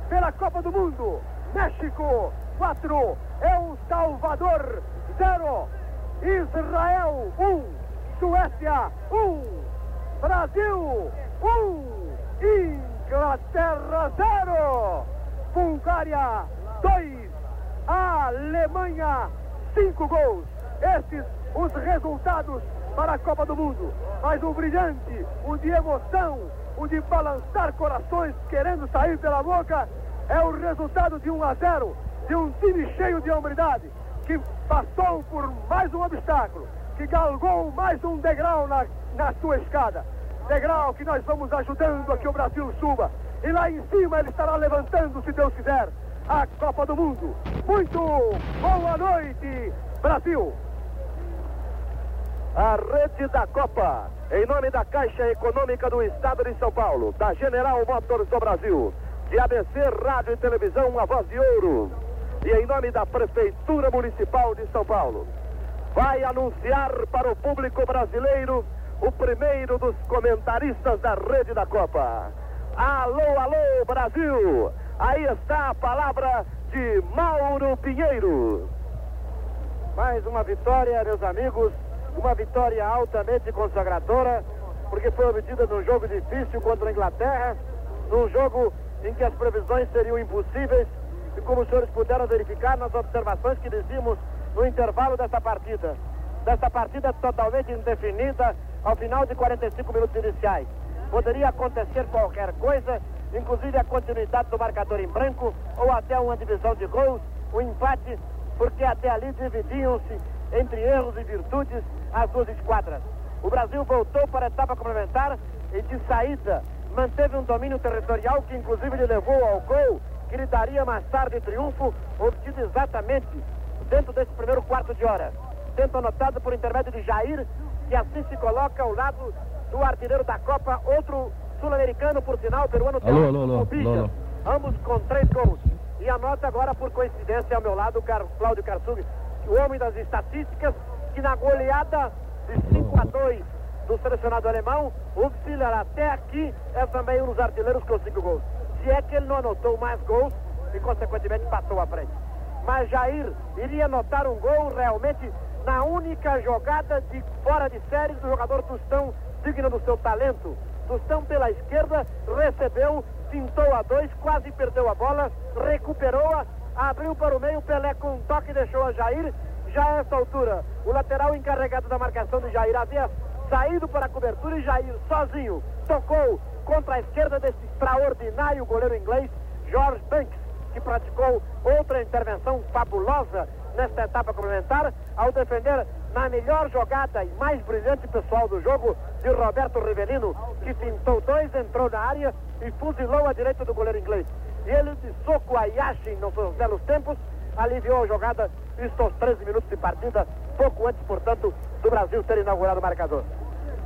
pela Copa do Mundo. México 4, El Salvador 0, Israel 1, um, Suécia 1, um, Brasil 1, um, Inglaterra 0, Bulgária 2, Alemanha 5 gols. Estes os resultados para a Copa do Mundo. Mas um brilhante, um de emoção, um de balançar corações querendo sair pela boca, é o resultado de 1 a 0 de um time cheio de hombridade, que passou por mais um obstáculo, que galgou mais um degrau na, na sua escada. Degrau que nós vamos ajudando a que o Brasil suba. E lá em cima ele estará levantando, se Deus quiser, a Copa do Mundo. Muito boa noite, Brasil! A rede da Copa, em nome da Caixa Econômica do Estado de São Paulo, da General Motors do Brasil, de ABC Rádio e Televisão A Voz de Ouro, e em nome da Prefeitura Municipal de São Paulo, vai anunciar para o público brasileiro o primeiro dos comentaristas da Rede da Copa. Alô, alô, Brasil! Aí está a palavra de Mauro Pinheiro. Mais uma vitória, meus amigos, uma vitória altamente consagradora, porque foi obtida num jogo difícil contra a Inglaterra, num jogo em que as previsões seriam impossíveis, e como os senhores puderam verificar nas observações que dizíamos no intervalo dessa partida. Dessa partida totalmente indefinida ao final de 45 minutos iniciais. Poderia acontecer qualquer coisa, inclusive a continuidade do marcador em branco ou até uma divisão de gols, um empate, porque até ali dividiam-se entre erros e virtudes as duas esquadras. O Brasil voltou para a etapa complementar e de saída manteve um domínio territorial que inclusive lhe levou ao gol daria mais tarde triunfo, obtido exatamente dentro desse primeiro quarto de hora. Tento anotado por intermédio de Jair, que assim se coloca ao lado do artilheiro da Copa, outro sul-americano, por sinal, peruano, alô, alô, alô, alô, ambos com três gols. E anota agora, por coincidência, ao meu lado, o Car Cláudio Karsug, o homem das estatísticas, que na goleada de 5 a 2 do selecionado alemão, o Psiller até aqui é também um dos artilheiros com cinco gols. Se é que ele não anotou mais gols e, consequentemente, passou à frente. Mas Jair iria anotar um gol realmente na única jogada de fora de série do jogador Tostão, digno do seu talento. Tostão pela esquerda, recebeu, pintou a dois, quase perdeu a bola, recuperou-a, abriu para o meio, Pelé com um toque deixou a Jair. Já a essa altura, o lateral encarregado da marcação de Jair havia saído para a cobertura e Jair sozinho tocou contra a esquerda desse extraordinário goleiro inglês, George Banks, que praticou outra intervenção fabulosa nesta etapa complementar, ao defender na melhor jogada e mais brilhante pessoal do jogo de Roberto Rivelino, que pintou dois, entrou na área e fuzilou a direita do goleiro inglês. E ele de soco a Yashin nos seus belos tempos, aliviou a jogada, isto aos 13 minutos de partida, pouco antes, portanto, do Brasil ter inaugurado o marcador.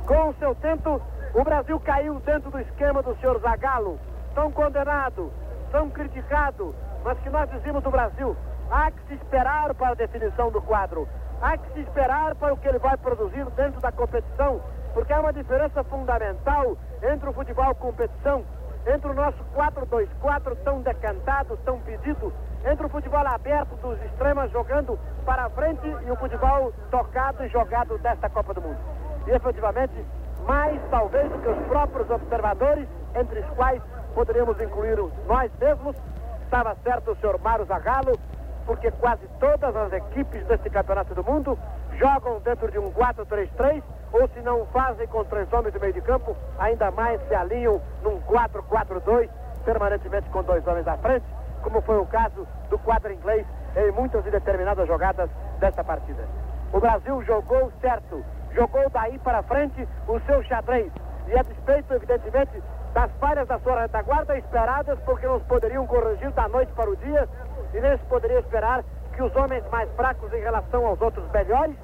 Com o seu tento, o Brasil caiu dentro do esquema do senhor Zagallo, tão condenado, tão criticado, mas que nós dizemos do Brasil, há que se esperar para a definição do quadro, há que se esperar para o que ele vai produzir dentro da competição, porque há uma diferença fundamental entre o futebol competição, entre o nosso 4-2-4 tão decantado, tão pedido, entre o futebol aberto dos extremos jogando para frente e o futebol tocado e jogado desta Copa do Mundo. E efetivamente, mais talvez do que os próprios observadores, entre os quais poderíamos incluir nós mesmos, estava certo o senhor Mário Zagallo, porque quase todas as equipes deste campeonato do mundo jogam dentro de um 4-3-3, ou se não fazem com três homens de meio de campo, ainda mais se alinham num 4-4-2, permanentemente com dois homens à frente, como foi o caso do quadro inglês em muitas e determinadas jogadas desta partida. O Brasil jogou certo, jogou daí para frente o seu xadrez, e a despeito, evidentemente, das falhas da sua retaguarda esperadas, porque não poderiam corrigir da noite para o dia, e nem se poderia esperar que os homens mais fracos em relação aos outros melhores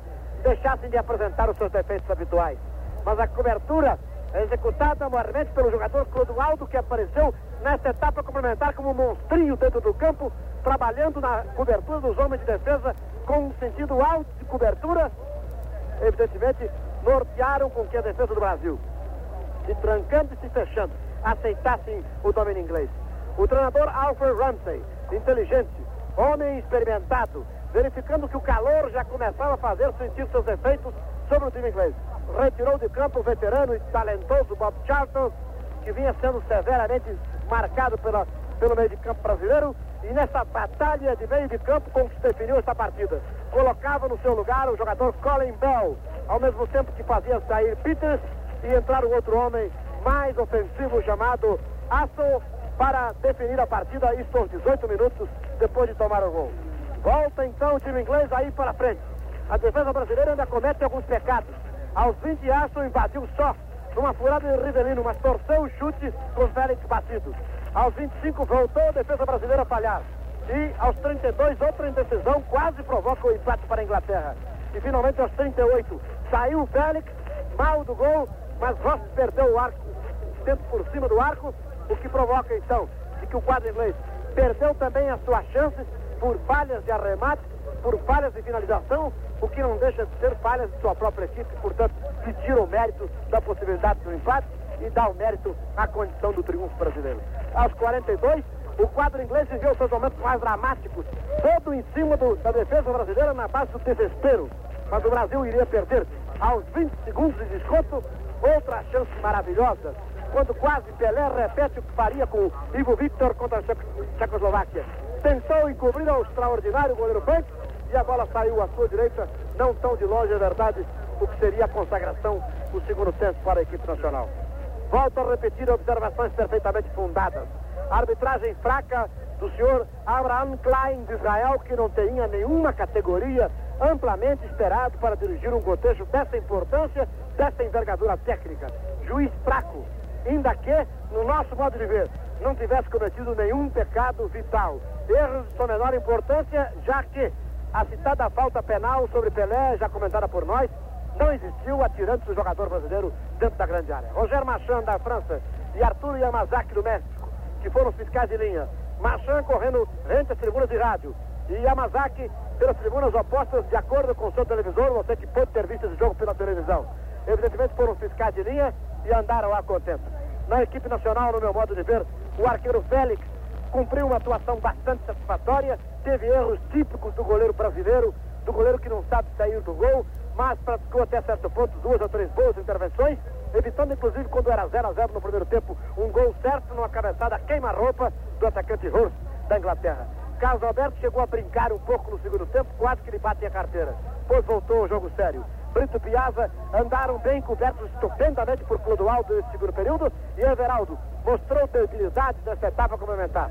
deixassem de apresentar os seus defeitos habituais. Mas a cobertura executada maiormente pelo jogador Clodoaldo, que apareceu nesta etapa complementar como um monstrinho dentro do campo, trabalhando na cobertura dos homens de defesa com um sentido alto de cobertura, evidentemente nortearam com que a defesa do Brasil, se trancando e se fechando, aceitassem o domínio inglês. O treinador Alfred Ramsey, inteligente, homem experimentado, verificando que o calor já começava a fazer sentir seus efeitos sobre o time inglês. Retirou de campo o veterano e talentoso Bob Charlton, que vinha sendo severamente marcado pela, pelo meio de campo brasileiro, e nessa batalha de meio de campo com que se definiu essa partida. Colocava no seu lugar o jogador Colin Bell, ao mesmo tempo que fazia sair Peters e entrar o outro homem mais ofensivo chamado Asso para definir a partida, isto aos 18 minutos depois de tomar o gol. Volta então o time inglês aí para frente. A defesa brasileira ainda comete alguns pecados. Aos 20, Aston invadiu só numa furada de Rivelino, mas torceu o chute com Félix batido. Aos 25 voltou a defesa brasileira a falhar. E aos 32, outra indecisão quase provoca o empate para a Inglaterra. E finalmente aos 38, saiu o Félix, mal do gol, mas Ross perdeu o arco, tempo por cima do arco, o que provoca então de que o quadro inglês perdeu também as suas chances por falhas de arremate, por falhas de finalização, o que não deixa de ser falhas de sua própria equipe, portanto, que tira o mérito da possibilidade do empate e dá o mérito à condição do triunfo brasileiro. Aos 42, o quadro inglês viveu seus momentos mais dramáticos, todo em cima do, da defesa brasileira na base do desespero. Mas o Brasil iria perder aos 20 segundos de desconto outra chance maravilhosa, quando quase Pelé repete o que faria com Ivo Victor contra a Tchecoslováquia. tentou encobrir ao extraordinário goleiro Banks e a bola saiu à sua direita, não tão de longe, é verdade, o que seria a consagração do segundo tempo para a equipe nacional. Volto a repetir observações perfeitamente fundadas. Arbitragem fraca do senhor Abraham Klein de Israel, que não teria nenhuma categoria amplamente esperado para dirigir um contexto dessa importância, dessa envergadura técnica. Juiz fraco, ainda que, no nosso modo de ver, não tivesse cometido nenhum pecado vital. Erros de sua menor importância, já que a citada falta penal sobre Pelé, já comentada por nós, não existiu atirando o jogador brasileiro dentro da grande área. Roger Machan, da França, e Arthur Yamazaki, do México, que foram fiscais de linha. Machan correndo rente às tribunas de rádio. E Yamazaki pelas tribunas opostas, de acordo com o seu televisor, você que pode ter visto esse jogo pela televisão. Evidentemente foram fiscais de linha e andaram a contento. Na equipe nacional, no meu modo de ver, o arqueiro Félix cumpriu uma atuação bastante satisfatória, teve erros típicos do goleiro brasileiro, do goleiro que não sabe sair do gol, mas praticou até certo ponto duas ou três boas intervenções, evitando inclusive quando era 0 a 0 no primeiro tempo, um gol certo numa cabeçada queima-roupa do atacante Hurst da Inglaterra. Carlos Alberto chegou a brincar um pouco no segundo tempo, quase que ele bate a carteira. Depois voltou ao jogo sério. Brito Piazza andaram bem cobertos estupendamente por Clodoaldo nesse segundo período e Everaldo mostrou debilidade nessa etapa complementar.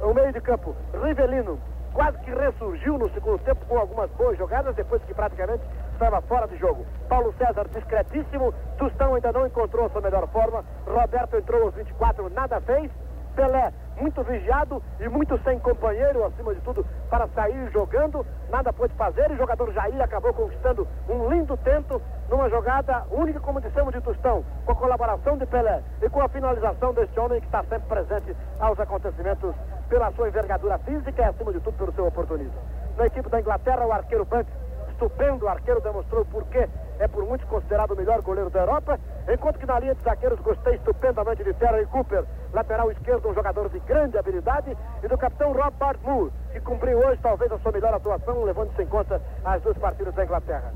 O meio de campo, Rivelino, quase que ressurgiu no segundo tempo com algumas boas jogadas, depois que praticamente estava fora de jogo. Paulo César discretíssimo, Tustão ainda não encontrou sua melhor forma, Roberto entrou aos 24, nada fez, Pelé muito vigiado e muito sem companheiro, acima de tudo, para sair jogando, nada pôde fazer e o jogador Jair acabou conquistando um lindo tento numa jogada única, como dissemos, de Tostão, com a colaboração de Pelé e com a finalização deste homem que está sempre presente aos acontecimentos pela sua envergadura física e, acima de tudo, pelo seu oportunismo. Na equipe da Inglaterra, o arqueiro Banks estupendo arqueiro, demonstrou por que é por muitos considerado o melhor goleiro da Europa, enquanto que na linha de zagueiros gostei estupendamente de Terry Cooper, lateral esquerdo, um jogador de grande habilidade, e do capitão Rob Bartmoor, que cumpriu hoje talvez a sua melhor atuação, levando-se em conta as duas partidas da Inglaterra.